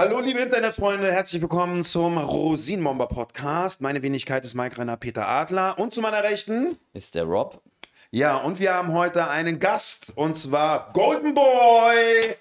Hallo, liebe Internetfreunde, herzlich willkommen zum Rosinenbomber Podcast. Meine Wenigkeit ist Mike Renner Peter Adler und zu meiner Rechten. Ist der Rob? Ja, und wir haben heute einen Gast und zwar Golden Boy.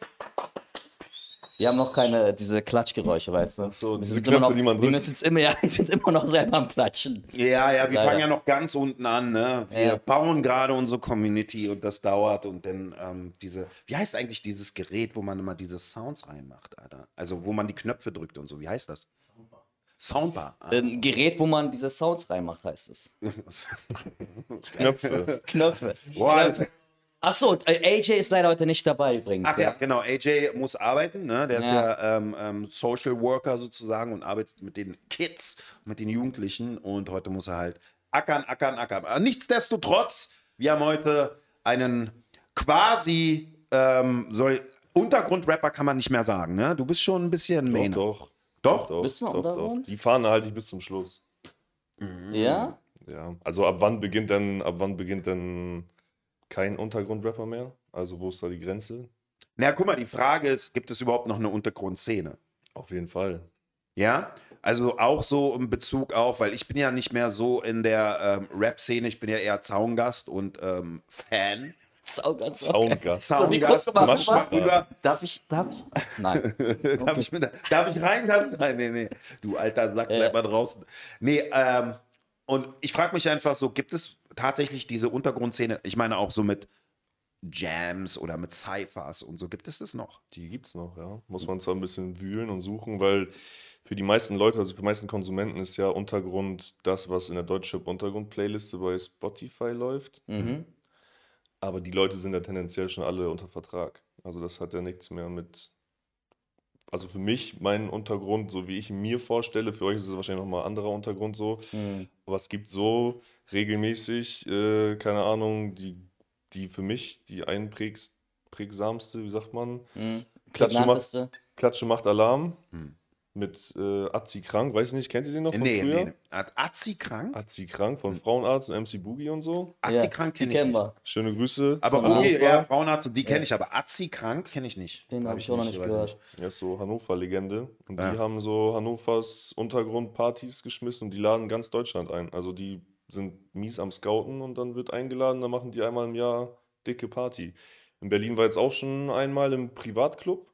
Wir haben noch keine, diese Klatschgeräusche, weißt du? Ach so, wir diese sind Knöpfe, noch, die man Wir drückt. müssen jetzt immer, ja, wir sind immer noch selber am Klatschen. Ja, ja, wir Leider. fangen ja noch ganz unten an, ne? Wir Ja. bauen gerade unsere Community und das dauert und dann ähm, diese, wie heißt eigentlich dieses Gerät, wo man immer diese Sounds reinmacht, Alter? Also wo man die Knöpfe drückt und so, wie heißt das? Soundbar. Soundbar. Ah. Ein Gerät, wo man diese Sounds reinmacht, heißt es. Knöpfe. Knöpfe. Boah, das, Achso, AJ ist leider heute nicht dabei übrigens. ach ja, genau, AJ muss arbeiten, ne? Der ist Ja. ja ähm, ähm, Social Worker sozusagen und arbeitet mit den Kids, mit den Jugendlichen und heute muss er halt ackern, ackern, ackern. Aber nichtsdestotrotz, wir haben heute einen quasi, ähm, soll, Untergrundrapper kann man nicht mehr sagen, ne? Du bist schon ein bisschen Main. Doch, Doch? doch. Bist du noch doch, doch. Die Fahne halte ich bis zum Schluss. Ja? Ja. Also ab wann beginnt denn, ab wann beginnt denn kein Untergrundrapper mehr? Also wo ist da die Grenze? Na, guck mal, die Frage ist, gibt es überhaupt noch eine Untergrundszene? Auf jeden Fall. Ja, also auch so in Bezug auf, weil ich bin ja nicht mehr so in der ähm, Rap-Szene, ich bin ja eher Zaungast und ähm, Fan. So, wie Zaungast, guck mal, rüber. Darf ich, darf ich? Nein. Darf, ich mit, darf ich rein? Darf ich rein? Nee, nee. Du alter Sack, bleib mal draußen. Nee, ähm, und ich frage mich einfach so, gibt es tatsächlich diese Untergrundszene, ich meine auch so mit Jams oder mit Cyphers und so, gibt es das noch? Die gibt's noch, ja. Muss man zwar ein bisschen wühlen und suchen, weil für die meisten Leute, also für die meisten Konsumenten ist ja Untergrund das, was in der Deutschrap Untergrund-Playliste bei Spotify läuft. Mhm. Aber die Leute sind ja tendenziell schon alle unter Vertrag. Also das hat ja nichts mehr mit. Also für mich, mein Untergrund, so wie ich ihn mir vorstelle, für euch ist es wahrscheinlich nochmal ein anderer Untergrund so. Mhm. Aber es gibt so regelmäßig, äh, keine Ahnung, die, die für mich die einprägsamste, wie sagt man, Mhm. Klatsche macht. Klatsche macht Alarm Hm. Mit äh, Azzi Krank, weiß nicht, kennt ihr den noch von Nee, früher? nee. Hat Azi krank? Azzi Krank von Frauenarzt und MC Boogie und so. Azi Ja, krank kenne ich kennen nicht. wir. Schöne Grüße. Aber Boogie, ja, Frauenarzt, die kenne ich, aber Azi krank kenne ich nicht. Den Hab habe ich auch noch nicht gehört. Er ist so Hannover-Legende. Und die Ja. haben so Hannovers Untergrundpartys geschmissen und die laden ganz Deutschland ein. Also die sind mies am Scouten und dann wird eingeladen, dann machen die einmal im Jahr dicke Party. In Berlin war jetzt auch schon einmal im Privatclub.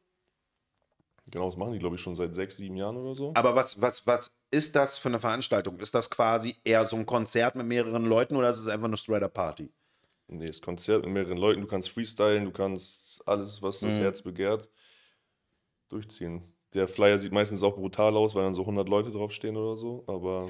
Genau, das machen die, glaube ich, schon seit sechs, sieben Jahren oder so. Aber was, was, was ist das für eine Veranstaltung? Ist das quasi eher so ein Konzert mit mehreren Leuten oder ist es einfach eine straighter Party? Nee, das Konzert mit mehreren Leuten. Du kannst freestylen, du kannst alles, was das Mhm. Herz begehrt, durchziehen. Der Flyer sieht meistens auch brutal aus, weil dann so 100 Leute draufstehen oder so. Aber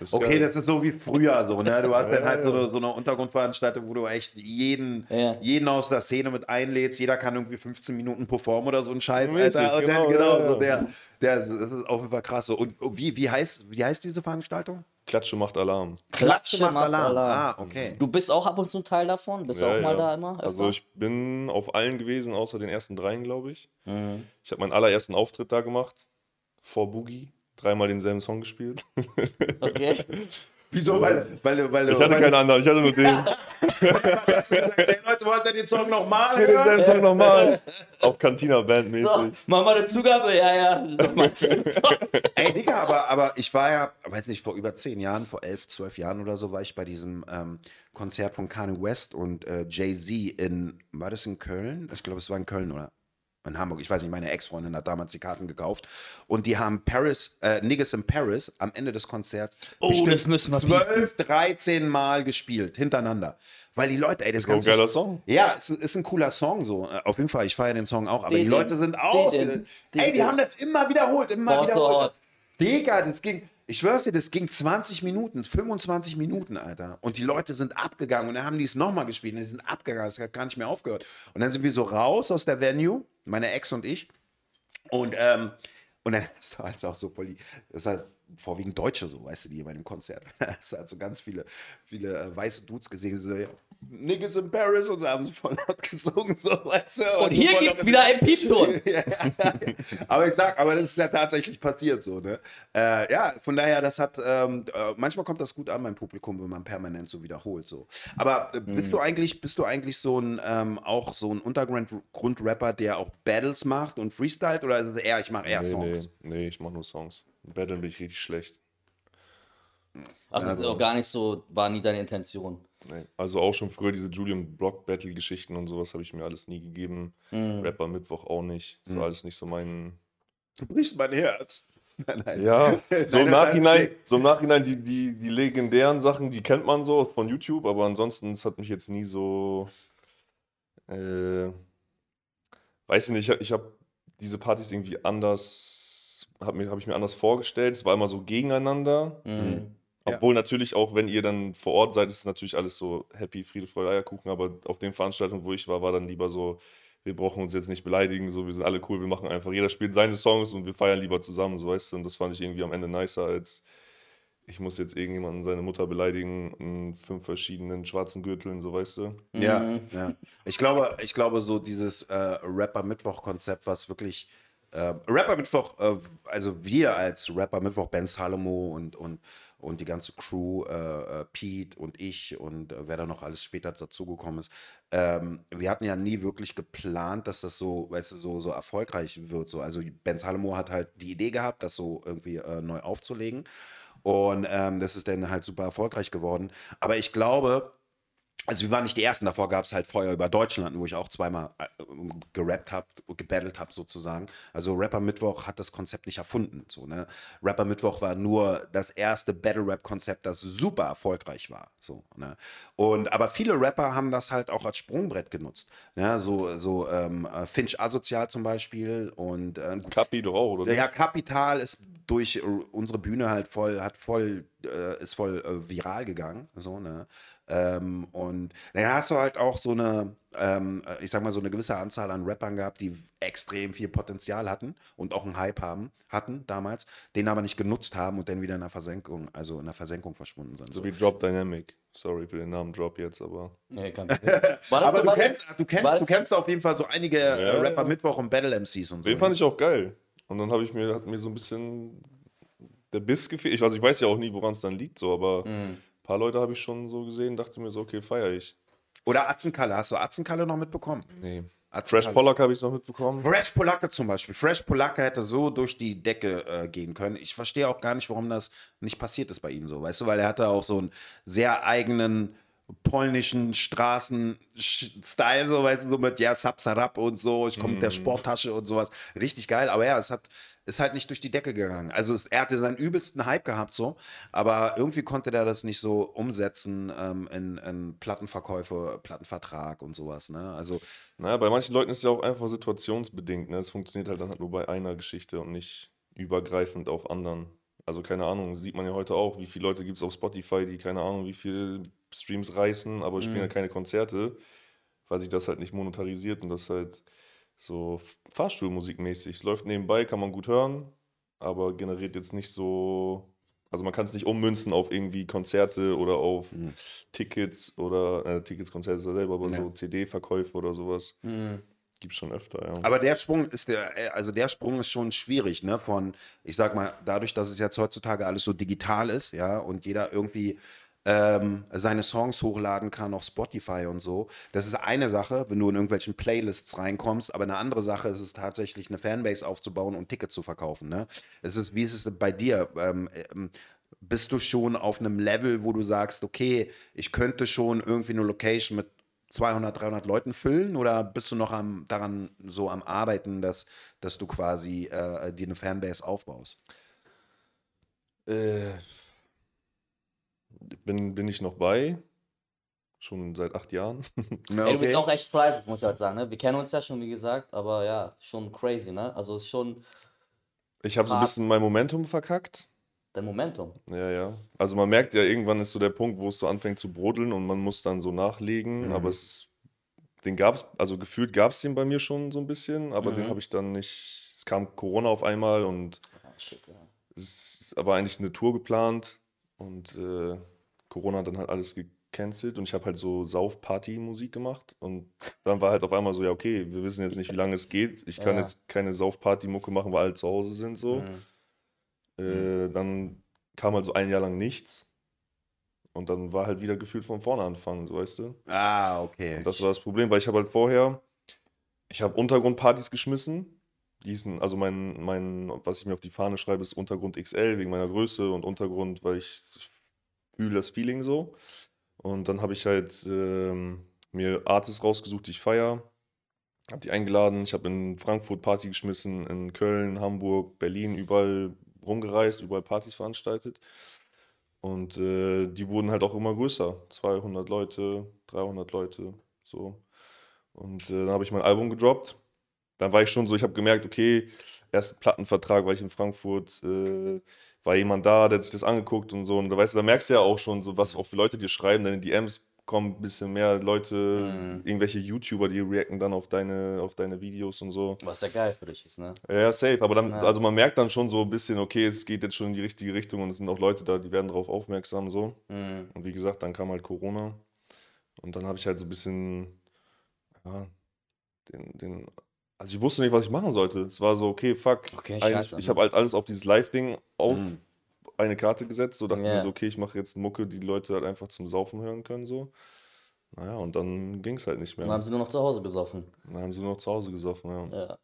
ist Okay, geil. das ist so wie früher so, ne? Du hast dann Ja, halt so ja. eine, so eine Untergrundveranstaltung, wo du echt jeden, Ja. jeden aus der Szene mit einlädst. Jeder kann irgendwie 15 Minuten performen oder so ein Scheiß, Mäßig, Alter. Und dann, genau, genau, ja, so der, der, das ist auf jeden Fall krass so. Und wie, wie, heißt, wie heißt diese Veranstaltung? Klatsche macht Alarm. Klatsche macht Alarm. Ah, okay. Du bist auch ab und zu ein Teil davon? Bist du Ja, auch mal ja. da immer? Also öfter? ich bin auf allen gewesen, außer den ersten dreien, glaube ich. Mhm. Ich habe meinen allerersten Auftritt da gemacht, vor Boogie. Dreimal denselben Song gespielt. Okay. Wieso? Weil, weil, weil, Ich hatte weil, keinen anderen, ich hatte nur den. Hast du gesagt, hey Leute, wollt ihr den Song nochmal hören? denselben Song nochmal. Auf Cantina Band So, mäßig. mach mal eine Zugabe. Ja, ja. Ey, Digga, aber, aber ich war ja, weiß nicht, vor über zehn Jahren, vor elf, zwölf Jahren oder so, war ich bei diesem ähm, Konzert von Kanye West und äh, Jay-Z in, war das in Köln? Ich glaube, es war in Köln oder in Hamburg. Ich weiß nicht, meine Ex-Freundin hat damals die Karten gekauft. Und die haben Paris, äh, Niggas in Paris am Ende des Konzerts Oh, das müssen wir 12, 13 Mal gespielt, hintereinander. Weil die Leute, ey, das ein ganze geiler Song. ja, es ist ein cooler Song so. Äh, Auf jeden Fall, ich feiere den Song auch. Aber die Leute sind den, Ey, die haben das immer wiederholt, immer wiederholt. Digga, das ging, ich schwör's dir, das ging 20 Minuten, 25 Minuten, Alter. Und die Leute sind abgegangen und dann haben die es nochmal gespielt und die sind abgegangen, es hat gar nicht mehr aufgehört. Und dann sind wir so raus aus der Venue, meine Ex und ich. Und, ähm, und dann hast du halt auch so voll die, das ist halt vorwiegend Deutsche so, weißt du, die bei dem Konzert. Da hast du halt so ganz viele, viele äh, weiße Dudes gesehen, so, ja, Niggas in Paris und so haben sie voll laut gesungen, so, weißt du. Und hier voll gibt's laut- wieder einen Piepton. Ja, aber ich sag, aber das ist ja tatsächlich passiert so, ne? Äh, ja, von daher, das hat, ähm, äh, manchmal kommt das gut an beim Publikum, wenn man permanent so wiederholt, so. Aber äh, bist du eigentlich, bist du eigentlich so ein, ähm, auch so ein Untergrund-Rapper, der auch Battles macht und freestylt oder ist es eher, ich mache eher Nee, nee, Songs? nee, ich mache nur Songs. Battlen bin ich richtig schlecht. Also, das ist auch gar nicht so, war nie deine Intention. Nee. Also auch schon früher diese Julian Block Battle Geschichten und sowas habe ich mir alles nie gegeben. Mhm. Rapper Mittwoch auch nicht. Das war alles nicht so mein. Du brichst mein Herz. Nein, nein. Ja, so im Nein, Nachhinein, nein. so im Nachhinein die, die, die legendären Sachen, die kennt man so von YouTube, aber ansonsten, es hat mich jetzt nie so. Äh, weiß ich nicht, ich, hab- ich habe diese Partys irgendwie anders, habe hab ich mir anders vorgestellt. Es war immer so gegeneinander. Mhm. Ja. Obwohl natürlich auch, wenn ihr dann vor Ort seid, ist natürlich alles so happy, Friede, Freude, Eierkuchen. Aber auf den Veranstaltungen, wo ich war, war dann lieber so, wir brauchen uns jetzt nicht beleidigen, so, wir sind alle cool, wir machen einfach, jeder spielt seine Songs und wir feiern lieber zusammen, so weißt du. Und das fand ich irgendwie am Ende nicer, als ich muss jetzt irgendjemanden seine Mutter beleidigen in fünf verschiedenen schwarzen Gürteln, so weißt du. Ja, Mhm. ja. Ich glaube, ich glaube, so dieses äh, Rapper-Mittwoch-Konzept, was wirklich äh, Rapper-Mittwoch, äh, also wir als Rapper-Mittwoch, Ben Salomo und, und, und die ganze Crew, äh, äh, Pete und ich und äh, wer da noch alles später dazugekommen ist, ähm, wir hatten ja nie wirklich geplant, dass das so, weißt du, so, so erfolgreich wird. So. Also Ben Salomo hat halt die Idee gehabt, das so irgendwie äh, neu aufzulegen. Und ähm, das ist dann halt super erfolgreich geworden. Aber ich glaube, also wir waren nicht die Ersten, davor gab es halt Feuer über Deutschland, wo ich auch zweimal äh, gerappt habe, gebattelt habe sozusagen. Also Rapper Mittwoch hat das Konzept nicht erfunden. So, ne? Rapper Mittwoch war nur das erste Battle-Rap-Konzept, das super erfolgreich war. So, ne? Und aber viele Rapper haben das halt auch als Sprungbrett genutzt. Ne? So, so ähm, äh, Finch Asozial zum Beispiel und äh, Kapi doch auch, oder? ja? Kapital ist durch äh, unsere Bühne halt voll, hat voll, äh, ist voll äh, viral gegangen. So, ne? Ähm, und dann hast du halt auch so eine, ähm, äh, ich sag mal, so eine gewisse Anzahl an Rappern gehabt, die extrem viel Potenzial hatten und auch einen Hype haben, hatten damals, den aber nicht genutzt haben und dann wieder in der Versenkung, also in der Versenkung verschwunden sind. So So. wie Drop Dynamic. Sorry für den Namen Drop jetzt, aber. Nee. War das Aber so- du kennst, du kennst, du kennst auf jeden Fall so einige äh, Ja. Rapper Mittwoch und Battle MCs und so. Den fand ich auch geil. Und dann habe ich mir, hat mir so ein bisschen der Biss gefehlt. Ich, also ich weiß ja auch nie, woran es dann liegt, so, aber Mhm. Ein paar Leute habe ich schon so gesehen, dachte mir so, okay, feiere ich. Oder Atzenkalle. Hast du Atzenkalle noch mitbekommen? Nee. Atzenkalle. Fresh Pollock habe ich noch mitbekommen. Fresh Polacke zum Beispiel. Fresh Polacke hätte so durch die Decke äh, gehen können. Ich verstehe auch gar nicht, warum das nicht passiert ist bei ihm so, weißt du, weil er hatte auch so einen sehr eigenen polnischen Straßen-Style, so, weißt du, so mit, ja, Sapsarap und so, ich komme mit der Sporttasche und sowas. Richtig geil, aber ja, es hat, ist halt nicht durch die Decke gegangen. Also es, er hatte seinen übelsten Hype gehabt, so, aber irgendwie konnte der das nicht so umsetzen ähm, in, in Plattenverkäufe, Plattenvertrag und sowas, ne? Also, Naja, bei manchen Leuten ist es ja auch einfach situationsbedingt. Ne? Es funktioniert halt dann halt nur bei einer Geschichte und nicht übergreifend auf anderen. Also keine Ahnung, sieht man ja heute auch, wie viele Leute gibt es auf Spotify, die keine Ahnung, wie viele Streams reißen, aber spielen ja keine Konzerte, weil sich das halt nicht monetarisiert und das halt so Fahrstuhlmusikmäßig. Es läuft nebenbei, kann man gut hören, aber generiert jetzt nicht so, also man kann es nicht ummünzen auf irgendwie Konzerte oder auf Tickets oder, äh, Tickets, Konzerte selber, aber Ja. so CD-Verkäufe oder sowas. Mhm. Gibt schon öfter, ja. Aber der Sprung ist der, äh, also der Sprung ist schon schwierig, ne? Von, ich sag mal, dadurch, dass es jetzt heutzutage alles so digital ist, ja, und jeder irgendwie ähm, seine Songs hochladen kann auf Spotify und so. Das ist eine Sache, wenn du in irgendwelchen Playlists reinkommst, aber eine andere Sache ist es tatsächlich, eine Fanbase aufzubauen und Tickets zu verkaufen. Ne? Es ist, wie ist es bei dir? Ähm, ähm, bist du schon auf einem Level, wo du sagst, okay, ich könnte schon irgendwie eine Location mit 200, 300 Leuten füllen oder bist du noch am, daran so am Arbeiten, dass, dass du quasi äh, dir eine Fanbase aufbaust? Äh, bin, bin ich noch bei. Schon seit acht Jahren. Na, Ey, du bist auch echt fleißig, muss ich halt sagen. Ne? Wir kennen uns ja schon, wie gesagt, aber ja, schon crazy, ne? Also es ist schon Ich habe so ein bisschen mein Momentum verkackt. dein Momentum. Ja, ja. Also man merkt ja, irgendwann ist so der Punkt, wo es so anfängt zu brodeln und man muss dann so nachlegen. Mhm. Aber es ist, den gab's, also gefühlt gab es den bei mir schon so ein bisschen, aber den Mhm. habe ich dann nicht. Es kam Corona auf einmal und Ah, shit, ja. es ist aber eigentlich eine Tour geplant und äh, Corona hat dann halt alles gecancelt und ich habe halt so Sauf-Party-Musik gemacht und dann war halt auf einmal so, ja okay, wir wissen jetzt nicht, wie lange es geht. Ich kann Ja. jetzt keine Sauf-Party-Mucke machen, weil alle zu Hause sind so. Mhm. Äh, dann kam halt so ein Jahr lang nichts und dann war halt wieder gefühlt von vorne anfangen, so weißt du. Ah, okay. Und das war das Problem, weil ich habe halt vorher, ich habe Untergrundpartys geschmissen. Die hießen, also mein, mein, was ich mir auf die Fahne schreibe, ist Untergrund XL wegen meiner Größe und Untergrund, weil ich, ich fühle das Feeling so. Und dann habe ich halt ähm, mir Artists rausgesucht, die ich feiere. Habe die eingeladen. Ich habe in Frankfurt Party geschmissen, in Köln, Hamburg, Berlin, überall rumgereist, überall Partys veranstaltet. Und äh, die wurden halt auch immer größer. 200 Leute, 300 Leute, so. Und äh, dann habe ich mein Album gedroppt. Dann war ich schon so, ich habe gemerkt, okay, ersten Plattenvertrag war ich in Frankfurt, äh, war jemand da, der hat sich das angeguckt und so. Und da weißt du, da merkst du ja auch schon, so was auch für Leute dir schreiben, deine DMs kommen ein bisschen mehr Leute, Mhm. irgendwelche YouTuber, die reacten dann auf deine, auf deine Videos und so. Was ja geil für dich ist, ne? Ja, ja, safe. Aber dann, Ja. also man merkt dann schon so ein bisschen, okay, es geht jetzt schon in die richtige Richtung und es sind auch Leute da, die werden darauf aufmerksam so. Mhm. Und wie gesagt, dann kam halt Corona. Und dann habe ich halt so ein bisschen, ja, den, den, also ich wusste nicht, was ich machen sollte. Es war so, okay, fuck. Okay, scheiße. ich habe halt alles auf dieses Live-Ding auf Mhm. eine Karte gesetzt. So dachte ich Ja. mir so, okay, ich mache jetzt Mucke, die die Leute halt einfach zum Saufen hören können. So. Naja, und dann ging es halt nicht mehr. Dann haben sie nur noch zu Hause gesoffen. Dann haben sie nur noch zu Hause gesoffen, ja. Ja.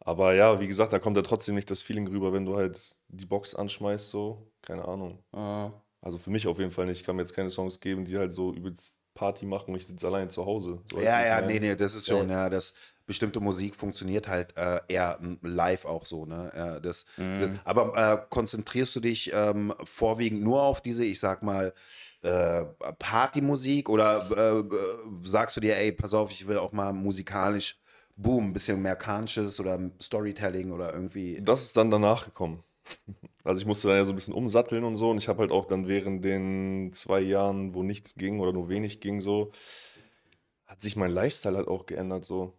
Aber ja, wie gesagt, da kommt ja trotzdem nicht das Feeling rüber, wenn du halt die Box anschmeißt, so. Keine Ahnung. Mhm. Also für mich auf jeden Fall nicht. Ich kann mir jetzt keine Songs geben, die halt so übelst Party machen und ich sitze allein zu Hause. So Ja, halt, ja, ne? nee, nee, das ist schon, Safe. ja, das bestimmte Musik funktioniert halt äh, eher live auch so, ne? Äh, das, das, aber äh, konzentrierst du dich ähm, vorwiegend nur auf diese, ich sag mal, äh, Partymusik oder äh, äh, sagst du dir, ey, pass auf, ich will auch mal musikalisch, boom, ein bisschen amerikanisches oder Storytelling oder irgendwie. Das ist dann danach gekommen. Also ich musste dann ja so ein bisschen umsatteln und so und ich habe halt auch dann während den zwei Jahren, wo nichts ging oder nur wenig ging, so, hat sich mein Lifestyle halt auch geändert, so.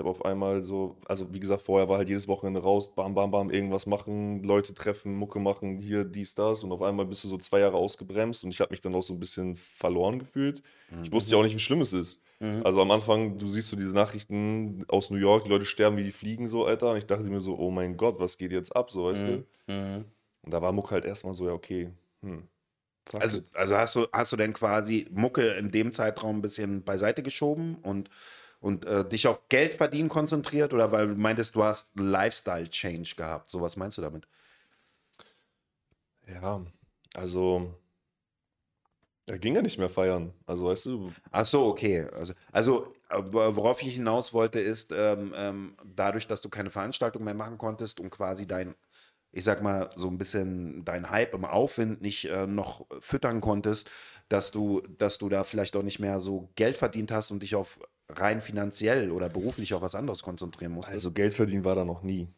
Ich habe auf einmal so, also wie gesagt, vorher war halt jedes Wochenende raus, bam, bam, bam, irgendwas machen, Leute treffen, Mucke machen, hier, dies, das und auf einmal bist du so zwei Jahre ausgebremst und ich habe mich dann auch so ein bisschen verloren gefühlt. Ich wusste ja auch nicht, wie schlimm es ist. Mhm. Also am Anfang, du siehst so diese Nachrichten aus New York, die Leute sterben wie die Fliegen so, Alter. Und ich dachte mir so, oh mein Gott, was geht jetzt ab, so, weißt du? Mhm. Und da war Muck halt erstmal so, ja, okay, hm. Also, also hast du, hast du denn quasi Mucke in dem Zeitraum ein bisschen beiseite geschoben und, und äh, dich auf Geld verdienen konzentriert oder weil du meintest, du hast Lifestyle-Change gehabt? So was meinst du damit? ja, also, er ging ja nicht mehr feiern. Also, weißt du, Ach so, okay. Also, also äh, worauf ich hinaus wollte, ist, ähm, ähm, dadurch, dass du keine Veranstaltung mehr machen konntest und quasi dein, ich sag mal, so ein bisschen dein Hype im Aufwind nicht äh, noch füttern konntest, dass du, dass du da vielleicht auch nicht mehr so Geld verdient hast und dich auf rein finanziell oder beruflich auf was anderes konzentrieren musstest. also Geld verdienen war da noch nie.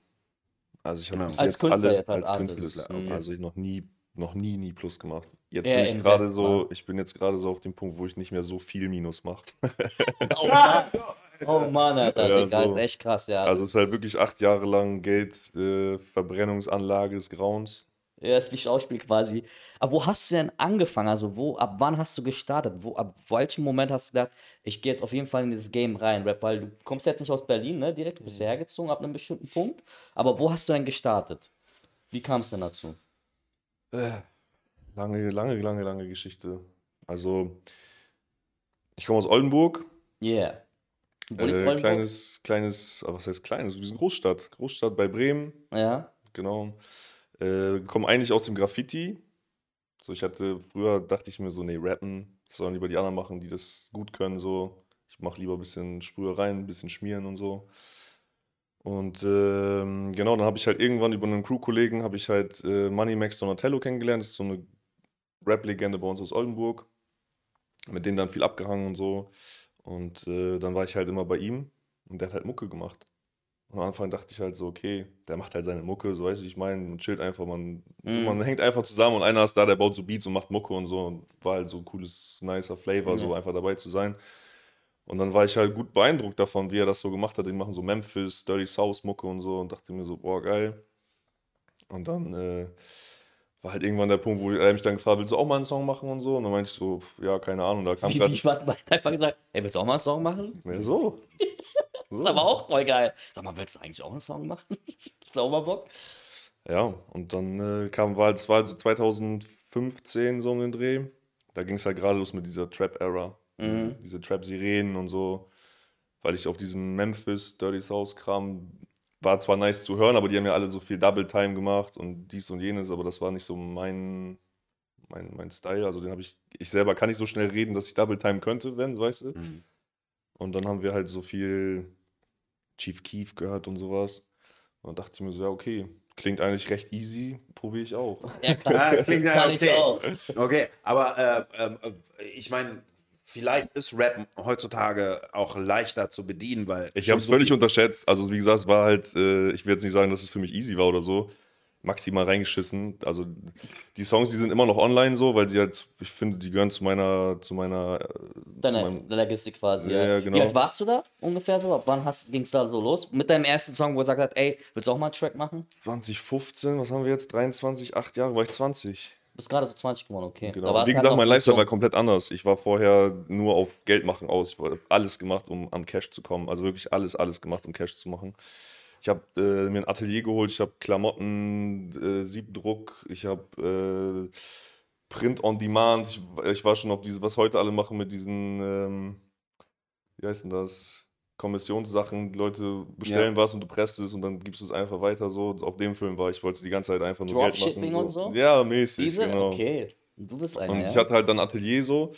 Also, ich habe bis Als jetzt Künstler alles jetzt halt als. Künstler. Mhm. Also, ich noch nie, noch nie, nie Plus gemacht. Jetzt Ja, bin ich gerade so, ich bin jetzt gerade so auf dem Punkt, wo ich nicht mehr so viel Minus mache. Oh Mann, oh Mann Alter, Ja, Digga, so. ist echt krass, ja. Also, es ist halt wirklich acht Jahre lang Geld, äh, Verbrennungsanlage des Grauens. Ja, ist wie Schauspiel quasi. Aber wo hast du denn angefangen? Also, wo, ab wann hast du gestartet? Wo, ab welchem Moment hast du gedacht, ich gehe jetzt auf jeden Fall in dieses Game rein, Rap? Weil du kommst jetzt nicht aus Berlin, ne? Direkt, du bist Mhm. hergezogen ab einem bestimmten Punkt. Aber wo hast du denn gestartet? Wie kam es denn dazu? Äh, Lange, lange, lange, lange Geschichte. Also, ich komme aus Oldenburg. Yeah. Wo liegt Äh, Oldenburg? kleines, kleines, aber was heißt kleines? Wir sind Großstadt. Großstadt bei Bremen, Ja. genau. Äh, komme eigentlich aus dem Graffiti. So, ich hatte, früher dachte ich mir so, nee, rappen, das sollen lieber die anderen machen, die das gut können, so. Ich mache lieber ein bisschen Sprühereien, ein bisschen schmieren und so. Und ähm, genau, dann habe ich halt irgendwann über einen Crew-Kollegen, habe ich halt äh, Money Max Donatello kennengelernt. Das ist so eine Rap-Legende bei uns aus Oldenburg. Mit dem dann viel abgehangen und so. Und äh, dann war ich halt immer bei ihm und der hat halt Mucke gemacht. Und am Anfang dachte ich halt so, okay, der macht halt seine Mucke, so weißt du, ich meine, man chillt einfach, man, so, Mhm. man hängt einfach zusammen und einer ist da, der baut so Beats und macht Mucke und so und war halt so ein cooles, nicer Flavor, so Mhm. einfach dabei zu sein. Und dann war ich halt gut beeindruckt davon, wie er das so gemacht hat. Die machen so Memphis, Dirty South Mucke und so und dachte mir so, boah, geil. Und dann äh, war halt irgendwann der Punkt, wo er mich dann gefragt hat, willst du auch mal einen Song machen und so? Und dann meinte ich so, ja, keine Ahnung. Da kam gerade wie warte mal, einfach gesagt, ey, willst du auch mal einen Song machen? ja, so. Das ist aber auch voll geil. Sag mal, willst du eigentlich auch einen Song machen? Hast du auch mal Bock? Ja, und dann äh, kam, war, das war also 2015 so um den Dreh. Da ging es halt gerade los mit dieser Trap-Era. Mhm. Diese Trap-Sirenen und so. Weil ich auf diesem Memphis Dirty South Kram war zwar nice zu hören, aber die haben ja alle so viel Double Time gemacht und dies und jenes, aber das war nicht so mein, mein, mein Style. Also den habe ich, ich selber kann nicht so schnell reden, dass ich Double Time könnte, wenn, weißt du? Mhm. Und dann haben wir halt so viel Chief Keef gehört und sowas. Und dann dachte ich mir so, ja, okay, klingt eigentlich recht easy, probiere ich auch. Ja, klar. Ja, klingt ja okay. ich auch. Okay, aber äh, ähm, äh, ich meine, vielleicht ist Rap heutzutage auch leichter zu bedienen, weil Ich habe es so völlig unterschätzt. Also, wie gesagt, es war halt, äh, ich will jetzt nicht sagen, dass es für mich easy war oder so. Maximal reingeschissen. Also, die Songs, die sind immer noch online so, weil sie halt, ich finde, die gehören zu meiner, zu meiner, äh, zu Deine meinem, Legacy quasi. Ja, Ja, genau. Wie alt warst du da ungefähr so? Wann ging es da so los? Mit deinem ersten Song, wo er gesagt hat, ey, willst du auch mal einen Track machen? 2015, was haben wir jetzt? 23, 8 Jahre, war ich 20. Du bist gerade so 20 geworden, okay. Genau. Wie gesagt, mein Lifestyle war komplett anders. Ich war vorher nur auf Geld machen aus. Ich habe alles gemacht, um an Cash zu kommen. Also wirklich alles, alles gemacht, um Cash zu machen. Ich habe äh, mir ein Atelier geholt, ich habe Klamotten, äh, Siebdruck, ich habe äh, Print on Demand. Ich, ich war schon auf diese, was heute alle machen mit diesen, ähm, wie heißt denn das? Kommissionssachen, die Leute bestellen was und du presst es und dann gibst du es einfach weiter so. Auf dem Film war ich, wollte die ganze Zeit einfach nur Geld machen. Dropshipping und so? Ja, mäßig, Diese? genau. Okay. Du bist einer, Und ja? ich hatte halt dann Atelier so.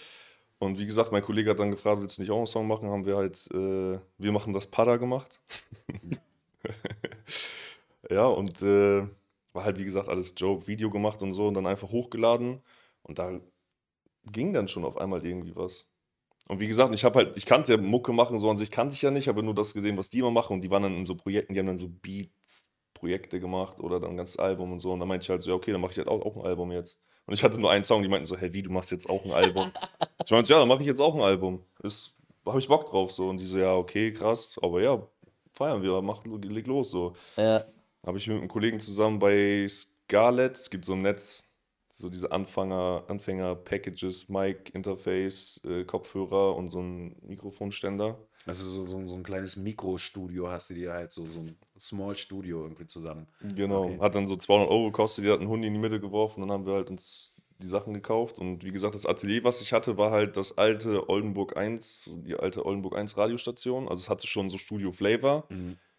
Und wie gesagt, mein Kollege hat dann gefragt, willst du nicht auch einen Song machen? Haben wir halt, äh, wir machen das Pada gemacht. ja, und äh, war halt, wie gesagt, alles Joke, Video gemacht und so und dann einfach hochgeladen. Und da ging dann schon auf einmal irgendwie was. Und wie gesagt, ich habe halt, ich kannte ja Mucke machen, so an sich kannte ich ja nicht, habe nur das gesehen, was die immer machen. Und die waren dann in so Projekten, die haben dann so Beats, Projekte gemacht oder dann ein ganzes Album und so. Und dann meinte ich halt so, ja, okay, dann mache ich halt auch, auch ein Album jetzt. Und ich hatte nur einen Song, die meinten so, hey, wie, du machst jetzt auch ein Album? ich meinte, ja, dann mache ich jetzt auch ein Album. Ist, habe ich Bock drauf so. Und die so, ja, okay, krass, aber ja, feiern wir, mach, leg los so. ja. Habe ich mit einem Kollegen zusammen bei Scarlett, es gibt so ein Netz, so diese Anfänger, Anfänger-Packages, Mic, Interface, äh, Kopfhörer und so ein Mikrofonständer. Also so, so, so ein kleines Mikrostudio hast du dir halt so, so ein Small Studio irgendwie zusammen. Genau, Okay. hat dann so 200 Euro gekostet, die hat einen Hund in die Mitte geworfen, dann haben wir halt uns die Sachen gekauft und wie gesagt, das Atelier, was ich hatte, war halt das alte Oldenburg 1, die alte Oldenburg 1 Radiostation, also es hatte schon so Studio Flavor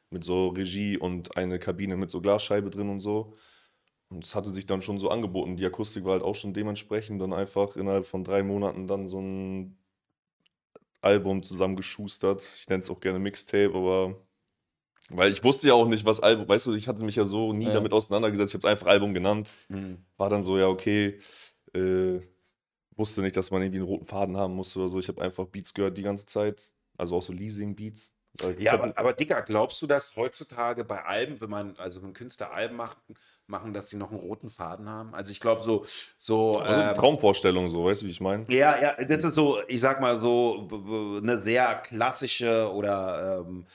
mit so Regie und eine Kabine mit so Glasscheibe drin und so. Und es hatte sich dann schon so angeboten. Die Akustik war halt auch schon dementsprechend. Dann einfach innerhalb von drei Monaten dann so ein Album zusammengeschustert. Ich nenne es auch gerne Mixtape, aber weil ich wusste ja auch nicht, was Album, weißt du, ich hatte mich ja so nie Ja. damit auseinandergesetzt. Ich habe es einfach Album genannt. War dann so, ja, okay. Äh, wusste nicht, dass man irgendwie einen roten Faden haben musste oder so. Ich habe einfach Beats gehört die ganze Zeit. Also auch so Leasing-Beats. Ich Ja, aber, aber Dicker, glaubst du, dass heutzutage bei Alben, wenn man, also wenn Künstler Alben macht, machen, dass sie noch einen roten Faden haben? Also ich glaube so, so also ähm, Traumvorstellung, so, weißt du, wie ich meine? Ja, ja, das ist so, ich sag mal so, eine sehr klassische oder ähm,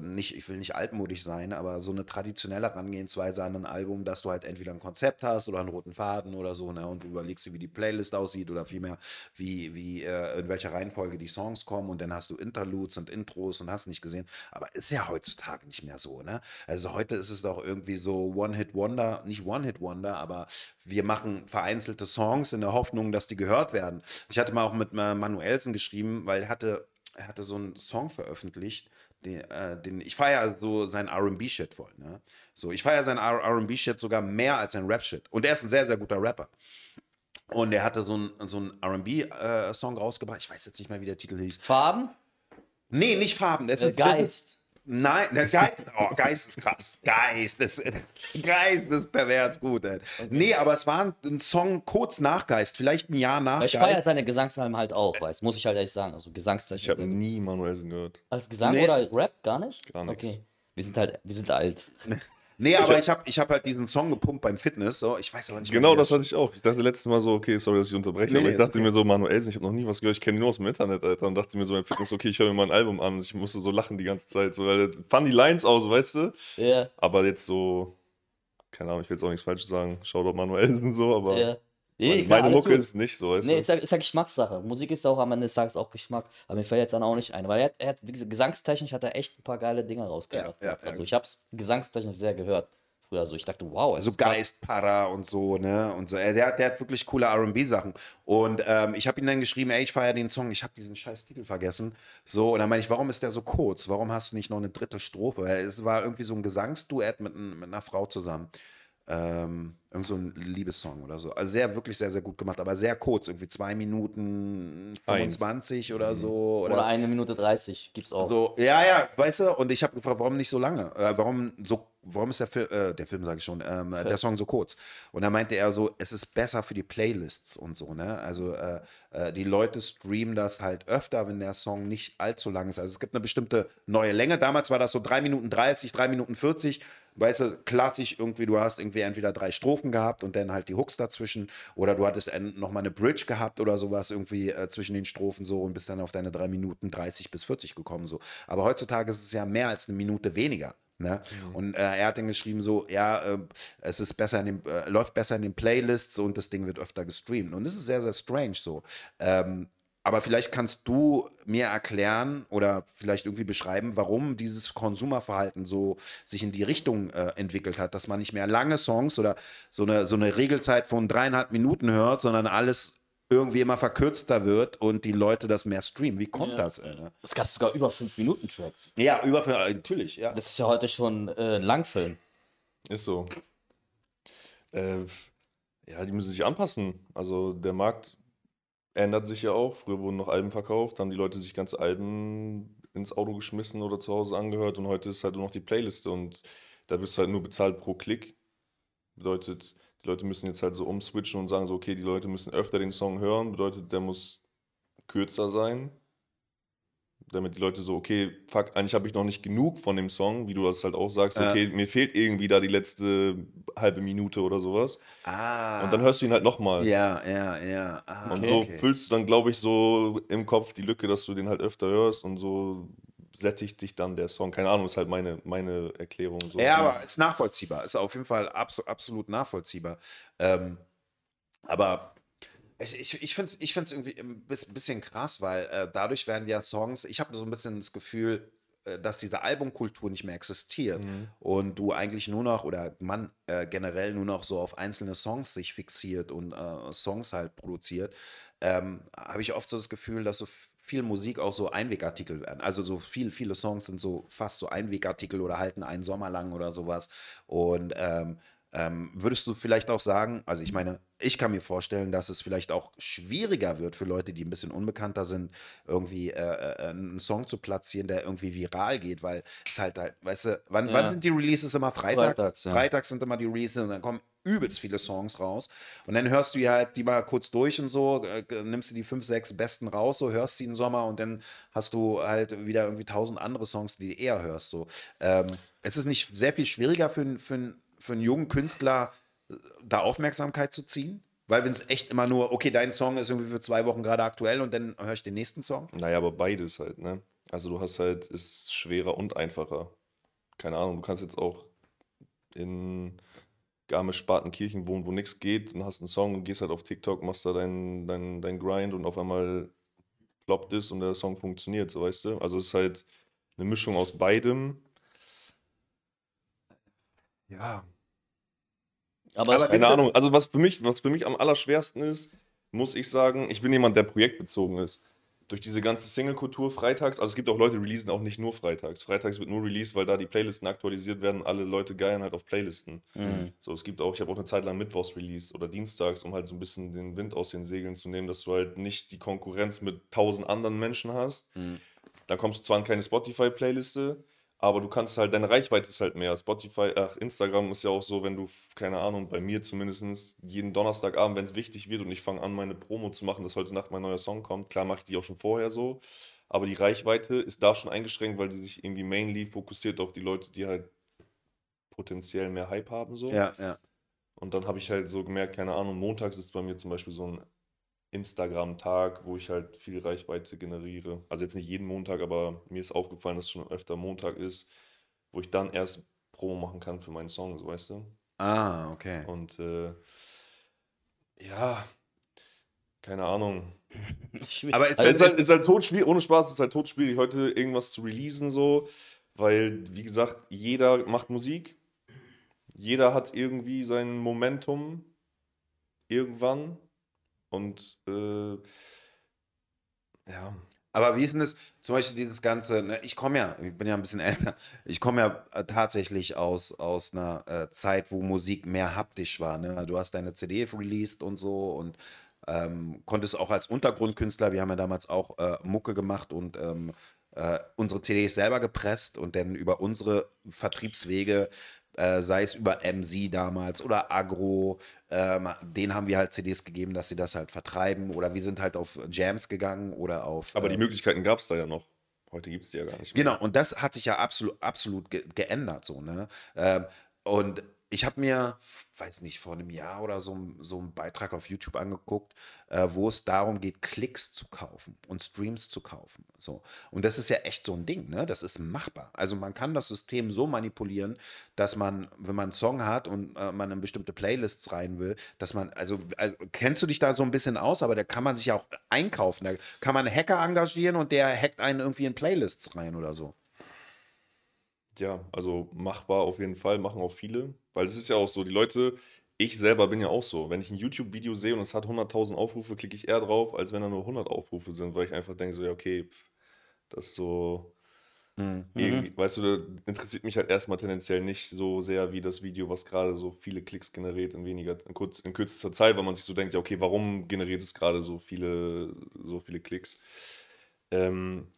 nicht, ich will nicht altmodisch sein, aber so eine traditionelle Herangehensweise an ein Album, dass du halt entweder ein Konzept hast oder einen roten Faden oder so, ne, und du überlegst dir, wie die Playlist aussieht oder vielmehr, wie, wie, äh, in welcher Reihenfolge die Songs kommen und dann hast du Interludes und Intros und hast nicht gesehen. Aber ist ja heutzutage nicht mehr so, ne? Also heute ist es doch irgendwie so One-Hit-Wonder, nicht One-Hit-Wonder, aber wir machen vereinzelte Songs in der Hoffnung, dass die gehört werden. Ich hatte mal auch mit Manuelsen geschrieben, weil er hatte, er hatte so einen Song veröffentlicht, den, äh, den ich feiere so sein R&B-Shit voll, ne? So, ich feiere sein R&B-Shit sogar mehr als sein Rap-Shit. Und er ist ein sehr, sehr guter Rapper. Und er hatte so einen so R&B-Song rausgebracht. Ich weiß jetzt nicht mehr, wie der Titel hieß. Farben? Nee, nicht Farben. Das Äh, ist, Geist. Nein, der Geist, oh, Geist ist krass. Geist ist, Geist ist pervers gut, ey. Nee, aber es war ein, ein Song kurz nach Geist, vielleicht ein Jahr nach Weil ich feiere Geist. seine Gesangsalben halt auch, weiß, muss ich halt ehrlich sagen. Also Gesangstechnik. Ich habe nie Manuelsen gehört. Als Gesang Nee. oder Rap gar nicht? Gar nix. Okay. Wir sind halt, wir sind alt. Nee, aber ich habe ich hab halt diesen Song gepumpt beim Fitness, so, ich weiß aber nicht mehr, Genau, das hatte ich auch. Ich dachte letztes Mal so, okay, sorry, dass ich unterbreche, Nee, aber ich dachte okay. mir so, Manuelsen, ich habe noch nie was gehört, ich kenne ihn nur aus dem Internet, Alter. Und dachte mir so beim Fitness, okay, ich höre mir mal ein Album an. Und ich musste so lachen die ganze Zeit, so, weil fand die Lines aus, weißt du? Ja. Aber jetzt so keine Ahnung, ich will jetzt auch nichts Falsches sagen, Shoutout Manuel und so, aber Ja. Nee, klar, meine alles Mucke ist nicht so, Nee, ist ja, ist ja Geschmackssache. Musik ist auch am Ende des Tages auch Geschmack. Aber mir fällt jetzt dann auch nicht ein. Weil er hat, er hat wie gesagt, gesangstechnisch hat er echt ein paar geile Dinge rausgebracht. Ja, ja, also ich hab's gesangstechnisch sehr gehört. Früher so. Ich dachte, wow, es so. Geistpara und so, ne? Und so. Der, der hat wirklich coole RB-Sachen. Und ähm, ich habe ihm dann geschrieben, ey, ich feiere den Song, ich habe diesen scheiß Titel vergessen. So, und dann meine ich, warum ist der so kurz? Warum hast du nicht noch eine dritte Strophe? Weil es war irgendwie so ein Gesangsduett mit, mit einer Frau zusammen. Ähm, irgend so ein Liebessong oder so. Also sehr, wirklich sehr, sehr gut gemacht, aber sehr kurz, irgendwie zwei Minuten Eins. 25 oder so. Oder eine Minute 30 gibt's auch. So, ja, ja, weißt du, und ich habe gefragt, warum nicht so lange? Äh, warum so, warum ist der Film, äh, der Film sage ich schon, ähm, der Song so kurz? Und da meinte er so, es ist besser für die Playlists und so, ne? Also äh, äh, die Leute streamen das halt öfter, wenn der Song nicht allzu lang ist. Also es gibt eine bestimmte neue Länge. Damals war das so 3 Minuten 30, 3 Minuten 40. Weißt du, klassisch irgendwie, du hast irgendwie entweder drei Strophen gehabt und dann halt die Hooks dazwischen oder du hattest nochmal eine Bridge gehabt oder sowas irgendwie äh, zwischen den Strophen so und bist dann auf deine 3 Minuten 30 bis 40 gekommen so. Aber heutzutage ist es ja mehr als eine Minute weniger. Ne? Und äh, er hat dann geschrieben so, ja, äh, es ist besser in den, äh, läuft besser in den Playlists und das Ding wird öfter gestreamt. Und das ist sehr, sehr strange so. Ähm, aber vielleicht kannst du mir erklären oder vielleicht irgendwie beschreiben, warum dieses Konsumerverhalten so sich in die Richtung äh, entwickelt hat, dass man nicht mehr lange Songs oder so eine, so eine Regelzeit von dreieinhalb Minuten hört, sondern alles irgendwie immer verkürzter wird und die Leute das mehr streamen. Wie kommt das? Ey, ne? Es gab sogar über 5 Minuten Tracks. Ja, über natürlich, ja. Das ist ja heute schon äh, ein Langfilm. Ist so. Äh, ja, die müssen sich anpassen. Also der Markt ändert sich ja auch. Früher wurden noch Alben verkauft, haben die Leute sich ganze Alben ins Auto geschmissen oder zu Hause angehört und heute ist halt nur noch die Playliste und da wirst du halt nur bezahlt pro Klick. Bedeutet, die Leute müssen jetzt halt so umswitchen und sagen so, okay, die Leute müssen öfter den Song hören, bedeutet, der muss kürzer sein, damit die Leute so, okay, fuck, eigentlich habe ich noch nicht genug von dem Song, wie du das halt auch sagst, Ja. okay, mir fehlt irgendwie da die letzte halbe Minute oder sowas. Ah. Und dann hörst du ihn halt nochmal. Ja, ja, ja. Ah, Und okay, so okay. füllst du dann, glaube ich, so im Kopf die Lücke, dass du den halt öfter hörst und so sättigt dich dann der Song. Keine Ahnung, ist halt meine, meine Erklärung. So. Ja, aber ist nachvollziehbar. Ist auf jeden Fall abso absolut nachvollziehbar. Ähm, aber ich, ich, ich finde es ich find's irgendwie ein bis- bisschen krass, weil äh, dadurch werden ja Songs, ich habe so ein bisschen das Gefühl, äh, dass diese Albumkultur nicht mehr existiert und du eigentlich nur noch oder man äh, generell nur noch so auf einzelne Songs sich fixiert und äh, Songs halt produziert, ähm, habe ich oft so das Gefühl, dass so viel Musik auch so Einwegartikel werden. Also so viel, viele Songs sind so fast so Einwegartikel oder halten einen Sommer lang oder sowas. Und ähm, ähm, würdest du vielleicht auch sagen, also ich meine, ich kann mir vorstellen, dass es vielleicht auch schwieriger wird für Leute, die ein bisschen unbekannter sind, irgendwie äh, äh, einen Song zu platzieren, der irgendwie viral geht, weil es halt halt, weißt du, wann, Ja. wann sind die Releases immer Freitag? Freitags, ja. Freitags sind immer die Releases und dann kommen übelst viele Songs raus und dann hörst du ja halt die mal kurz durch und so, äh, nimmst du die fünf, sechs besten raus, so hörst sie im Sommer und dann hast du halt wieder irgendwie tausend andere Songs, die du eher hörst, so. Ähm, es ist nicht sehr viel schwieriger für, einen- für einen jungen Künstler, äh, da Aufmerksamkeit zu ziehen? Weil wenn es echt immer nur, okay, dein Song ist irgendwie für zwei Wochen gerade aktuell und dann höre ich den nächsten Song. Naja, aber beides halt, ne? Also du hast halt, ist schwerer und einfacher. Keine Ahnung, du kannst jetzt auch in Garmisch-Partenkirchen wohnen, wo nichts geht und hast einen Song und gehst halt auf TikTok, machst da deinen dein, dein Grind und auf einmal ploppt es und der Song funktioniert, so weißt du? Also es ist halt eine Mischung aus beidem. Ja, Aber, Aber- keine Ahnung. Also was für mich, was für mich am allerschwersten ist, muss ich sagen, ich bin jemand, der projektbezogen ist. Durch diese ganze Single-Kultur freitags, also es gibt auch Leute, die releasen auch nicht nur freitags. Freitags wird nur released, weil da die Playlisten aktualisiert werden. Alle Leute geiern halt auf Playlisten. Mhm. So, es gibt auch, ich habe auch eine Zeit lang Mittwochs released oder Dienstags, um halt so ein bisschen den Wind aus den Segeln zu nehmen, dass du halt nicht die Konkurrenz mit tausend anderen Menschen hast. Da kommst du zwar in keine Spotify-Playliste, aber du kannst halt, deine Reichweite ist halt mehr. Spotify, ach, Instagram ist ja auch so, wenn du, keine Ahnung, bei mir zumindest jeden Donnerstagabend, wenn es wichtig wird und ich fange an, meine Promo zu machen, dass heute Nacht mein neuer Song kommt, klar mache ich die auch schon vorher so, aber die Reichweite ist da schon eingeschränkt, weil die sich irgendwie mainly fokussiert auf die Leute, die halt potenziell mehr Hype haben so. Ja, ja. Und dann habe ich halt so gemerkt, keine Ahnung, montags ist bei mir zum Beispiel so ein Instagram-Tag, wo ich halt viel Reichweite generiere. Also jetzt nicht jeden Montag, aber mir ist aufgefallen, dass es schon öfter Montag ist, wo ich dann erst Promo machen kann für meinen Song, so weißt du? Ah, okay. Und äh, ja, keine Ahnung. Schwierig. Aber jetzt- also, Es ist halt, ist halt totschwierig, ohne Spaß, es ist halt totschwierig, heute irgendwas zu releasen so, weil, wie gesagt, jeder macht Musik, jeder hat irgendwie sein Momentum irgendwann und äh, ja, Aber wie ist denn das, zum Beispiel dieses Ganze, ne, ich komme ja, ich bin ja ein bisschen älter, ich komme ja äh, tatsächlich aus, aus einer äh, Zeit, wo Musik mehr haptisch war. Ne? Du hast deine CD released und so und ähm, konntest auch als Untergrundkünstler, wir haben ja damals auch äh, Mucke gemacht und ähm, äh, unsere CDs selber gepresst und dann über unsere Vertriebswege, äh, sei es über MC damals oder Agro, ähm, denen haben wir halt CDs gegeben, dass sie das halt vertreiben oder wir sind halt auf Jams gegangen oder auf. aber äh, die Möglichkeiten gab es da ja noch. Heute gibt es die ja gar nicht mehr. Genau, und das hat sich ja absolut, absolut ge geändert, so, ne? Ähm, und ich habe mir, weiß nicht, vor einem Jahr oder so, so einen Beitrag auf YouTube angeguckt, äh, wo es darum geht, Klicks zu kaufen und Streams zu kaufen. So. Und das ist ja echt so ein Ding, ne? Das ist machbar. Also man kann das System so manipulieren, dass man, wenn man einen Song hat und äh, man in bestimmte Playlists rein will, dass man, also, also kennst du dich da so ein bisschen aus, aber da kann man sich ja auch einkaufen. Da kann man einen Hacker engagieren und der hackt einen irgendwie in Playlists rein oder so. Ja, also machbar auf jeden Fall, machen auch viele. Weil es ist ja auch so, die Leute, ich selber bin ja auch so. Wenn ich ein YouTube-Video sehe und es hat 100.000 Aufrufe, klicke ich eher drauf, als wenn da nur 100 Aufrufe sind, weil ich einfach denke so, ja, okay, pff, das ist so, irgendwie, weißt du, das interessiert mich halt erstmal tendenziell nicht so sehr wie das Video, was gerade so viele Klicks generiert in weniger, in, kurz, in kürzester Zeit, weil man sich so denkt, ja, okay, warum generiert es gerade so viele, so viele Klicks? Ähm,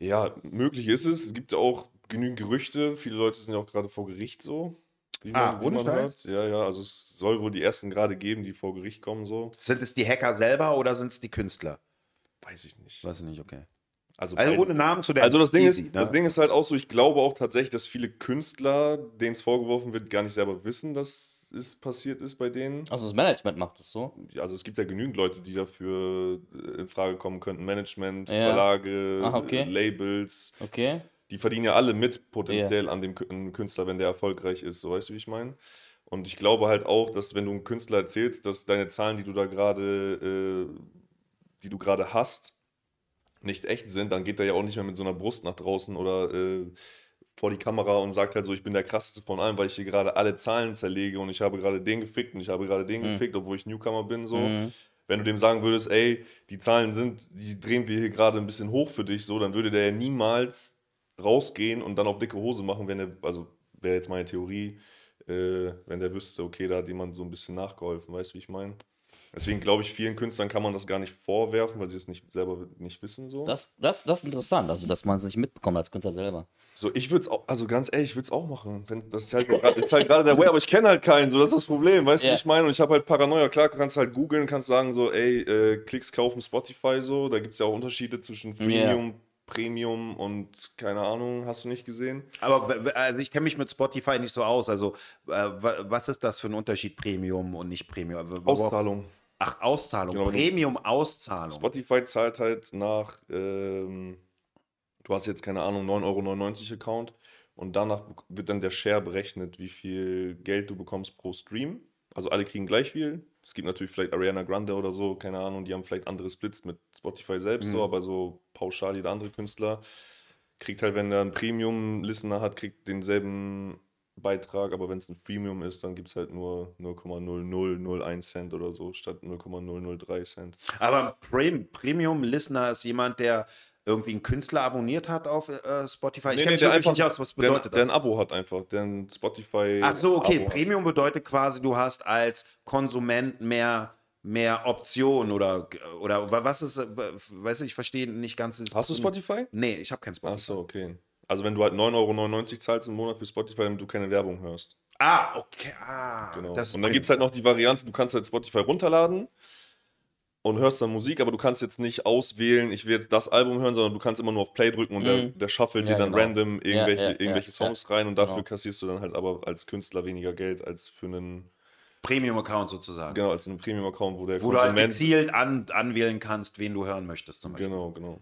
ja, möglich ist es. Es gibt ja auch genügend Gerüchte. Viele Leute sind ja auch gerade vor Gericht so. Wie Ah, man, wie man hört. Ja, ja, also es soll wohl die ersten gerade geben, die vor Gericht kommen, so. Sind es die Hacker selber oder sind es die Künstler? Weiß ich nicht. Weiß ich nicht, okay. Also, Also ohne Namen zu der also das Ding, easy, ist, ne? das Ding ist halt auch so, ich glaube auch tatsächlich, dass viele Künstler, denen es vorgeworfen wird, gar nicht selber wissen, dass es passiert ist bei denen. also das Management macht es so. Also es gibt ja genügend Leute, die dafür äh, in Frage kommen könnten. Management, Ja. Verlage, Ah, okay. Labels. Okay. Die verdienen ja alle mit potenziell an dem Künstler, wenn der erfolgreich ist. So weißt du, wie ich meine? Und ich glaube halt auch, dass wenn du einem Künstler erzählst, dass deine Zahlen, die du da gerade, äh, die du gerade hast, nicht echt sind, dann geht er ja auch nicht mehr mit so einer Brust nach draußen oder äh, vor die Kamera und sagt halt so, ich bin der krasseste von allen, weil ich hier gerade alle Zahlen zerlege und ich habe gerade den gefickt und ich habe gerade den gefickt, obwohl ich Newcomer bin, so. Mhm. Wenn du dem sagen würdest, ey, die Zahlen sind, die drehen wir hier gerade ein bisschen hoch für dich, so, dann würde der ja niemals rausgehen und dann auf dicke Hose machen, wenn er, also wäre jetzt meine Theorie, äh, wenn der wüsste, okay, da hat jemand so ein bisschen nachgeholfen, weißt du, wie ich meine? Deswegen glaube ich, vielen Künstlern kann man das gar nicht vorwerfen, weil sie es nicht selber nicht wissen, so. Das, das, das ist interessant, also dass man es nicht mitbekommt als Künstler selber. So, ich würde es auch, also ganz ehrlich, ich würde es auch machen. Wenn, das ist halt, ist halt gerade der Way, aber ich kenne halt keinen, so, das ist das Problem, weißt du, Ja. wie ich meine? Und ich habe halt Paranoia, klar, du kannst halt googeln, kannst sagen so, ey, äh, Klicks kaufen Spotify so, da gibt es ja auch Unterschiede zwischen Freemium, Premium und keine Ahnung, hast du nicht gesehen? Aber also ich kenne mich mit Spotify nicht so aus. Also äh, wa- was ist das für ein Unterschied Premium und nicht Premium? Also, Auszahlung. Ach, Auszahlung. Genau, Premium-Auszahlung. Spotify zahlt halt nach, ähm, du hast jetzt keine Ahnung, 9,99 Euro Account und danach wird dann der Share berechnet, wie viel Geld du bekommst pro Stream. Also alle kriegen gleich viel. Es gibt natürlich vielleicht Ariana Grande oder so, keine Ahnung, die haben vielleicht andere Splits mit Spotify selbst, so, aber so pauschal jeder andere Künstler kriegt halt, wenn er einen Premium-Listener hat, kriegt denselben Beitrag, aber wenn es ein Freemium ist, dann gibt es halt nur 0,0001 Cent oder so statt 0,003 Cent. Aber Prem Premium-Listener ist jemand, der irgendwie einen Künstler abonniert hat auf äh, Spotify. Ich Nee, kenne nee, mich wirklich einfach- nicht aus. Was der, bedeutet der ein das? Abo hat einfach, der ein Spotify. Ach so, okay. Abo hat. Premium bedeutet quasi, du hast als Konsument mehr, mehr Optionen oder, oder wa- was ist, äh, weiß ich, ich verstehe nicht ganz. Hast du Spotify? Nee, ich habe kein Spotify. Ach so, okay. Also wenn du halt 9,99 Euro zahlst im Monat für Spotify, damit du keine Werbung hörst. Ah, okay. Ah, Genau. das und dann gibt es halt noch die Variante, du kannst halt Spotify runterladen und hörst dann Musik, aber du kannst jetzt nicht auswählen, ich will jetzt das Album hören, sondern du kannst immer nur auf Play drücken und der, Mhm. der shuffelt Ja, dir dann genau. random irgendwelche, ja, ja, irgendwelche ja. Songs rein und dafür Genau. kassierst du dann halt aber als Künstler weniger Geld als für einen, Premium-Account sozusagen. genau, als einen Premium-Account, wo der Wo du halt Konsument gezielt an, anwählen kannst, wen du hören möchtest zum Beispiel. Genau, genau.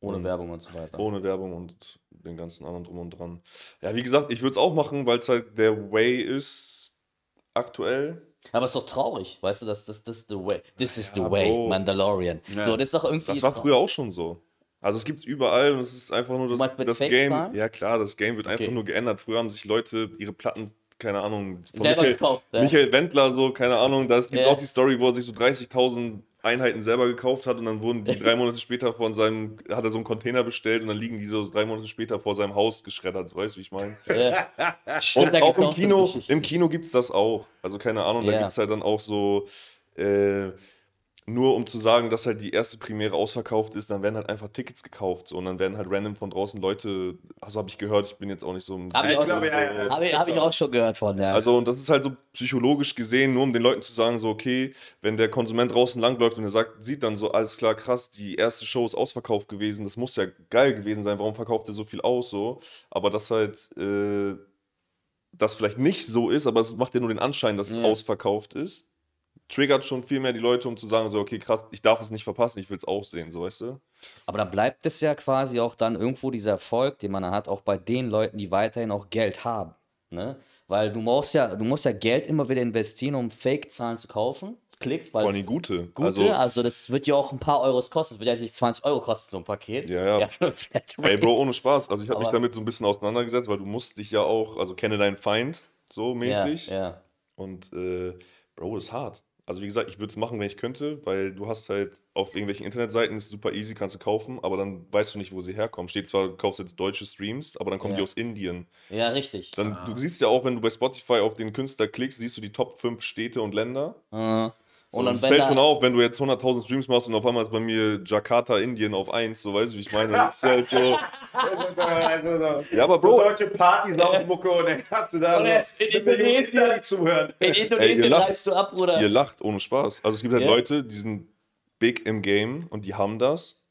Ohne Werbung und so weiter. Ohne Werbung und den ganzen anderen drum und dran. Ja, wie gesagt, ich würde es auch machen, weil es halt der Way ist aktuell. Aber es ist doch traurig, weißt du, das, das, das the way. This is the Ja, way, Bro. Mandalorian. Ja. So, das ist doch irgendwie. Das war früher auch schon so. Also es gibt überall und es ist einfach nur das, das? Game. Ja klar, das Game wird einfach Okay. nur geändert. Früher haben sich Leute ihre Platten, keine Ahnung, von Michael, gekauft, ja. Michael Wendler, so, keine Ahnung, da gibt es Ja. auch die Story, wo er sich so 30.000 Einheiten selber gekauft hat und dann wurden die drei Monate später von seinem, hat er so einen Container bestellt und dann liegen die so drei Monate später vor seinem Haus geschreddert, weißt du, wie ich meine? Ja. Und da auch im Kino, im Kino gibt es das auch. Also keine Ahnung, da Ja. gibt es halt dann auch so, äh, nur um zu sagen, dass halt die erste Premiere ausverkauft ist, dann werden halt einfach Tickets gekauft. So, und dann werden halt random von draußen Leute, also habe ich gehört, ich bin jetzt auch nicht so im. Hab ich, glaube, ja, ja, ja. hab ich, hab ich auch schon gehört von, ja. Also, und das ist halt so psychologisch gesehen, nur um den Leuten zu sagen, so, okay, wenn der Konsument draußen langläuft und er sagt, sieht dann so, alles klar, krass, die erste Show ist ausverkauft gewesen, das muss ja geil gewesen sein, warum verkauft er so viel aus, so. Aber das halt, äh, das vielleicht nicht so ist, aber es macht ja nur den Anschein, dass es Ja. ausverkauft ist. Triggert schon viel mehr die Leute, um zu sagen, so, okay, krass, ich darf es nicht verpassen, ich will es auch sehen, so, weißt du? Aber dann bleibt es ja quasi auch dann irgendwo dieser Erfolg, den man dann hat, auch bei den Leuten, die weiterhin auch Geld haben. Ne? Weil du musst ja, du musst ja Geld immer wieder investieren, um Fake-Zahlen zu kaufen. Klicks, weil Vor allem gute. gute, Also, also, das wird ja auch ein paar Euros kosten. Das wird ja nicht 20 Euro kosten, so ein Paket. Ja, ja. Ey, Bro, ohne Spaß. Also ich habe mich damit so ein bisschen auseinandergesetzt, weil du musst dich ja auch, also kenne deinen Feind, so mäßig. Ja, ja. Und äh, Bro, ist hart. Also wie gesagt, ich würde es machen, wenn ich könnte, weil du hast halt auf irgendwelchen Internetseiten, ist super easy, kannst du kaufen, aber dann weißt du nicht, wo sie herkommen. Steht zwar, du kaufst jetzt deutsche Streams, aber dann kommen die Ja. aus Indien. ja, richtig. Dann, Du siehst ja auch, wenn du bei Spotify auf den Künstler klickst, siehst du die Top 5 Städte und Länder. Äh, So, und dann, es wenn fällt da, schon auf, wenn du jetzt 100.000 Streams machst und auf einmal ist bei mir Jakarta, Indien auf 1, so weißt du, wie ich meine. Das ist halt so. So, Ja, aber so Bro, deutsche Partys auf Mucke und dann hast du da Und jetzt so in Indonesien. Zuhören. in Indonesien lacht- reißt du ab, Bruder. Ihr lacht ohne Spaß. Also es gibt halt Ja. Leute, die sind big im Game und die haben das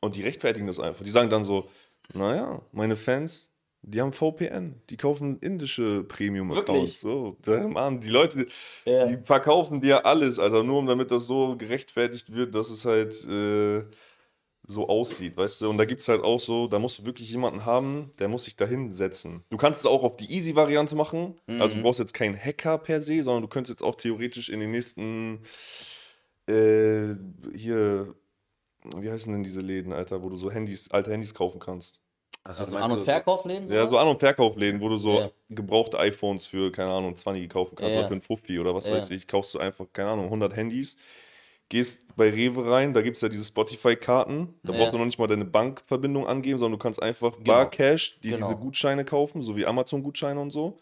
und die rechtfertigen das einfach. Die sagen dann so, naja, meine Fans, die haben VPN, die kaufen indische Premium-Accounts. So, Mann, die Leute, Ja. die verkaufen dir alles, Alter, nur um damit das so gerechtfertigt wird, dass es halt äh, so aussieht, weißt du? Und da gibt es halt auch so, da musst du wirklich jemanden haben, der muss sich da hinsetzen. Du kannst es auch auf die Easy-Variante machen. Also du brauchst jetzt keinen Hacker per se, sondern du könntest jetzt auch theoretisch in den nächsten äh, hier, wie heißen denn diese Läden, Alter, wo du so Handys, alte Handys kaufen kannst. Also, Also An- und Verkaufläden? Ja, so? An- und Verkaufläden, wo du so Ja. gebrauchte iPhones für, keine Ahnung, 20 kaufen kannst Ja. oder für einen Fuffi oder was Ja. weiß ich. Kaufst du einfach, keine Ahnung, 100 Handys, gehst bei Rewe rein, da gibt es ja diese Spotify-Karten. Da brauchst du noch nicht mal deine Bankverbindung angeben, sondern du kannst einfach Bar Cash, die Genau. diese Gutscheine kaufen, so wie Amazon-Gutscheine und so.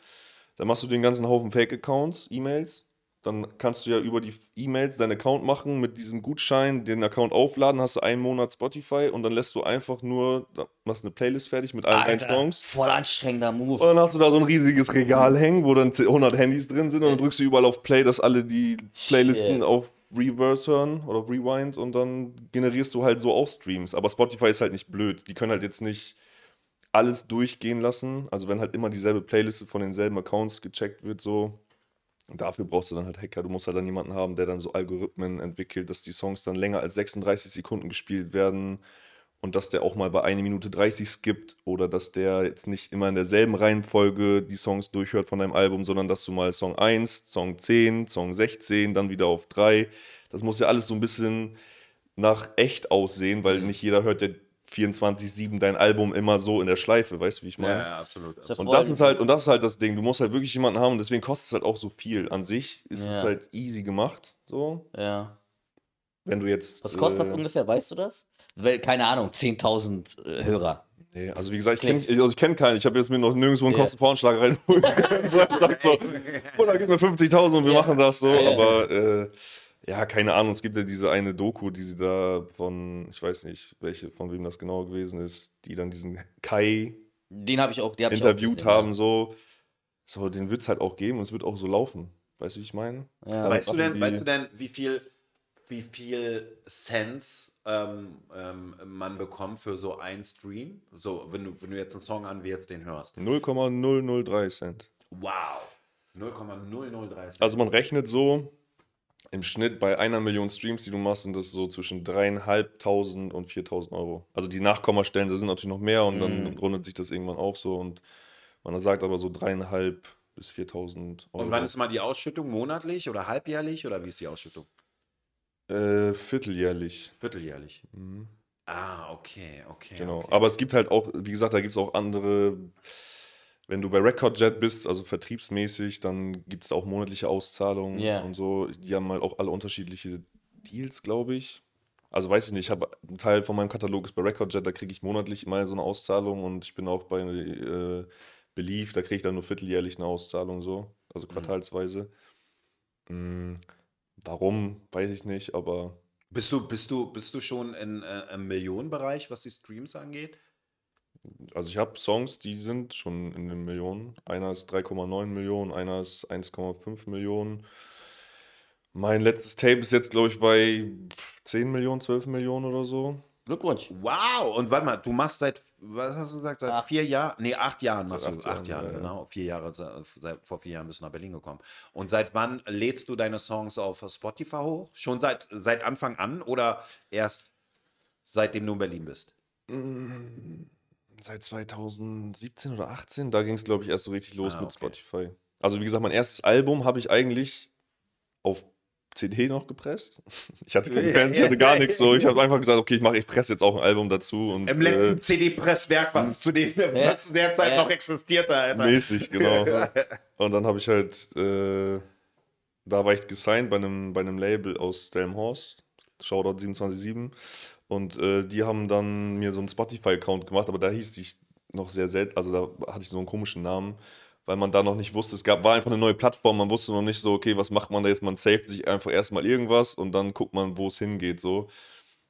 Dann machst du den ganzen Haufen Fake-Accounts, E-Mails. Dann kannst du ja über die E-Mails deinen Account machen, mit diesem Gutschein den Account aufladen, hast du einen Monat Spotify und dann lässt du einfach nur, machst eine Playlist fertig mit allen Alter, Songs. voll anstrengender Und Move. dann hast du da so ein riesiges Regal hängen, wo dann 100 Handys drin sind und dann drückst du überall auf Play, dass alle die Playlisten Shit. auf Reverse hören oder auf Rewind und dann generierst du halt so auch Streams. Aber Spotify ist halt nicht blöd. Die können halt jetzt nicht alles durchgehen lassen. Also wenn halt immer dieselbe Playliste von denselben Accounts gecheckt wird, so. Dafür brauchst du dann halt Hacker. Du musst halt dann jemanden haben, der dann so Algorithmen entwickelt, dass die Songs dann länger als 36 Sekunden gespielt werden und dass der auch mal bei 1 Minute 30 skippt oder dass der jetzt nicht immer in derselben Reihenfolge die Songs durchhört von deinem Album, sondern dass du mal Song 1, Song 10, Song 16, dann wieder auf 3. Das muss ja alles so ein bisschen nach echt aussehen, weil nicht jeder hört ja 24-7 dein Album immer so in der Schleife, weißt du, wie ich meine? Ja, ja, absolut. Ja Und das ist halt, und das ist halt das Ding. Du musst halt wirklich jemanden haben und deswegen kostet es halt auch so viel. An sich ist Ja. es halt easy gemacht. So. Ja. Wenn du jetzt. Was kostet das äh, ungefähr, weißt du das? Weil, keine Ahnung, 10.000 äh, Hörer. Nee, also wie gesagt, ich kenne also ich kenn keinen. Ich habe jetzt mir noch nirgendwo einen Ja. Kostenvoranschlag reinholen können, wo er sagt so, Bruder, gib mir 50.000 und wir Ja. machen das so. Ja. Aber äh, ja, keine Ahnung. Es gibt ja diese eine Doku, die sie da von, ich weiß nicht, welche, von wem das genau gewesen ist, die dann diesen Kai Den habe ich auch, die habe ich auch interviewt gesehen, haben, so. So, den wird es halt auch geben und es wird auch so laufen. Weißt du, wie ich meine? Ja. Ja. Weißt du, denn, weißt du denn, wie viel, wie viel Cents ähm, ähm, man bekommt für so einen Stream? So, wenn du, wenn du jetzt einen Song an wie jetzt den hörst. 0,003 Cent. Wow. 0,003 Cent. Also man rechnet so, Im Schnitt bei einer Million Streams, die du machst, sind das so zwischen dreieinhalbtausend und 4.000 Euro. Also die Nachkommastellen, da sind natürlich noch mehr und dann Mm. rundet sich das irgendwann auf so und man sagt aber so dreieinhalb bis 4.000 Euro. Und wann ist mal die Ausschüttung? Monatlich oder halbjährlich? Oder wie ist die Ausschüttung? Äh, vierteljährlich. Vierteljährlich. Mhm. Ah, okay, okay. Genau. Okay. Aber es gibt halt auch, wie gesagt, da gibt es auch andere. Wenn du bei Recordjet bist, also vertriebsmäßig, dann gibt es da auch monatliche Auszahlungen Ja. und so. Die haben halt auch alle unterschiedliche Deals, glaube ich. Also weiß ich nicht, ich habe einen Teil von meinem Katalog ist bei Recordjet, da kriege ich monatlich mal so eine Auszahlung und ich bin auch bei äh, Belief, da kriege ich dann nur vierteljährlich eine Auszahlung so, also quartalsweise. Mm, warum, weiß ich nicht, aber Bist du, bist du, bist du schon in, äh, im Millionenbereich, was die Streams angeht? Also ich habe Songs, die sind schon in den Millionen. Einer ist 3,9 Millionen, einer ist 1,5 Millionen. Mein letztes Tape ist jetzt, glaube ich, bei 10 Millionen, 12 Millionen oder so. Glückwunsch. Wow! Und warte mal, du machst seit, was hast du gesagt, seit Acht. vier Jahren? Nee, acht Jahren machst Seit du. acht Acht Jahren, Jahre, ja, ja. genau. Vier Jahre, se- seit, vor vier Jahren bist du nach Berlin gekommen. Und seit wann lädst du deine Songs auf Spotify hoch? Schon seit, seit Anfang an oder erst seitdem du in Berlin bist? Seit 2017 oder 18, da ging es, glaube ich, erst so richtig los Ah, mit okay. Spotify. Also wie gesagt, mein erstes Album habe ich eigentlich auf CD noch gepresst. Ich hatte keine Fans, ich hatte gar nichts so. Ich habe einfach gesagt, okay, ich mache, ich presse jetzt auch ein Album dazu und Im äh, letzten CD-Presswerk, was es zu, dem, was zu der Zeit noch existierte, Alter. Mäßig, genau. Und dann habe ich halt, äh, da war ich gesigned bei einem, bei einem Label aus Delmhorst, Shoutout 277. Und äh, die haben dann mir so einen Spotify-Account gemacht, aber da hieß ich noch sehr selten, also da hatte ich so einen komischen Namen, weil man da noch nicht wusste, es gab, war einfach eine neue Plattform, man wusste noch nicht so, okay, was macht man da jetzt? Man saved sich einfach erstmal irgendwas und dann guckt man, wo es hingeht, so.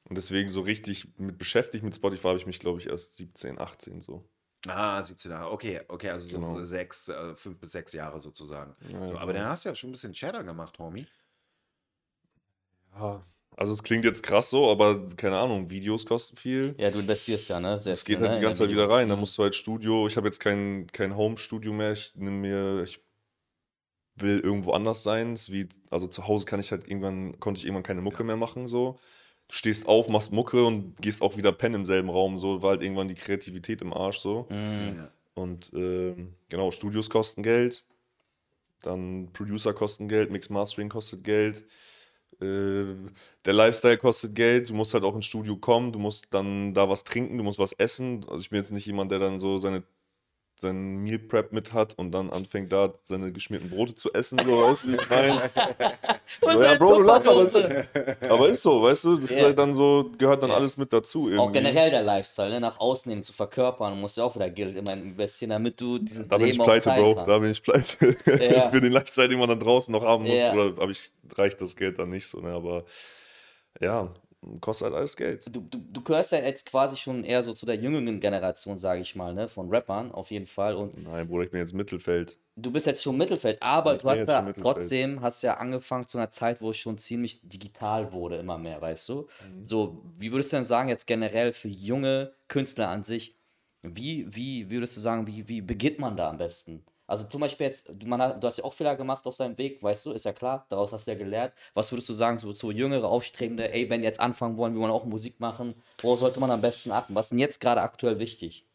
Und deswegen so richtig mit beschäftigt mit Spotify habe ich mich, glaube ich, erst 17, 18 so. Ah, 17 Jahre. Okay, okay, also so Genau. sechs, äh, fünf bis sechs Jahre sozusagen. Ja, so, ja, aber genau. dann hast du ja schon ein bisschen Cheddar gemacht, Homie. Ja, also es klingt jetzt krass so, aber keine Ahnung, Videos kosten viel. Ja, du investierst ja, ne? Sehr Es geht viel, halt ne, die ganze Zeit wieder rein. Da musst du halt Studio. Ich habe jetzt kein, kein Home-Studio mehr. Ich nehme mir, ich will irgendwo anders sein. Wie, also zu Hause kann ich halt irgendwann, konnte ich irgendwann keine Mucke mehr machen. So. Du stehst auf, machst Mucke und gehst auch wieder pennen im selben Raum. So war halt irgendwann die Kreativität im Arsch. So. Mhm. Und ähm, genau, Studios kosten Geld. Dann Producer kosten Geld, Mix Mastering kostet Geld. Äh, der Lifestyle kostet Geld. Du musst halt auch ins Studio kommen. Du musst dann da was trinken, du musst was essen. Also ich bin jetzt nicht jemand, der dann so seine sein Meal Prep mit hat und dann anfängt da seine geschmierten Brote zu essen, so weißt du, wie ich meine? so, ja, Bro, du lachst, aber ist, aber ist so, weißt du, das Ja. halt dann so, gehört dann Ja. alles mit dazu irgendwie. Auch generell der Lifestyle, ne? nach außen hin zu verkörpern, musst du auch wieder Geld immer investieren, damit du dieses Da bin Leben ich auch pleite, Bro. kannst. Da bin ich pleite. Ja. Für den Lifestyle, den man dann draußen noch haben muss. Ja. Oder aber ich reicht das Geld dann nicht so, ne? Aber ja, kostet halt alles Geld. Du, du, du gehörst ja jetzt quasi schon eher so zu der jüngeren Generation, sage ich mal, ne? von Rappern auf jeden Fall. Und Nein, Bruder, ich bin jetzt Mittelfeld. du bist jetzt schon Mittelfeld, aber Ich du hast ja trotzdem hast ja angefangen zu einer Zeit, wo es schon ziemlich digital wurde, immer mehr, weißt du? Mhm. So, wie würdest du denn sagen, jetzt generell für junge Künstler an sich, wie, wie würdest du sagen, wie, wie beginnt man da am besten? Also zum Beispiel jetzt, du- man hat, du hast ja auch Fehler gemacht auf deinem Weg, weißt du, ist ja klar, daraus hast du ja gelernt. Was würdest du sagen, so, so jüngere, aufstrebende, ey, wenn jetzt anfangen wollen, wir wollen auch Musik machen, worauf sollte man am besten achten? Was ist denn jetzt gerade aktuell wichtig?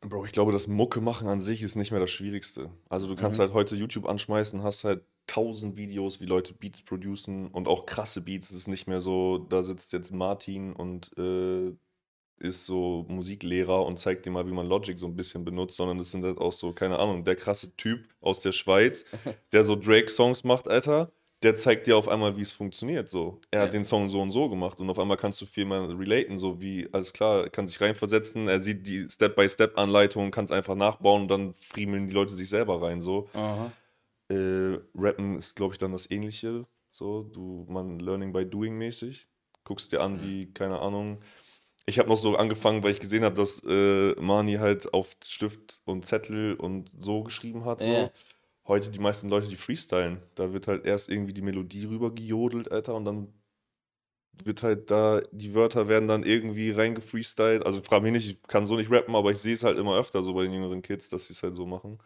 Bro, ich glaube, das Mucke machen an sich ist nicht mehr das Schwierigste. Also du kannst halt heute YouTube anschmeißen, hast halt tausend Videos, wie Leute Beats producen und auch krasse Beats. Es ist nicht mehr so, da sitzt jetzt Martin und äh, ist so Musiklehrer und zeigt dir mal, wie man Logic so ein bisschen benutzt, sondern es sind halt auch so, keine Ahnung, der krasse Typ aus der Schweiz, der so Drake-Songs macht, Alter, der zeigt dir auf einmal, wie es funktioniert. So. Er hat Ja. den Song so und so gemacht und auf einmal kannst du viel mehr relaten, so wie, alles klar, er kann sich reinversetzen, er sieht die Step-by-Step-Anleitung, kann es einfach nachbauen und dann friemeln die Leute sich selber rein. So. Äh, Rappen ist, glaube ich, dann das Ähnliche. So, du, man Learning by Doing mäßig. Guckst dir an, wie, keine Ahnung. Ich habe noch so angefangen, weil ich gesehen habe, dass äh, Mani halt auf Stift und Zettel und so geschrieben hat. So. Ja. Heute die meisten Leute, die freestylen, da wird halt erst irgendwie die Melodie rüber gejodelt, Alter, und dann wird halt da, die Wörter werden dann irgendwie reingefreestylt. Also frage mich nicht, ich kann so nicht rappen, aber ich sehe es halt immer öfter so bei den jüngeren Kids, dass sie es halt so machen.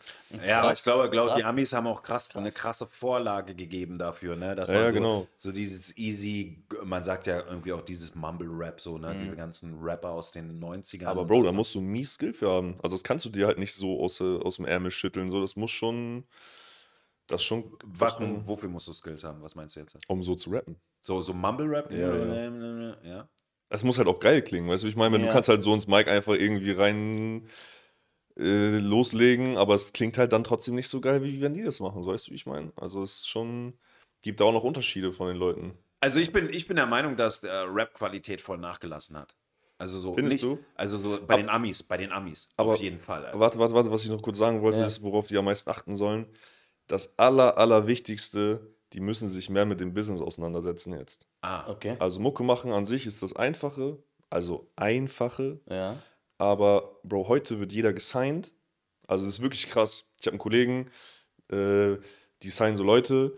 Ja, aber Krass, ich glaube, glaube die krass. Amis haben auch krass, eine krasse Vorlage gegeben dafür, ne? Dass Ja, man ja, so, genau. so dieses easy, man sagt ja irgendwie auch dieses Mumble-Rap, so, ne? Mhm. Diese ganzen Rapper aus den 90ern. Aber Bro, da so. musst du mies Skill für haben. Also das kannst du dir halt nicht so aus, äh, aus dem Ärmel schütteln. So, das muss schon, das schon, Was, schon wofür musst du Skills haben? Was meinst du jetzt? um so zu rappen. So, so Mumble-Rap? Ja, ja. ja. Es muss halt auch geil klingen, weißt du, wie ich meine, wenn Ja. du kannst halt so ins Mic einfach irgendwie rein äh, loslegen, aber es klingt halt dann trotzdem nicht so geil, wie wenn die das machen, so weißt du, wie ich meine? Also es ist schon, gibt da auch noch Unterschiede von den Leuten. Also ich bin, ich bin der Meinung, dass äh, Rap-Qualität voll nachgelassen hat. Also so Findest nicht, du? Also so bei den Amis, bei den Amis. Aber- auf jeden Fall. Alter. Warte, warte, warte, was ich noch kurz sagen wollte, Ja. ist, worauf die am meisten achten sollen. Das aller, allerwichtigste, die müssen sich mehr mit dem Business auseinandersetzen jetzt. ah, Okay. Also Mucke machen an sich ist das Einfache, also Einfache, Ja. aber Bro, heute wird jeder gesigned. Also das ist wirklich krass. Ich habe einen Kollegen, äh, die signen so Leute,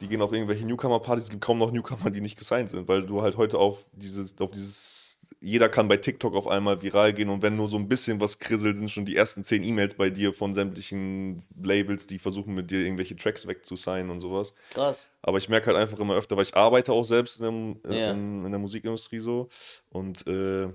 die gehen auf irgendwelche Newcomer-Partys. Es gibt kaum noch Newcomer, die nicht gesigned sind, weil du halt heute auf dieses, auf dieses, jeder kann bei TikTok auf einmal viral gehen und wenn nur so ein bisschen was krisselt, sind schon die ersten zehn E-Mails bei dir von sämtlichen Labels, die versuchen mit dir irgendwelche Tracks wegzusignen und sowas. Krass. Aber ich merke halt einfach immer öfter, weil ich arbeite auch selbst in, dem, äh, Ja. in, in der Musikindustrie so. Und äh,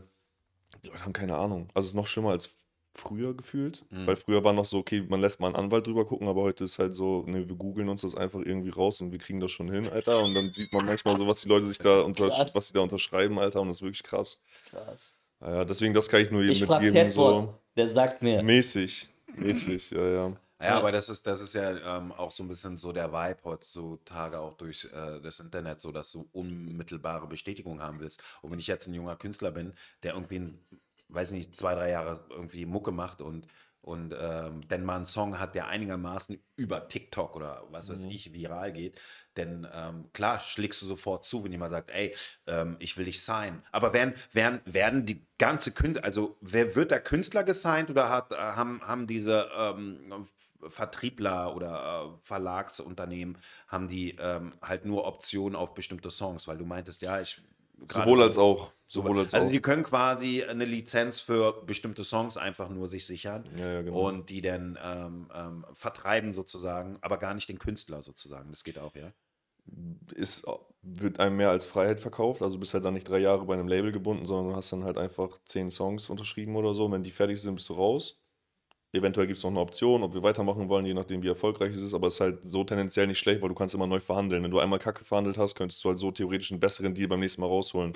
die Leute haben keine Ahnung. Also es ist noch schlimmer als früher gefühlt. Mhm. Weil früher war noch so, okay, man lässt mal einen Anwalt drüber gucken, aber heute ist halt so, ne, wir googeln uns das einfach irgendwie raus und wir kriegen das schon hin, Alter. Und dann sieht man manchmal so, was die Leute sich da unter, Krass. was sie da unterschreiben, Alter. Und das ist wirklich krass. Krass. Ja, deswegen, das kann ich nur jedem Ich mitgeben. Catbot, So der sagt mir. mäßig. Mäßig, ja, ja. Ja, Ja. aber das ist, das ist ja ähm, auch so ein bisschen so der Vibe heutzutage auch durch äh, das Internet, so dass du unmittelbare Bestätigung haben willst. Und wenn ich jetzt ein junger Künstler bin, der irgendwie, ein, weiß nicht, zwei, drei Jahre irgendwie Mucke macht und, und ähm, dann mal einen Song hat, der einigermaßen über TikTok oder was weiß ich viral geht, denn ähm, klar schlägst du sofort zu, wenn jemand sagt, ey, ähm, ich will dich signen. Aber werden, werden, werden die ganze Künstler, also wer wird der Künstler gesigned oder hat, äh, haben, haben diese ähm, Vertriebler oder äh, Verlagsunternehmen, haben die ähm, halt nur Optionen auf bestimmte Songs, weil du meintest, ja, ich Sowohl so- als auch. Sowohl als also auch. die können quasi eine Lizenz für bestimmte Songs einfach nur sich sichern Ja, ja, genau. und die dann ähm, ähm, vertreiben sozusagen, aber gar nicht den Künstler sozusagen. Das geht auch, ja. ist, wird einem mehr als Freiheit verkauft. Also bist halt dann nicht drei Jahre bei einem Label gebunden, sondern du hast dann halt einfach zehn Songs unterschrieben oder so. Und wenn die fertig sind, bist du raus. Eventuell gibt es noch eine Option, ob wir weitermachen wollen, je nachdem, wie erfolgreich es ist. Aber es ist halt so tendenziell nicht schlecht, weil du kannst immer neu verhandeln. Wenn du einmal Kacke verhandelt hast, könntest du halt so theoretisch einen besseren Deal beim nächsten Mal rausholen.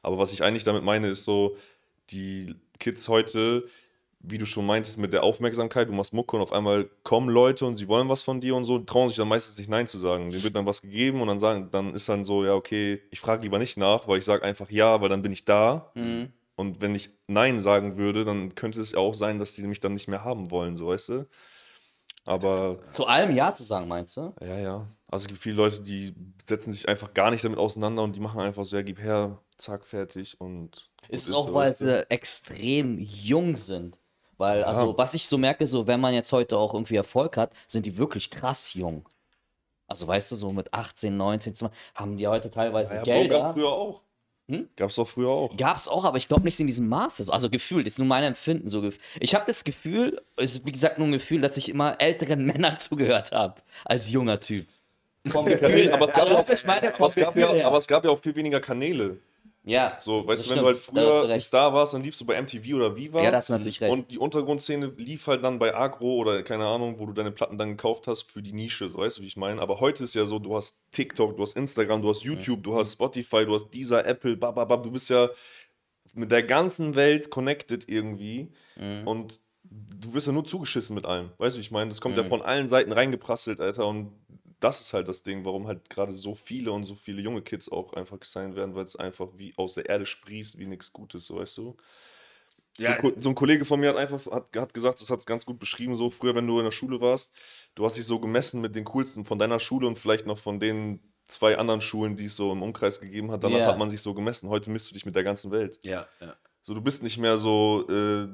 Aber was ich eigentlich damit meine, ist so, die Kids heute, wie du schon meintest, mit der Aufmerksamkeit, du machst Mucke und auf einmal kommen Leute und sie wollen was von dir und so, trauen sich dann meistens nicht Nein zu sagen. Denen wird dann was gegeben und dann sagen, dann ist dann so, ja, okay, ich frage lieber nicht nach, weil ich sage einfach ja, weil dann bin ich da. Mhm. Und wenn ich Nein sagen würde, dann könnte es ja auch sein, dass die mich dann nicht mehr haben wollen, so weißt du. Aber Zu allem Ja zu sagen, meinst du? ja, ja. Also es gibt viele Leute, die setzen sich einfach gar nicht damit auseinander und die machen einfach so, ja, gib her, zack, fertig und. Ist gut auch, so, weil sie extrem jung sind. Weil, also, Ja. was ich so merke, so, wenn man jetzt heute auch irgendwie Erfolg hat, sind die wirklich krass jung. Also, weißt du, so mit 18, 19, 20, haben die heute teilweise Ja, Gelder. gab's früher auch. Hm? Gab's doch früher auch. Gab's auch, aber ich glaube nicht in diesem Maße. so. Also gefühlt, ist nur mein Empfinden so. Ich habe das Gefühl, es ist wie gesagt nur ein Gefühl, dass ich immer älteren Männern zugehört habe als junger Typ. Vom Gefühl, es gab, auch, meine, es gab ja, aber es gab ja auch viel weniger Kanäle. Ja, So, weißt das du, wenn du halt früher ein. Star warst, dann liefst du bei MTV oder Viva. Ja, da hast du natürlich recht. Und die Untergrundszene lief halt dann bei Agro oder keine Ahnung, wo du deine Platten dann gekauft hast für die Nische, so weißt du, wie ich meine. Aber heute ist ja so, du hast TikTok, du hast Instagram, du hast YouTube, du hast Spotify, du hast dieser Apple, bababab, du bist ja mit der ganzen Welt connected irgendwie Mhm. und du wirst ja nur zugeschissen mit allem, weißt du, wie ich meine. Das kommt ja von allen Seiten reingeprasselt, Alter, und das ist halt das Ding, warum halt gerade so viele und so viele junge Kids auch einfach gesigned werden, weil es einfach wie aus der Erde sprießt, wie nichts Gutes, so weißt du. Ja. So, so ein Kollege von mir hat einfach hat, hat gesagt, das hat es ganz gut beschrieben, so früher, wenn du in der Schule warst, du hast dich so gemessen mit den coolsten von deiner Schule und vielleicht noch von den zwei anderen Schulen, die es so im Umkreis gegeben hat. Danach Ja. hat man sich so gemessen. Heute misst du dich mit der ganzen Welt. Ja, ja. So, du bist nicht mehr so, äh,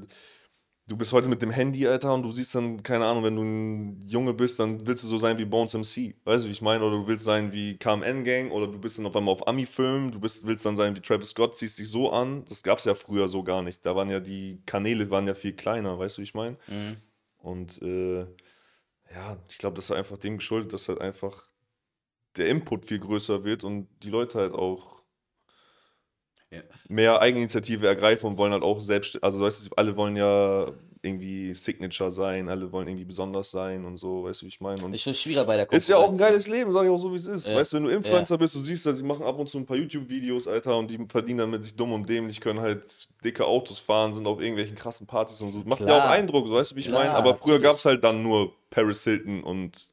du bist heute mit dem Handy, Alter, und du siehst dann, keine Ahnung, wenn du ein Junge bist, dann willst du so sein wie Bones MC. Weißt du, wie ich meine? Oder du willst sein wie KMN Gang oder du bist dann auf einmal auf Ami-Film, du bist, willst dann sein wie Travis Scott, ziehst dich so an. Das gab es ja früher so gar nicht. Da waren ja die Kanäle waren ja viel kleiner, weißt du, wie ich meine? Mhm. Und äh, ja, ich glaube, das ist einfach dem geschuldet, dass halt einfach der Input viel größer wird und die Leute halt auch. Mehr Eigeninitiative ergreifen und wollen halt auch selbst, also weißt du, alle wollen ja irgendwie Signature sein, alle wollen irgendwie besonders sein und so, weißt du, wie ich meine? Und Ist schon schwieriger bei der ist ja auch ein Konkurrenz. geiles Leben, sag ich auch so, wie es ist. Ja. Weißt du, wenn du Influencer bist, du siehst, dass sie machen ab und zu ein paar YouTube-Videos, Alter, und die verdienen damit sich dumm und dämlich, können halt dicke Autos fahren, sind auf irgendwelchen krassen Partys und so. Macht ja auch Eindruck, so, weißt du, wie ich meine? Aber früher gab es halt dann nur Paris Hilton und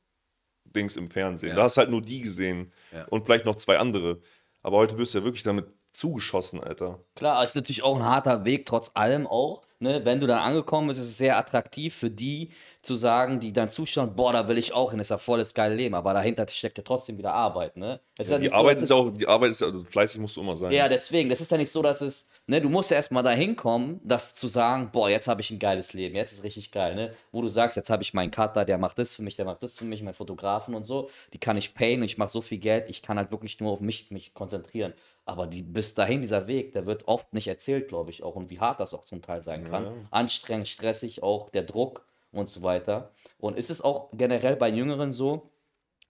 Dings im Fernsehen. Ja. Da hast du halt nur die gesehen Ja. und vielleicht noch zwei andere. Aber heute wirst du ja wirklich damit zugeschossen, Alter. Klar, ist natürlich auch ein harter Weg, trotz allem auch. Ne? Wenn du dann angekommen bist, ist es sehr attraktiv für die zu sagen, die dann zuschauen, boah, da will ich auch hin, das ist ja voll das geile Leben. Aber dahinter steckt ja trotzdem wieder Arbeit. Ne? Ist ja Die so, Arbeit dass ist ja auch, die Arbeit ist ja, also fleißig musst du immer sein. Ja, deswegen, das ist ja nicht so, dass es, ne, du musst ja erstmal dahin kommen, das zu sagen, boah, jetzt habe ich ein geiles Leben, jetzt ist richtig geil, ne? Wo du sagst, jetzt habe ich meinen Cutter, der macht das für mich, der macht das für mich, meinen Fotografen und so, die kann ich payen und ich mache so viel Geld, ich kann halt wirklich nur auf mich, mich konzentrieren. Aber die, bis dahin, dieser Weg, der wird oft nicht erzählt, glaube ich, auch und wie hart das auch zum Teil sein kann. Ja. Anstrengend, stressig, auch der Druck und so weiter. Und ist es auch generell bei Jüngeren so,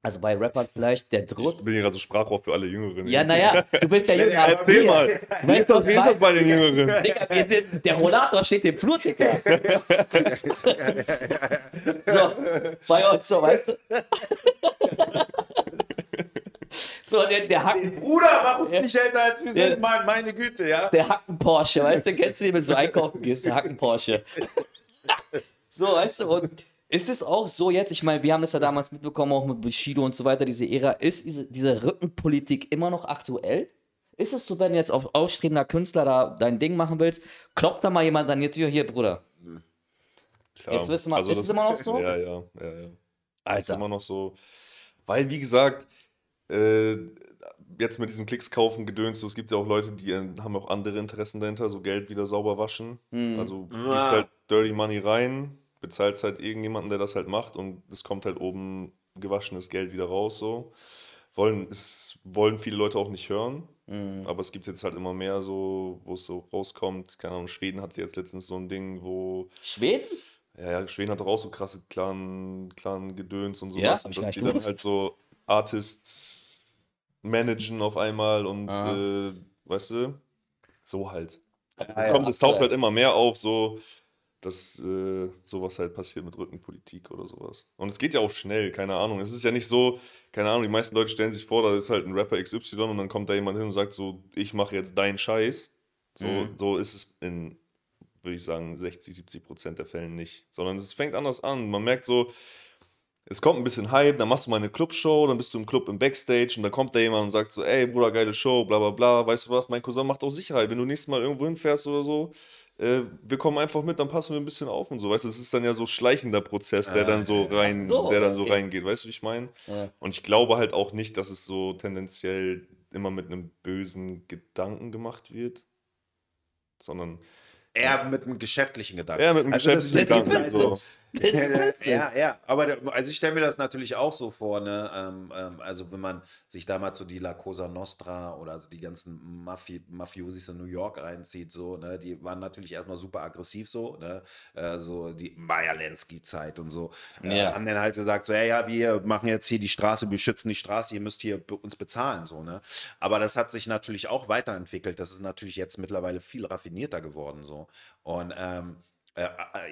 also bei Rappern vielleicht, der Druck, Ich bin hier gerade so Sprachrohr für alle Jüngeren. ja, naja, du bist der Jünger. als Erzähl mal. Wie ist das, wie ist das bei den Jüngeren? Digga, wir sind, der Rollator steht im Flur, Digga. so, bei uns so, weißt du? so, der, der Hacken, Bruder, mach uns Ja. nicht älter als wir Ja. sind, Mann, meine Güte, ja. der Hacken Porsche, weißt du, kennst du den, wenn du so einkaufen gehst, der Hacken Porsche. so, weißt du, und ist es auch so jetzt, ich meine, wir haben das ja damals mitbekommen, auch mit Bushido und so weiter, diese Ära, ist diese, diese Rückenpolitik immer noch aktuell? Ist es so, wenn du jetzt auf ausstrebender Künstler da dein Ding machen willst, klopft da mal jemand an die Tür, hier, Bruder, Klar. Jetzt wissen wir- ist es immer noch so? Ja, ja, ja, ja. Ist Alter. immer noch so. Weil, wie gesagt, äh, jetzt mit diesem Klicks kaufen, Gedöns, so, es gibt ja auch Leute, die äh, haben auch andere Interessen dahinter, so Geld wieder sauber waschen. Hm. Also gibst Ah. halt Dirty Money rein, bezahlst halt irgendjemanden, der das halt macht und es kommt halt oben gewaschenes Geld wieder raus, so. Wollen, es wollen viele Leute auch nicht hören, Mhm. aber es gibt jetzt halt immer mehr so, wo es so rauskommt. Keine Ahnung, Schweden hatte jetzt letztens so ein Ding, wo Schweden? ja, ja, Schweden hat doch auch so krasse Clan, Clan Gedöns und Ja, sowas. hab und dass die dann halt so Artists managen auf einmal und Aha. äh, weißt du, so halt. Ah, ja, Kommt, es taucht halt immer mehr auf, so dass äh, sowas halt passiert mit Rückenpolitik oder sowas. Und es geht ja auch schnell, keine Ahnung. Es ist ja nicht so, keine Ahnung, die meisten Leute stellen sich vor, da ist halt ein Rapper XY und dann kommt da jemand hin und sagt so, ich mache jetzt deinen Scheiß. So, Mhm. so ist es in, würde ich sagen, 60, 70 Prozent der Fällen nicht. Sondern es fängt anders an. Man merkt so, es kommt ein bisschen Hype, dann machst du mal eine Clubshow, dann bist du im Club im Backstage und dann kommt da jemand und sagt so, ey Bruder, geile Show, bla bla bla, weißt du was, mein Cousin macht auch Sicherheit, wenn du nächstes Mal irgendwo hinfährst oder so, äh, wir kommen einfach mit, dann passen wir ein bisschen auf und so, weißt du, das ist dann ja so schleichender Prozess, der dann so rein, Ach so, der dann so okay. reingeht, weißt du, wie ich meine? Ja. Und ich glaube halt auch nicht, dass es so tendenziell immer mit einem bösen Gedanken gemacht wird, sondern Eher mit einem geschäftlichen Gedanken. eher mit einem Also geschäftlichen Gedanken. So. Ja, ja, aber also ich stelle mir das natürlich auch so vor, ne? Ähm, ähm, also wenn man sich damals so die La Cosa Nostra oder also die ganzen Mafi Mafiosis in New York reinzieht, so, ne, die waren natürlich erstmal super aggressiv so, ne? Äh, so die Majalensky-Zeit und so. Äh, Ja. haben dann halt gesagt, so, ja, ja, wir machen jetzt hier die Straße, wir schützen die Straße, ihr müsst hier be- uns bezahlen, so, ne? Aber das hat sich natürlich auch weiterentwickelt. Das ist natürlich jetzt mittlerweile viel raffinierter geworden, so. Und ähm, äh, äh,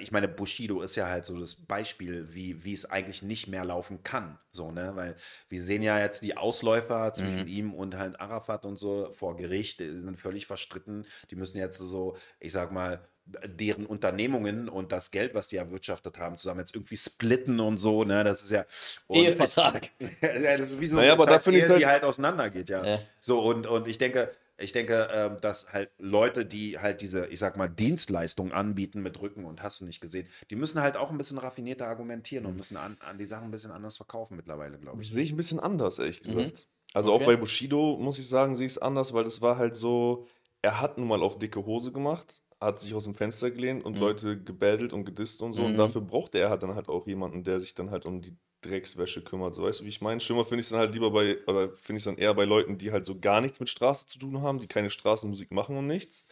ich meine, Bushido ist ja halt so das Beispiel, wie, wie es eigentlich nicht mehr laufen kann. So, ne? Weil wir sehen ja jetzt die Ausläufer zwischen ihm und halt Arafat und so vor Gericht, die sind völlig verstritten. Die müssen jetzt so, ich sag mal, deren Unternehmungen und das Geld, was die erwirtschaftet haben, zusammen jetzt irgendwie splitten und so, ne? Das ist ja. Ehevertrag. ja, das ist wie so Naja, finde ich Ehe, halt- die halt auseinandergeht, ja. Ja. So, und, und ich denke, ich denke, ähm, dass halt Leute, die halt diese, ich sag mal, Dienstleistungen anbieten mit Rücken und hast du nicht gesehen, die müssen halt auch ein bisschen raffinierter argumentieren Mhm. und müssen an, an die Sachen ein bisschen anders verkaufen mittlerweile, glaube Das ich. sehe ich ein bisschen anders, ehrlich Mhm. gesagt. Also Okay. auch bei Bushido, muss ich sagen, sehe ich es anders, weil das war halt so, er hat nun mal auf dicke Hose gemacht, hat sich aus dem Fenster gelehnt und Leute gebettelt und gedisst und so. Und Mhm. dafür brauchte er halt dann halt auch jemanden, der sich dann halt um die Dreckswäsche kümmert. So, weißt du, wie ich meine? Schlimmer finde ich es dann halt lieber bei, oder finde ich es dann eher bei Leuten, die halt so gar nichts mit Straße zu tun haben, die keine Straßenmusik machen und nichts.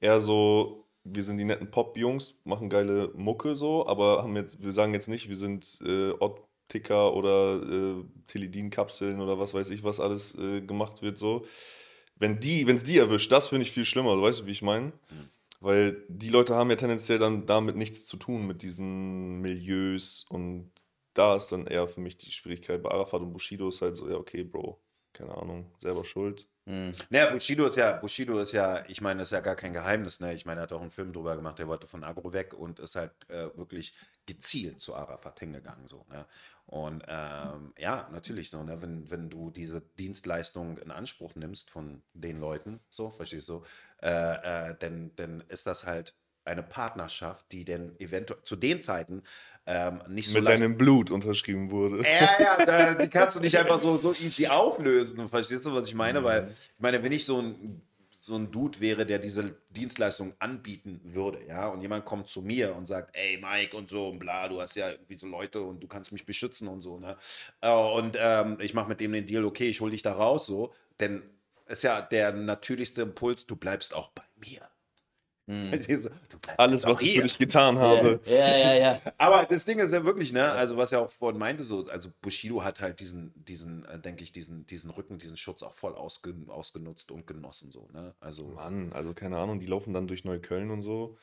Eher so, wir sind die netten Pop-Jungs, machen geile Mucke so, aber haben jetzt, wir sagen jetzt nicht, wir sind äh, Optiker oder äh, Teledin-Kapseln oder was weiß ich, was alles äh, gemacht wird so. Wenn die, wenn es die erwischt, das finde ich viel schlimmer, so, weißt du, wie ich meine? Weil die Leute haben ja tendenziell dann damit nichts zu tun, mit diesen Milieus und da ist dann eher für mich die Schwierigkeit. Bei Arafat und Bushido ist halt so, ja, okay, Bro, keine Ahnung, selber schuld. Naja, Bushido ist ja, Bushido ist ja, ich meine, das ist ja gar kein Geheimnis, ne? Ich meine, er hat auch einen Film drüber gemacht, der wollte von Agro weg und ist halt äh, wirklich gezielt zu Arafat hingegangen, so, ne? Und ähm, ja, natürlich so, ne? Wenn, wenn du diese Dienstleistung in Anspruch nimmst von den Leuten, so, verstehst du, äh, äh, dann, dann ist das halt eine Partnerschaft, die denn eventuell zu den Zeiten ähm, nicht so Mit deinem Blut unterschrieben wurde. ja, ja, die kannst du nicht einfach so, so easy auflösen. Verstehst du, was ich meine? Weil, ich meine, wenn ich so ein, so ein Dude wäre, der diese Dienstleistung anbieten würde, ja, und jemand kommt zu mir und sagt, ey, Mike und so und bla, du hast ja irgendwie so Leute und du kannst mich beschützen und so, ne? Äh, Und ähm, ich mache mit dem den Deal, okay, ich hole dich da raus, so, denn ist ja der natürlichste Impuls, du bleibst auch bei mir. Du? Du bleibst Alles, auch was ich hier. für dich getan habe. Ja, ja, ja. Aber das Ding ist ja wirklich, ne, also was er auch vorhin meinte, so, also Bushido hat halt diesen, diesen, äh, denke ich, diesen, diesen Rücken, diesen Schutz auch voll ausgen, ausgenutzt und genossen, so, ne? Also, Mann, also keine Ahnung, die laufen dann durch Neukölln und so.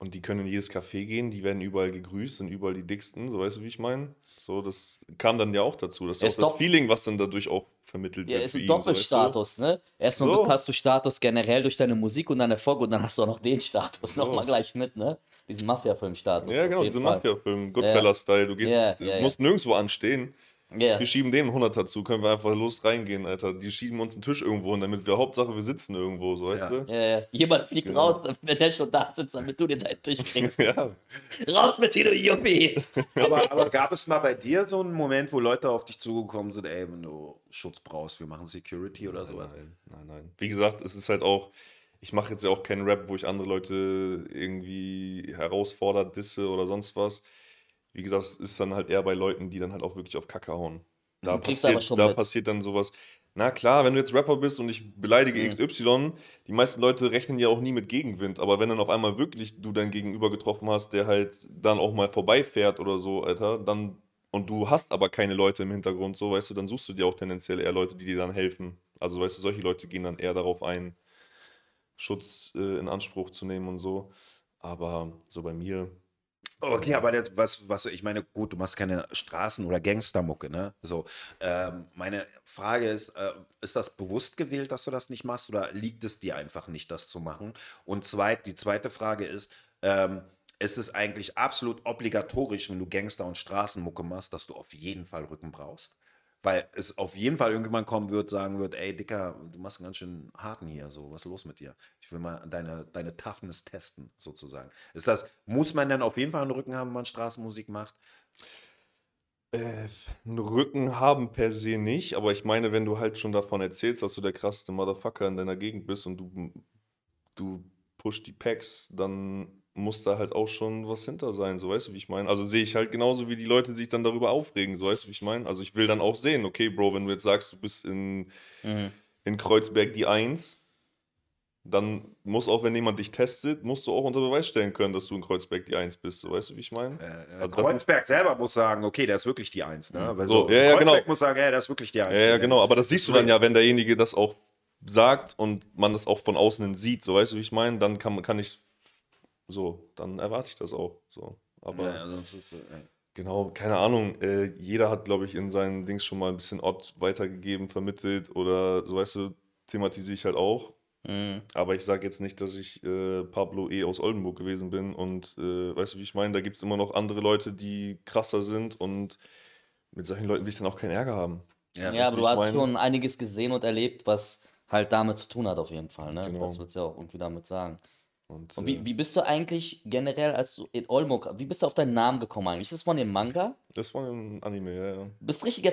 Und die können in jedes Café gehen, die werden überall gegrüßt, sind überall die dicksten, so weißt du, wie ich meine? So, das kam dann ja auch dazu. Das ist Ja, auch ist das Feeling, was dann dadurch auch vermittelt Ja, wird ist für ein ihn. so, weißt du? Doppelstatus, ne? Erstmal So. hast du Status generell durch deine Musik und deinen Erfolg und dann hast du auch noch den Status So. nochmal gleich mit, ne? Diesen Mafia-Film-Status. Ja, genau, jeden diese Fall. Mafia-Film, Goodfellas-Style. Du gehst, Ja, ja, ja. musst nirgendwo anstehen. Ja. Wir schieben denen einen Hunderter zu, können wir einfach los reingehen, Alter. Die schieben uns einen Tisch irgendwo hin, damit wir Hauptsache wir sitzen irgendwo, so weißt Ja. du? Ja, ja. Jemand fliegt Genau. raus, wenn der schon da sitzt, damit du den seinen Tisch kriegst. Ja. raus mit dir, du Juppie! aber, aber gab es mal bei dir so einen Moment, wo Leute auf dich zugekommen sind, ey, wenn du Schutz brauchst, wir machen Security oder sowas? Nein, nein, nein. Wie gesagt, es ist halt auch, ich mache jetzt ja auch keinen Rap, wo ich andere Leute irgendwie herausfordert, disse oder sonst was. Wie gesagt, es ist dann halt eher bei Leuten, die dann halt auch wirklich auf Kacke hauen. Da, Du kriegst aber passiert, da mit. passiert dann sowas. Na klar, wenn du jetzt Rapper bist und ich beleidige Mhm. XY, die meisten Leute rechnen ja auch nie mit Gegenwind. Aber wenn dann auf einmal wirklich du dein Gegenüber getroffen hast, der halt dann auch mal vorbeifährt oder so, Alter, dann und du hast aber keine Leute im Hintergrund, so, weißt du, dann suchst du dir auch tendenziell eher Leute, die dir dann helfen. Also, weißt du, solche Leute gehen dann eher darauf ein, Schutz äh, in Anspruch zu nehmen und so. Aber so bei mir, Okay, aber jetzt, was, was, ich meine, gut, du machst keine Straßen- oder Gangstermucke, ne? So, ähm, meine Frage ist, äh, ist das bewusst gewählt, dass du das nicht machst oder liegt es dir einfach nicht, das zu machen? Und zweit, die zweite Frage ist, ähm, ist es eigentlich absolut obligatorisch, wenn du Gangster- und Straßenmucke machst, dass du auf jeden Fall Rücken brauchst? Weil es auf jeden Fall irgendjemand kommen wird, sagen wird, ey Dicker, du machst einen ganz schön harten hier, so, was ist los mit dir? Ich will mal deine, deine Toughness testen, sozusagen. Ist das, muss man dann auf jeden Fall einen Rücken haben, wenn man Straßenmusik macht? Äh, einen Rücken haben per se nicht, aber ich meine, wenn du halt schon davon erzählst, dass du der krasseste Motherfucker in deiner Gegend bist und du, du push die Packs, dann muss da halt auch schon was hinter sein, so weißt du, wie ich meine? Also sehe ich halt genauso, wie die Leute sich dann darüber aufregen, so weißt du, wie ich meine? Also ich will dann auch sehen, okay, Bro, wenn du jetzt sagst, du bist in, Mhm. in Kreuzberg die Eins, dann muss auch, wenn jemand dich testet, musst du auch unter Beweis stellen können, dass du in Kreuzberg die Eins bist, so weißt du, wie ich meine? Äh, Also Kreuzberg selber muss sagen, okay, der ist wirklich die Eins. Ne? Weil So, ja, ja, Kreuzberg genau. muss sagen, ja, der ist wirklich die Eins. Ja, ja, genau. Aber das siehst du dann ja, wenn derjenige das auch sagt und man das auch von außen hin sieht, so weißt du, wie ich meine? Dann kann, kann ich so, dann erwarte ich das auch. So. Aber Ja, sonst ist, äh, genau, keine Ahnung. Äh, jeder hat, glaube ich, in seinen Dings schon mal ein bisschen Ott weitergegeben, vermittelt oder so, weißt du, thematisiere ich halt auch. Mhm. Aber ich sage jetzt nicht, dass ich äh, Pablo E. aus Oldenburg gewesen bin und äh, weißt du, wie ich meine? Da gibt es immer noch andere Leute, die krasser sind und mit solchen Leuten will ich dann auch keinen Ärger haben. ja, Ja, aber du hast meine? schon einiges gesehen und erlebt, was halt damit zu tun hat, auf jeden Fall. Ne? Genau. Das willst du ja auch irgendwie damit sagen. Und, Und äh, wie, wie bist du eigentlich generell, als du in Olmok, wie bist du auf deinen Namen gekommen eigentlich? Ist das von dem Manga? das war ein Anime, ja, ja. Bist richtiger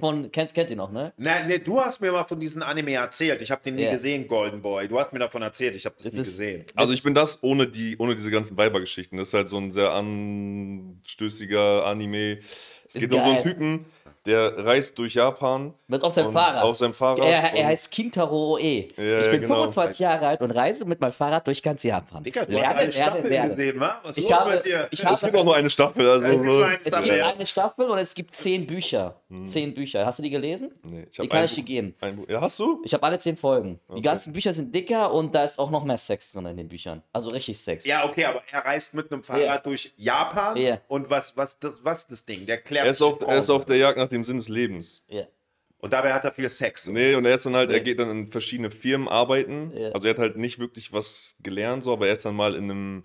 Von, kennt, kennt ihr noch, ne? Nein, nee, du hast mir mal von diesem Anime erzählt. Ich habe den nie Ja. gesehen, Golden Boy. Du hast mir davon erzählt, ich habe das, Das nie ist- gesehen. Also ich bin das ohne die, ohne diese ganzen Weibergeschichten. Das ist halt so ein sehr anstößiger Anime. Es Ist geht um so einen geil. Typen, der reist durch Japan. Mit auf seinem Fahrrad. Auf seinem Fahrrad. Er, er heißt Kintaro Oe. ich ja, bin genau. 25 Jahre alt und reise mit meinem Fahrrad durch ganz Japan. Digga, du lerne, hast eine lerne, Staffel lerne. gesehen, wa? Was ist Ich habe, mit dir? ich es habe, gibt auch nur eine Staffel. Also Es gibt nur eine es gibt Staffel. eine Staffel und es gibt zehn Bücher. Hm. Zehn Bücher. Hast du die gelesen? Nee, ich Die kann ich dir geben. ein Buch- Ja, hast du? Ich habe alle zehn Folgen. Die ganzen Bücher sind dicker und da ist auch noch mehr Sex drin in den Büchern. Also richtig Sex. Ja, okay, aber er reist mit einem Fahrrad Ja. durch Japan. Ja. Und was, was, das, was ist das Ding? Der klärt Er ist, sich auf, er ist auf der Jagd nach dem Sinn des Lebens. Ja. Und dabei hat er viel Sex. Nee, und er ist dann halt, er Nee. geht dann in verschiedene Firmen arbeiten. Ja. Also er hat halt nicht wirklich was gelernt, so, aber er ist dann mal in einem,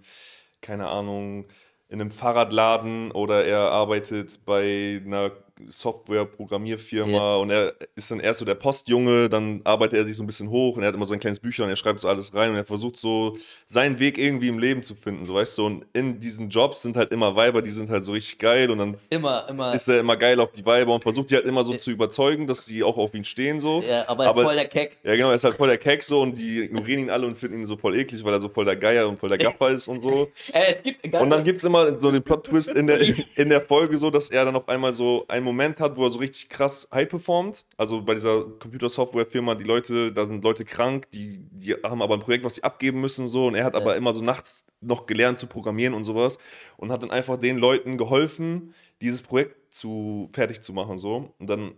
keine Ahnung, in einem Fahrradladen oder er arbeitet bei einer Software-Programmierfirma Ja. und er ist dann erst so der Postjunge, dann arbeitet er sich so ein bisschen hoch und er hat immer so ein kleines Bücher und er schreibt so alles rein und er versucht so seinen Weg irgendwie im Leben zu finden, so weißt du, und in diesen Jobs sind halt immer Weiber, die sind halt so richtig geil und dann Immer, immer. ist er immer geil auf die Weiber und versucht die halt immer so zu überzeugen, dass sie auch auf ihn stehen so. ja, aber er ist voll der Keck. Ja, genau, er ist halt voll der Keck so und die ignorieren ihn alle und finden ihn so voll eklig, weil er so voll der Geier und voll der Gaffer ist und so. Äh, Und dann gibt es immer so den Plot-Twist in der, in der Folge so, dass er dann auf einmal so einen Moment hat, wo er so richtig krass high performt. Also bei dieser Computersoftware-Firma, die Leute, da sind Leute krank, die, die haben aber ein Projekt, was sie abgeben müssen so und er hat aber immer so nachts noch gelernt zu programmieren und sowas und hat dann einfach den Leuten geholfen, dieses Projekt zu fertig zu machen so. Und dann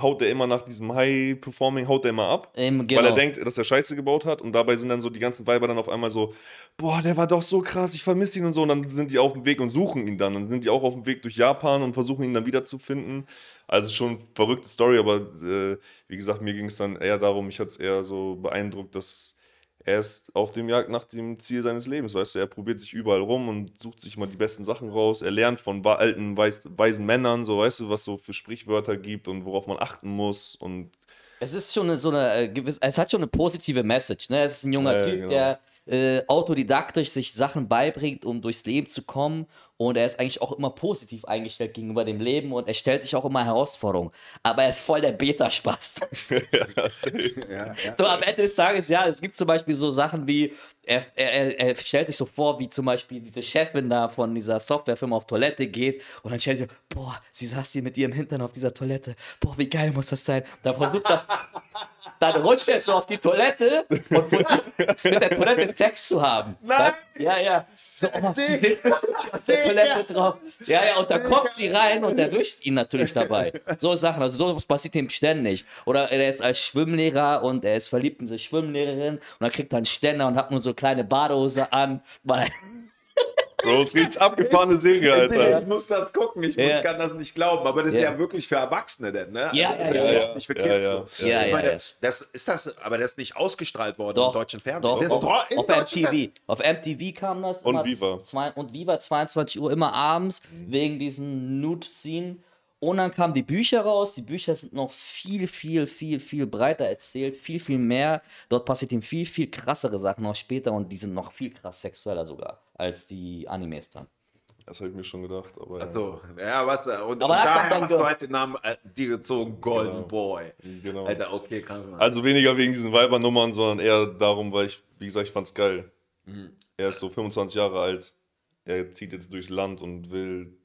haut er immer nach diesem High-Performing, haut er immer ab. Ähm, Weil er genau. denkt, dass er Scheiße gebaut hat und dabei sind dann so die ganzen Weiber dann auf einmal so, boah, der war doch so krass, ich vermisse ihn und so und dann sind die auf dem Weg und suchen ihn dann und sind die auch auf dem Weg durch Japan und versuchen ihn dann wiederzufinden. Also schon eine verrückte Story, aber äh, wie gesagt, mir ging es dann eher darum, mich hat es eher so beeindruckt, dass er ist auf dem Jagd nach dem Ziel seines Lebens, weißt du, er probiert sich überall rum und sucht sich mal die besten Sachen raus, er lernt von alten, weiß, weisen Männern, so, weißt du, was so für Sprichwörter gibt und worauf man achten muss und Es ist schon eine, so eine äh, gewisse, es hat schon eine positive Message. Ne? Es ist ein junger Ja, Typ, genau. der äh, autodidaktisch sich Sachen beibringt, um durchs Leben zu kommen. Und er ist eigentlich auch immer positiv eingestellt gegenüber dem Leben und er stellt sich auch immer Herausforderungen. Aber er ist voll der Beta-Spaß. ja. Ja, ja. So am Ende des Tages, ja, es gibt zum Beispiel so Sachen wie, er, er, er stellt sich so vor, wie zum Beispiel diese Chefin da von dieser Softwarefirma auf Toilette geht und dann stellt sich, boah, sie saß hier mit ihrem Hintern auf dieser Toilette, boah, wie geil muss das sein? Dann versucht das, dann rutscht er so auf die Toilette und versucht mit der Toilette Sex zu haben. Nein! Das, ja, ja. So, oh, auf der Toilette drauf. Ja, ja, und dann kommt sie rein und erwischt ihn natürlich dabei. So Sachen, also sowas passiert ihm ständig. Oder er ist als Schwimmlehrer und er ist verliebt in diese Schwimmlehrerin und dann kriegt er einen Ständer und hat nur so kleine Badehose an, weil Bro, ist richtig abgefahrene Serie, Digga, Alter. ich muss das gucken, ich Ja. muss, kann das nicht glauben, aber das ist Ja. ja wirklich für Erwachsene denn, ne? Ja, Also, ja, ja, ja. Nicht für Ja, Kids. ja. Ja, ich ja, meine, ja. Das ist das, aber das ist nicht ausgestrahlt worden Doch, im deutschen Fernsehen. Doch, Das ist auf, auf MTV. Auf MTV kam das. Und Viva. Zwei, und Viva 22 Uhr immer abends wegen diesen Nude-Scene. Und dann kamen die Bücher raus. Die Bücher sind noch viel, viel, viel, viel breiter erzählt. Viel, viel mehr. Dort passiert ihm viel, viel krassere Sachen noch später und die sind noch viel krass sexueller sogar als die Animes dann. Das habe ich mir schon gedacht, aber ja. So, ja, was, äh, und, Aber und daher hast du halt den Namen äh, dir gezogen, Golden Genau. Boy. Genau. Alter, okay, kannst du mal. Also weniger wegen diesen Weibernummern, sondern eher darum, weil ich, wie gesagt, ich fand's geil. Er ist so 25 Jahre alt. Er zieht jetzt durchs Land und will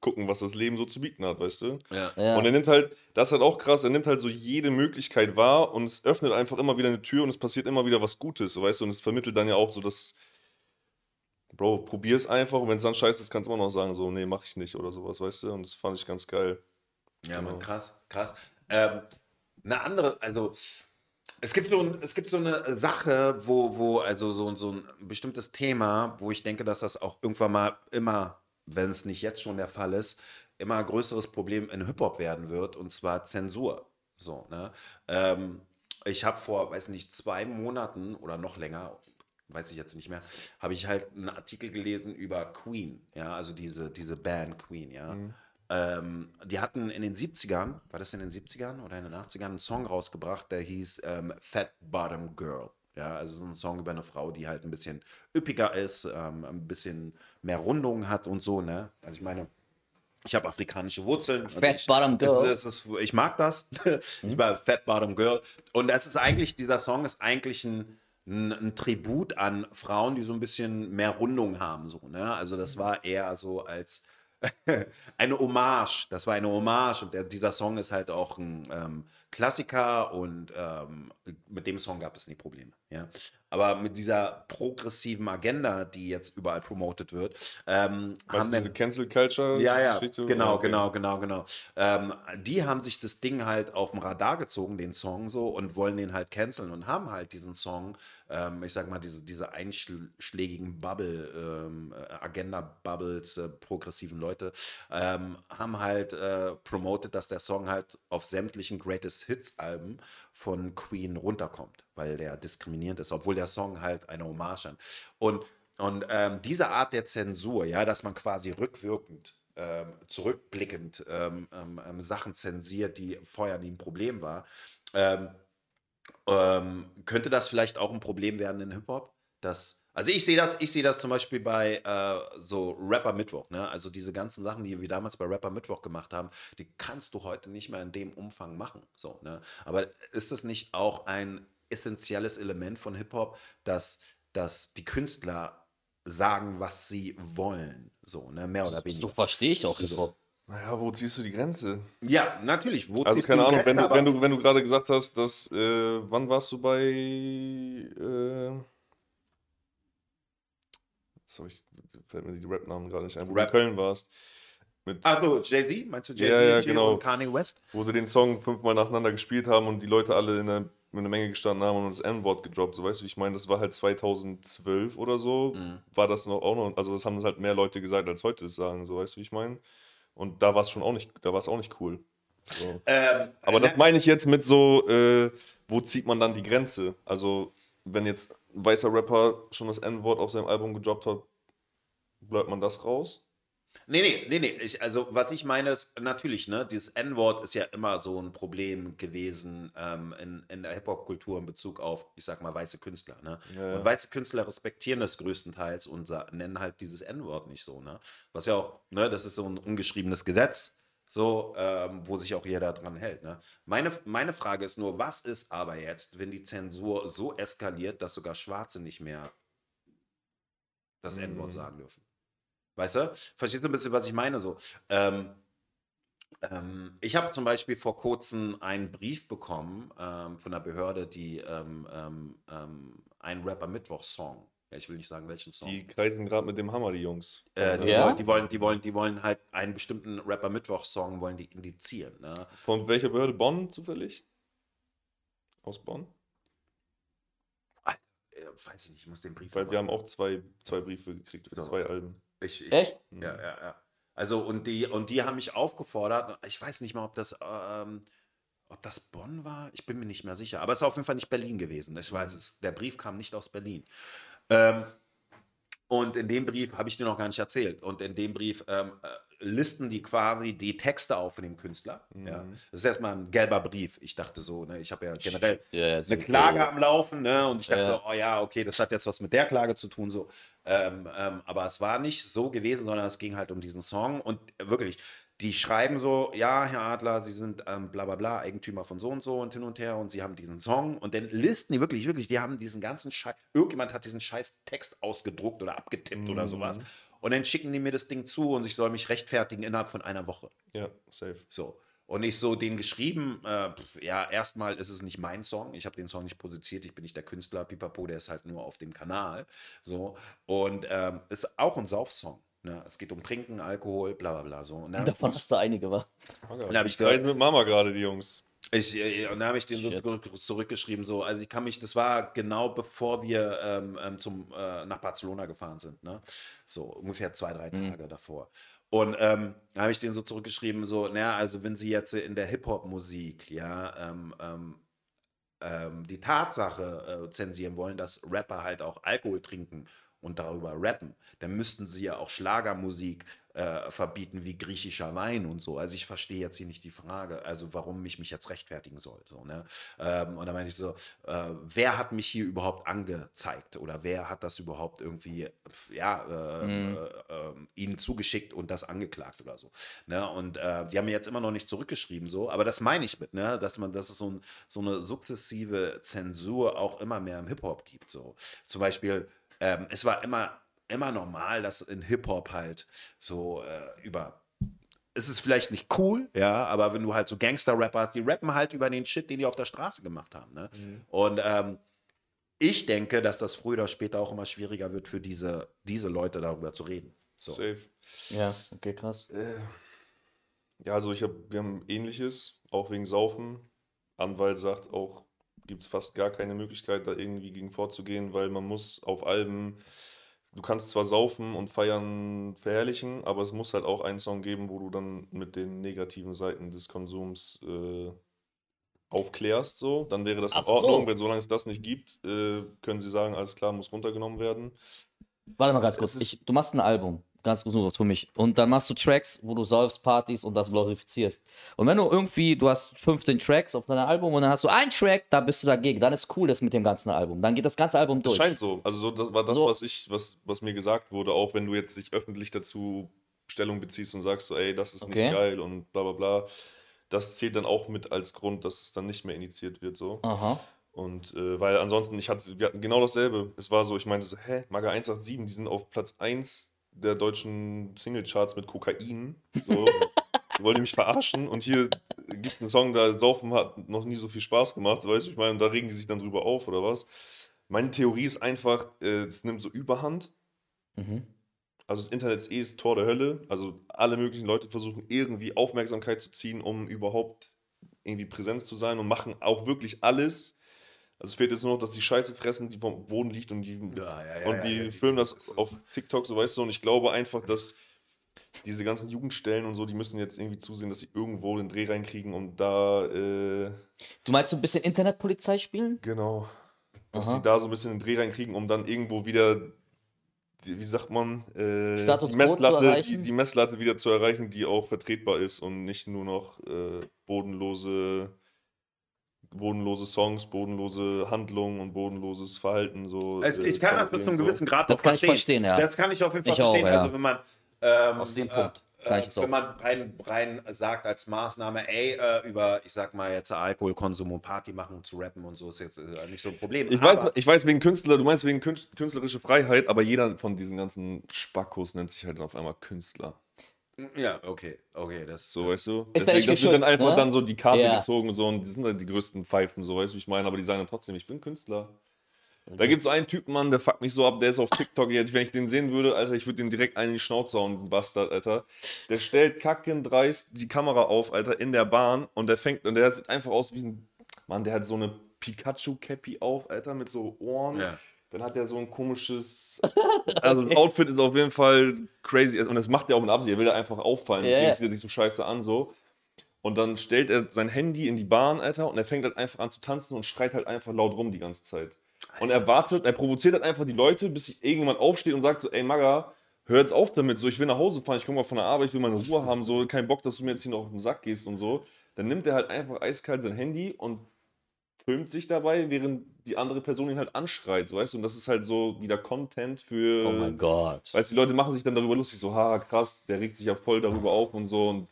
gucken, was das Leben so zu bieten hat, weißt du? ja. Ja. Und er nimmt halt, das ist halt auch krass, er nimmt halt so jede Möglichkeit wahr und es öffnet einfach immer wieder eine Tür und es passiert immer wieder was Gutes, weißt du? Und es vermittelt dann ja auch so, dass, Bro, probier's einfach und wenn es dann scheiße ist, kannst du immer noch sagen, so, nee, mach ich nicht oder sowas, weißt du? Und das fand ich ganz geil. Ja, Genau. man, krass, krass. Ähm, eine andere, also es gibt so, ein, es gibt so eine Sache, wo, wo, also so, so ein bestimmtes Thema, wo ich denke, dass das auch irgendwann mal immer, wenn es nicht jetzt schon der Fall ist, immer größeres Problem in Hip-Hop werden wird, und zwar Zensur. So, ne? Ähm, ich habe vor, weiß nicht, zwei Monaten oder noch länger, weiß ich jetzt nicht mehr, habe ich halt einen Artikel gelesen über Queen, ja, also diese, diese Band Queen, ja. Ähm, die hatten in den 70ern, war das in den 70ern oder in den 80ern, einen Song rausgebracht, der hieß ähm, Fat Bottom Girl. Ja, also so ein Song über eine Frau, die halt ein bisschen üppiger ist, ähm, ein bisschen mehr Rundungen hat und so, ne? Also ich meine, Ich habe afrikanische Wurzeln. Fat ich, Bottom Girl. Ist, ich mag das. Ich war Fat Bottom Girl. Und das ist eigentlich, dieser Song ist eigentlich ein, ein, ein Tribut an Frauen, die so ein bisschen mehr Rundung haben. So, ne? Also das war eher so als eine Hommage. Das war eine Hommage und der, dieser Song ist halt auch ein ähm, Klassiker und ähm, mit dem Song gab es nie Probleme. Ja? Aber mit dieser progressiven Agenda, die jetzt überall promotet wird, ähm, Weißt haben du, diese Cancel Culture? ja, ja, Geschichte? genau, Okay. genau, genau, genau. Ähm, die haben sich das Ding halt auf dem Radar gezogen, den Song so, und wollen den halt canceln und haben halt diesen Song, ähm, ich sag mal, diese, diese einschlägigen Bubble, ähm, äh, Agenda-Bubbles, äh, progressiven Leute, ähm, haben halt äh, promoted, dass der Song halt auf sämtlichen Greatest Hits-Alben von Queen runterkommt, weil der diskriminierend ist, obwohl der Song halt eine Hommage an. Und und ähm, diese Art der Zensur, ja, dass man quasi rückwirkend, ähm, zurückblickend ähm, ähm, ähm, Sachen zensiert, die vorher nie ein Problem war, ähm, könnte das vielleicht auch ein Problem werden in Hip-Hop? Dass, also ich sehe das, ich sehe das zum Beispiel bei äh, so Rapper Mittwoch, ne? Also diese ganzen Sachen, die wir damals bei Rapper Mittwoch gemacht haben, die kannst du heute nicht mehr in dem Umfang machen. So, ne? Aber ist das nicht auch ein essentielles Element von Hip-Hop, dass, dass die Künstler sagen, was sie wollen? So, ne? Mehr oder So weniger. verstehe ich auch Hip-Hop. Naja, wo ziehst du die Grenze? Ja, natürlich. Wo Also keine Ahnung, wenn Grenze? du, wenn du, wenn du gerade gesagt hast, dass, äh, wann warst du bei, äh, jetzt ich, fällt mir die Rap-Namen gerade nicht ein, wo Rap. du in Köln warst, mit, Also Jay-Z, meinst du Jay-Z Ja, ja, genau. und Kanye West? wo sie den Song fünfmal nacheinander gespielt haben und die Leute alle in der, in einer Menge gestanden haben und das N-Wort gedroppt, so weißt du, wie ich meine, das war halt 2012 oder so, Mhm. war das noch auch noch, also das haben halt mehr Leute gesagt, als heute es sagen, so weißt du, wie ich meine. Und da war es schon auch nicht, da war es auch nicht cool. So. Ähm, Aber das ne- meine ich jetzt mit so, äh, wo zieht man dann die Grenze? Also, wenn jetzt weißer Rapper schon das N-Wort auf seinem Album gedroppt hat, bleibt man das raus? Nee, nee, nee, nee. Ich, also, was ich meine ist, natürlich, ne, dieses N-Wort ist ja immer so ein Problem gewesen ähm, in, in der Hip-Hop-Kultur in Bezug auf, ich sag mal, weiße Künstler. Ne? Ja, ja. Und weiße Künstler respektieren das größtenteils und nennen halt dieses N-Wort nicht so. Ne? Was ja auch, ne, das ist so ein ungeschriebenes Gesetz, so, ähm, wo sich auch jeder dran hält. Ne? Meine, meine Frage ist nur, was ist aber jetzt, wenn die Zensur so eskaliert, dass sogar Schwarze nicht mehr das N-Wort Mhm. sagen dürfen? Weißt du? Verstehst du ein bisschen, was ich meine? So, ähm, ähm, ich habe zum Beispiel vor kurzem einen Brief bekommen ähm, von einer Behörde, die ähm, ähm, ähm, einen Rapper-Mittwoch-Song, ja, ich will nicht sagen, welchen Song. Die kreisen gerade mit dem Hammer, die Jungs. äh, die, Ja? wollen, die, wollen, die, wollen, die wollen halt einen bestimmten Rapper-Mittwoch-Song wollen die indizieren. Ne? Von welcher Behörde? Bonn zufällig? Aus Bonn? Äh, weiß ich nicht, ich muss den Brief Weil wir haben auch zwei, zwei Briefe gekriegt für So. zwei Alben. Ich, ich, Echt? Ja, ja, ja. Also, und die, und die haben mich aufgefordert, ich weiß nicht mal, ob das, ähm, ob das Bonn war, ich bin mir nicht mehr sicher, aber es ist auf jeden Fall nicht Berlin gewesen. Ich weiß, es, der Brief kam nicht aus Berlin. Ähm, und in dem Brief habe ich dir noch gar nicht erzählt. Und in dem Brief ähm, äh, listen die quasi die Texte auf von dem Künstler. Ja. Mhm. Das ist erstmal ein gelber Brief. Ich dachte so, ne, ich habe ja generell Ja, ja, eine Klage am Laufen, ne? Und ich dachte, Ja. oh ja, okay, das hat jetzt was mit der Klage zu tun, so. Ähm, ähm, aber es war nicht so gewesen, sondern es ging halt um diesen Song und wirklich, die schreiben so, ja, Herr Adler, Sie sind ähm, bla bla bla, Eigentümer von so und so und hin und her und Sie haben diesen Song und dann listen die wirklich, wirklich, die haben diesen ganzen Scheiß, irgendjemand hat diesen scheiß Text ausgedruckt oder abgetippt oder Mhm. sowas und dann schicken die mir das Ding zu und ich soll mich rechtfertigen innerhalb von einer Woche. Ja, safe. So. Und ich so den geschrieben, äh, pf, ja, erstmal ist es nicht mein Song. Ich habe den Song nicht produziert, ich bin nicht der Künstler, Pipapo, der ist halt nur auf dem Kanal. So. Und ähm, ist auch ein Saufsong. Ne? Es geht um Trinken, Alkohol, bla bla bla. So. Und dann, Davon hast du einige, wa? dann habe ich Die kreisen gehört, mit Mama gerade, die Jungs. ich, äh, und dann habe ich den so zurückgeschrieben, so, also ich kann mich, das war genau bevor wir ähm, ähm, zum, äh, nach Barcelona gefahren sind, ne? So ungefähr zwei, drei Mhm. Tage davor. Und ähm, da habe ich den so zurückgeschrieben, so, naja, also wenn sie jetzt in der Hip-Hop-Musik, ja, ähm, ähm, ähm, die Tatsache äh, zensieren wollen, dass Rapper halt auch Alkohol trinken und darüber rappen, dann müssten sie ja auch Schlagermusik äh, verbieten wie griechischer Wein und so. Also ich verstehe jetzt hier nicht die Frage, also warum ich mich jetzt rechtfertigen soll. So, ne? ähm, und dann meine ich so, äh, wer hat mich hier überhaupt angezeigt oder wer hat das überhaupt irgendwie, ja, äh, Mhm. äh, äh, ihnen zugeschickt und das angeklagt oder so. Ne? Und äh, die haben mir jetzt immer noch nicht zurückgeschrieben, so, aber das meine ich mit, ne? dass man, dass es so, ein, so eine sukzessive Zensur auch immer mehr im Hip-Hop gibt. So. Zum Beispiel, ähm, es war immer immer normal, dass in Hip-Hop halt so äh, über. Es ist vielleicht nicht cool, ja, aber wenn du halt so Gangster-Rapper hast, die rappen halt über den Shit, den die auf der Straße gemacht haben. Ne? Und ähm, ich denke, dass das früher oder später auch immer schwieriger wird für diese, diese Leute darüber zu reden. So. Safe. Ja, okay, krass. Ja, also ich hab, wir haben ähnliches, auch wegen Saufen. Anwalt sagt auch, gibt es fast gar keine Möglichkeit, da irgendwie gegen vorzugehen, weil man muss auf Alben, du kannst zwar saufen und feiern verherrlichen, aber es muss halt auch einen Song geben, wo du dann mit den negativen Seiten des Konsums äh, aufklärst, so. Dann wäre das in Ach so. Ordnung. Wenn solange es das nicht gibt, äh, können sie sagen, alles klar, muss runtergenommen werden. Warte mal ganz kurz. Ich, du machst ein Album, ganz kurz nur für mich. Und dann machst du Tracks, wo du säufst, Partys und das glorifizierst. Und wenn du irgendwie, du hast 15 Tracks auf deinem Album und dann hast du einen Track, da bist du dagegen. Dann ist cool das mit dem ganzen Album. Dann geht das ganze Album Das durch. scheint so. Also so, das war das, So. was ich, was, was mir gesagt wurde, auch wenn du jetzt nicht öffentlich dazu Stellung beziehst und sagst so, ey, das ist Okay. nicht geil und bla bla bla. Das zählt dann auch mit als Grund, dass es dann nicht mehr initiiert wird so. Aha. Und äh, weil ansonsten, ich hatte, wir hatten genau dasselbe. Es war so, ich meinte so, hä, Maga 187, die sind auf Platz 1 der deutschen Singlecharts mit Kokain. So, die wollen die mich verarschen und hier gibt es einen Song, da Saufen hat noch nie so viel Spaß gemacht, so, weißt du, ich meine, und da regen die sich dann drüber auf oder was. Meine Theorie ist einfach, äh, es nimmt so Überhand. Mhm. Also das Internet ist eh das Tor der Hölle. Also alle möglichen Leute versuchen irgendwie Aufmerksamkeit zu ziehen, um überhaupt irgendwie Präsenz zu sein und machen auch wirklich alles. Also es fehlt jetzt nur noch, dass die Scheiße fressen, die vom Boden liegt und die, Ja, ja, ja, und die ja, die- filmen das auf TikTok, so weißt du. Und ich glaube einfach, dass diese ganzen Jugendstellen und so, die müssen jetzt irgendwie zusehen, dass sie irgendwo den Dreh reinkriegen und da, äh, Du meinst so ein bisschen Internetpolizei spielen? genau, dass Aha. sie da so ein bisschen den Dreh reinkriegen, um dann irgendwo wieder, wie sagt man, äh, die, Messlatte, die, die Messlatte wieder zu erreichen, die auch vertretbar ist und nicht nur noch äh, bodenlose, bodenlose Songs, bodenlose Handlungen und bodenloses Verhalten. So, Also äh, ich kann das bis zu einem so. gewissen Grad Das auch kann ich verstehen, ja. Das kann ich auf jeden Fall Ich auch, verstehen. ja. Also wenn man ähm, Aus dem äh, Punkt äh, auch. wenn man rein, rein sagt als Maßnahme, ey, äh, über, ich sag mal jetzt Alkoholkonsum und Party machen zu rappen und so ist jetzt äh, nicht so ein Problem. Ich weiß, ich weiß wegen Künstler, du meinst wegen künst- künstlerische Freiheit, aber jeder von diesen ganzen Spackos nennt sich halt dann auf einmal Künstler. Ja, okay, okay, das So, weißt du? Ist Deswegen, das wird dann einfach ne? dann so die Karte Ja. gezogen und so und die sind halt die größten Pfeifen, so weißt du, wie ich meine, aber die sagen dann trotzdem, ich bin Künstler. Da gibt es einen Typen, Mann, der fuckt mich so ab, der ist auf TikTok jetzt, wenn ich den sehen würde, Alter, ich würde den direkt einen in die Schnauze hauen, diesen Bastard, Alter. Der stellt kacken dreist die Kamera auf, Alter, in der Bahn und der fängt, und der sieht einfach aus wie ein, Mann, der hat so eine Pikachu-Cappy auf, Alter, mit so Ohren. Ja. Dann hat er so ein komisches, also das Outfit ist auf jeden Fall crazy. Und das macht er auch mit Absicht, er will da einfach auffallen, Ja, deswegen zieht er sich so scheiße an, so. Und dann stellt er sein Handy in die Bahn, Alter, und er fängt halt einfach an zu tanzen und schreit halt einfach laut rum die ganze Zeit. Und er wartet, er provoziert halt einfach die Leute, bis sich irgendjemand aufsteht und sagt so, ey Maga, hör jetzt auf damit, so ich will nach Hause fahren, ich komme mal von der Arbeit, ich will meine Ruhe haben, so. Kein Bock, dass du mir jetzt hier noch auf den Sack gehst und so. Dann nimmt er halt einfach eiskalt sein Handy und filmt sich dabei, während die andere Person ihn halt anschreit, so weißt du, und das ist halt so wieder Content für Oh mein Gott. Weißt du, die Leute machen sich dann darüber lustig, so, ha, krass, der regt sich ja voll darüber auf und so. Und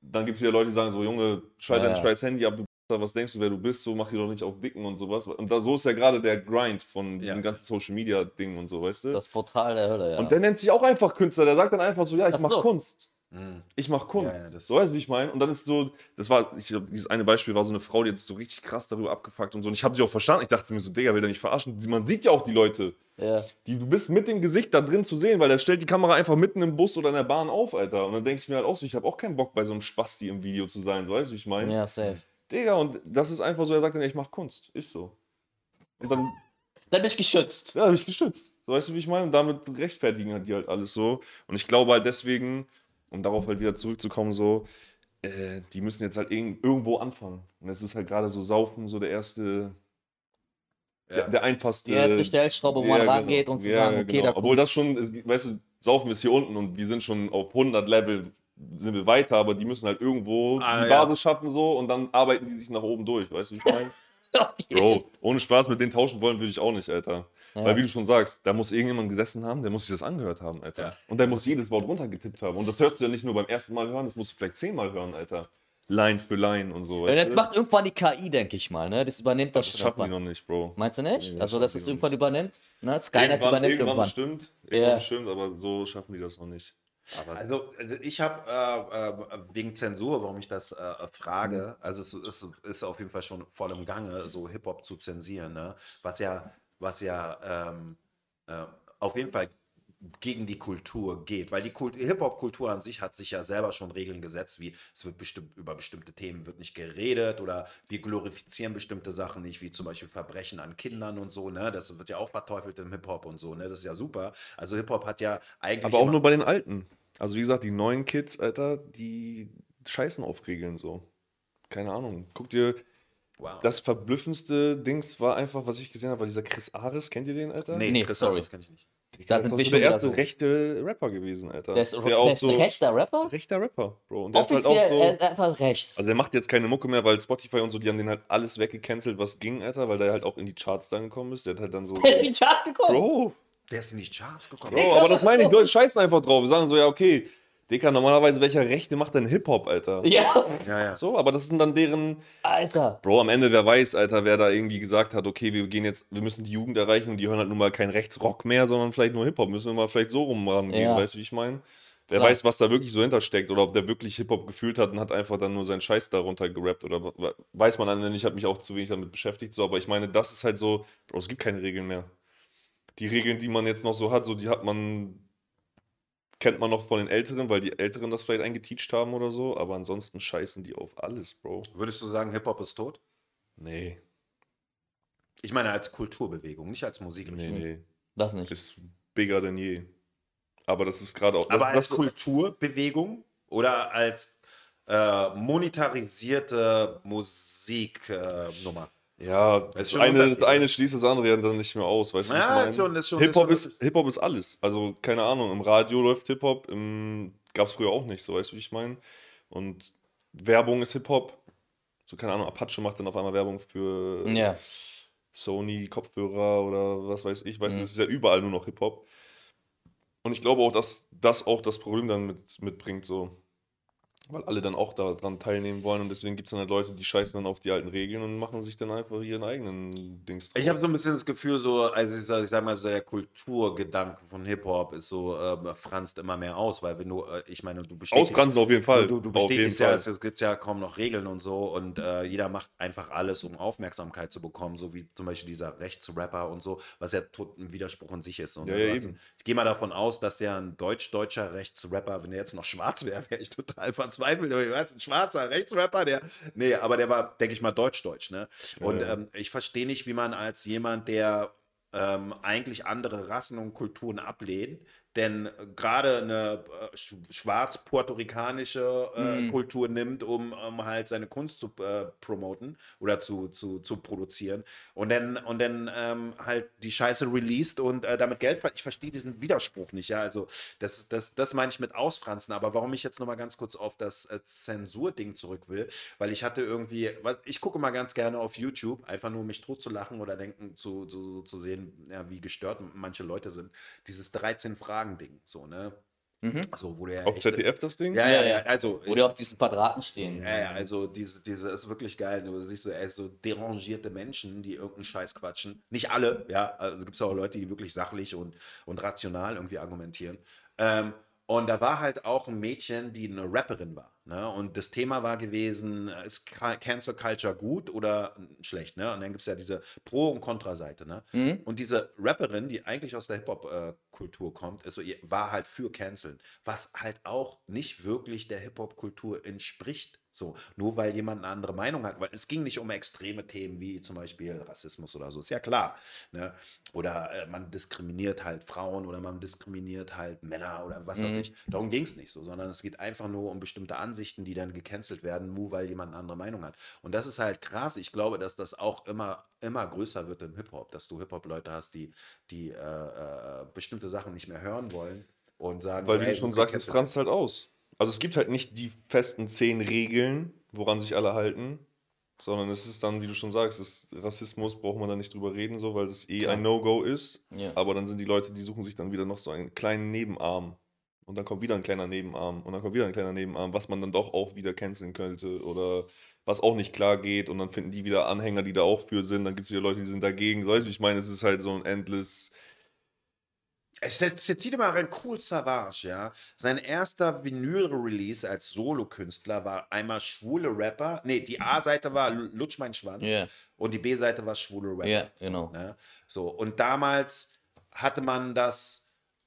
dann gibt es wieder Leute, die sagen so, Junge, schalt Ja, dein ja. scheiß Handy ab, du was denkst du, wer du bist, so mach dich doch nicht auf Dicken und sowas. Und da, so ist ja gerade der Grind von Ja. dem ganzen Social Media Ding und so, weißt du? Das Portal der Hölle, ja. Und der nennt sich auch einfach Künstler, der sagt dann einfach so, ja, ich Ach mach so. Kunst. Mhm. Ich mach Kunst. Ja, ja, das- so weißt du, wie ich meine? Und dann ist so, das war, ich glaub, dieses eine Beispiel war so eine Frau, die sich so richtig krass darüber abgefuckt und so. Und ich habe sie auch verstanden. Ich dachte mir so, Digga, will der nicht verarschen? Man sieht ja auch die Leute. ja. Die, du bist mit dem Gesicht da drin zu sehen, weil der stellt die Kamera einfach mitten im Bus oder in der Bahn auf, Alter. Und dann denke ich mir halt auch so, ich habe auch keinen Bock bei so einem Spasti im Video zu sein, so weißt du, wie ich meine? ja, safe. Digga, und das ist einfach so, er sagt dann, ich mach Kunst. Ist so. Und dann, Dann bin ich geschützt. ja, habe ich gestützt. So weißt du, wie ich meine? Und damit rechtfertigen halt die halt alles so. Und ich glaube halt deswegen, um darauf halt wieder zurückzukommen, so, äh, die müssen jetzt halt irg irgendwo anfangen. Und jetzt ist halt gerade so Saufen so der erste, der, Ja. der einfachste. Die erste Stellschraube, wo man Ja, rangeht genau. und zu Ja, sagen, okay, genau. da Obwohl das schon, weißt du, saufen wir es hier unten und wir sind schon auf 100 Level, sind wir weiter, aber die müssen halt irgendwo Ah, die ja. Basis schaffen so und dann arbeiten die sich nach oben durch, weißt du, wie ich meine? Bro, ohne Spaß mit denen tauschen wollen würde ich auch nicht, Alter. Ja. Weil wie du schon sagst, da muss irgendjemand gesessen haben, der muss sich das angehört haben, Alter. Ja. Und der muss jedes Wort runtergetippt haben. Und das hörst du ja nicht nur beim ersten Mal hören, das musst du vielleicht zehnmal hören, Alter. Line für Line und so. Und das macht irgendwann die KI, denke ich mal, ne? Das übernimmt das, das schaffen die noch nicht, Bro. Meinst du nicht? Nee, also, dass es irgendwann nicht. übernimmt? Ne? Skynet irgendwann, übernimmt irgendwann irgendwann. bestimmt, irgendwann Ja. bestimmt, aber so schaffen die das noch nicht. Also, also ich habe äh, äh, wegen Zensur, warum ich das äh, frage, also es ist, ist auf jeden Fall schon voll im Gange, so Hip-Hop zu zensieren, ne? was ja, was ja ähm, äh, auf jeden Fall gegen die Kultur geht, weil die Kult- Hip-Hop-Kultur an sich hat sich ja selber schon Regeln gesetzt, wie es wird bestimmt über bestimmte Themen wird nicht geredet oder wir glorifizieren bestimmte Sachen nicht, wie zum Beispiel Verbrechen an Kindern und so, ne? Das wird ja auch verteufelt im Hip-Hop und so, ne? Das ist ja super. Also Hip-Hop hat ja eigentlich Aber auch nur bei den Alten. Also wie gesagt, die neuen Kids, Alter, die scheißen auf Regeln so. Keine Ahnung. Guck dir, wow. das verblüffendste Dings war einfach, was ich gesehen habe, war dieser Chris Ares. Kennt ihr den, Alter? Nee, Nee, Chris sorry. Ares kann ich nicht. Da das sind wir schon der erste so. rechte Rapper gewesen, Alter. Der ist, der der auch ist so ein rechter Rapper? rechter Rapper, Bro. Und der ist halt Offiziell, auch er so. ist einfach rechts. Also der macht jetzt keine Mucke mehr, weil Spotify und so, die haben den halt alles weggecancelt, was ging, Alter, weil der halt auch in die Charts dann gekommen ist. Der hat halt dann so. Der ist in die Charts gekommen. Bro, Der ist in die Charts gekommen. Bro, aber das meine ich, Leute scheißen einfach drauf. Wir sagen so, ja, okay, Dicker, normalerweise welcher Rechte macht denn Hip-Hop, Alter? Ja, Ja, ja. So, aber das sind dann deren. Alter. Bro, am Ende, wer weiß, Alter, wer da irgendwie gesagt hat, okay, wir gehen jetzt, wir müssen die Jugend erreichen und die hören halt nun mal kein Rechtsrock mehr, sondern vielleicht nur Hip-Hop. Müssen wir mal vielleicht so rum rangehen, Ja. weißt du, wie ich meine? Wer Klar. weiß, was da wirklich so hintersteckt oder ob der wirklich Hip-Hop gefühlt hat und hat einfach dann nur seinen Scheiß darunter gerappt oder weiß man dann nicht. Ich habe mich auch zu wenig damit beschäftigt, so, aber ich meine, das ist halt so, Bro, es gibt keine Regeln mehr. Die Regeln, die man jetzt noch so hat, so die hat man, kennt man noch von den Älteren, weil die Älteren das vielleicht eingeteacht haben oder so, aber ansonsten scheißen die auf alles, Bro. Würdest du sagen, Hip-Hop ist tot? Nee, Ich meine als Kulturbewegung, nicht als Musik. nee, nee. Das nicht. Ist bigger denn je. Aber das ist gerade auch. Das, Aber als das, Kulturbewegung oder als äh, monetarisierte Musiknummer? Äh, Nummer? Ja, das schon ein eine, das eine schließt das andere ja dann nicht mehr aus, weißt du, was Ja, ich meine? ist schon- Hip-Hop ist schon- Hip-Hop ist alles. Also, keine Ahnung, im Radio läuft Hip-Hop, gab es früher auch nicht, so weißt du, wie ich meine? Und Werbung ist Hip-Hop. So, keine Ahnung, Apache macht dann auf einmal Werbung für Ja. Sony, Kopfhörer oder was weiß ich, weißt du, Mhm. das ist ja überall nur noch Hip-Hop. Und ich glaube auch, dass das auch das Problem dann mit, mitbringt, so. Weil alle dann auch daran teilnehmen wollen und deswegen gibt es dann halt Leute, die scheißen dann auf die alten Regeln und machen sich dann einfach ihren eigenen Dings. Ich habe so ein bisschen das Gefühl, so, also ich sag, ich sag mal, so der Kulturgedanke von Hip-Hop ist so, äh, franzt immer mehr aus, weil wenn du, äh, ich meine, du bestätigst. Ausgrenzen auf jeden Fall. Du, du bestätigst ja, es, es gibt ja kaum noch Regeln und so und äh, jeder macht einfach alles, um Aufmerksamkeit zu bekommen, so wie zum Beispiel dieser Rechtsrapper und so, was ja tot ein Widerspruch in sich ist. Und Ja, ja, ich gehe mal davon aus, dass der ein deutsch-deutscher Rechtsrapper, wenn der jetzt noch schwarz wäre, wäre ich total verzweifelt. Aber ich weiß, ein schwarzer Rechtsrapper, der, nee, aber der war, denke ich mal, deutsch-deutsch, ne? Und ähm, ich verstehe nicht, wie man als jemand, der ähm, eigentlich andere Rassen und Kulturen ablehnt. Denn gerade eine sch- schwarz-puerto-ricanische äh, Mhm. Kultur nimmt, um, um halt seine Kunst zu äh, promoten oder zu, zu, zu produzieren und dann, und dann ähm, halt die Scheiße released und äh, damit Geld verdient. Ich verstehe diesen Widerspruch nicht, ja. Also das, das, das meine ich mit Ausfranzen. Aber warum ich jetzt nochmal ganz kurz auf das äh, Zensurding zurück will, weil ich hatte irgendwie, was, ich gucke mal ganz gerne auf YouTube, einfach nur um mich tot zu lachen oder denken, zu, zu, zu sehen, ja, wie gestört manche Leute sind. Dieses 13-Fragen-Ding, so, ne? Mhm. So, wo der Auf echt- ZDF das Ding? Ja, Ja, ja, ja, ja. also. Wo die auf diesen Quadraten stehen. Ja, ja, also diese, diese ist wirklich geil. Du siehst so, ey, so derangierte Menschen, die irgendeinen Scheiß quatschen. Nicht alle, ja. Also gibt es auch Leute, die wirklich sachlich und, und rational irgendwie argumentieren. Ähm, und da war halt auch ein Mädchen, die eine Rapperin war. Ne? Und das Thema war gewesen, äh, ist Ca- Cancel Culture gut oder schlecht? Ne? Und dann gibt es ja diese Pro- und Kontraseite. Ne? Mhm. Und diese Rapperin, die eigentlich aus der Hip-Hop-Kultur kommt, ist so, war halt für Canceln, was halt auch nicht wirklich der Hip-Hop-Kultur entspricht. So, nur weil jemand eine andere Meinung hat, weil es ging nicht um extreme Themen wie zum Beispiel Rassismus oder so, ist ja klar. Ne? Oder äh, man diskriminiert halt Frauen oder man diskriminiert halt Männer oder was weiß Mhm. ich. Darum ging es nicht so, sondern es geht einfach nur um bestimmte Ansichten, die dann gecancelt werden, nur weil jemand eine andere Meinung hat. Und das ist halt krass. Ich glaube, dass das auch immer, immer größer wird im Hip-Hop, dass du Hip-Hop-Leute hast, die, die äh, äh, bestimmte Sachen nicht mehr hören wollen. und sagen, Weil, so, wie ey, du schon sagst, es franzt halt aus. Also es gibt halt nicht die festen zehn Regeln, woran sich alle halten, sondern es ist dann, wie du schon sagst, ist Rassismus, braucht man da nicht drüber reden, so, weil das eh Klar. ein No-Go ist. Ja. Aber dann sind die Leute, die suchen sich dann wieder noch so einen kleinen Nebenarm. Und dann kommt wieder ein kleiner Nebenarm. Und dann kommt wieder ein kleiner Nebenarm, was man dann doch auch wieder canceln könnte oder was auch nicht klar geht. Und dann finden die wieder Anhänger, die da auch für sind. Dann gibt es wieder Leute, die sind dagegen. So, weißt du, ich meine? Es ist halt so ein endless. Mal rein, Cool Savage, ja. Sein erster Vinyl-Release als Solokünstler war einmal schwule Rapper. Nee, die A-Seite war Lutsch mein Schwanz Ja. und die B-Seite war schwule Rapper. Ja, so, genau. Ne? So, und damals hatte man das.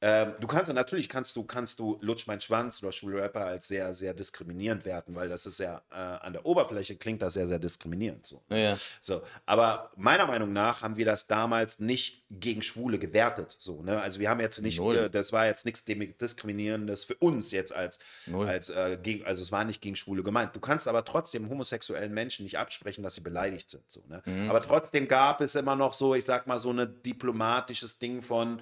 Ähm, du kannst natürlich kannst du kannst du Lutsch mein Schwanz oder schwule Rapper als sehr sehr diskriminierend werten, weil das ist ja äh, an der Oberfläche klingt das sehr sehr diskriminierend so. Ja. So, aber meiner Meinung nach haben wir das damals nicht gegen Schwule gewertet. So, ne? Also wir haben jetzt nicht, äh, das war jetzt nichts diskriminierendes für uns jetzt als, Null. als äh, gegen, also es war nicht gegen Schwule gemeint. Du kannst aber trotzdem homosexuellen Menschen nicht absprechen, dass sie beleidigt sind. So, ne? Mhm. Aber trotzdem gab es immer noch so, ich sag mal, so ein diplomatisches Ding von,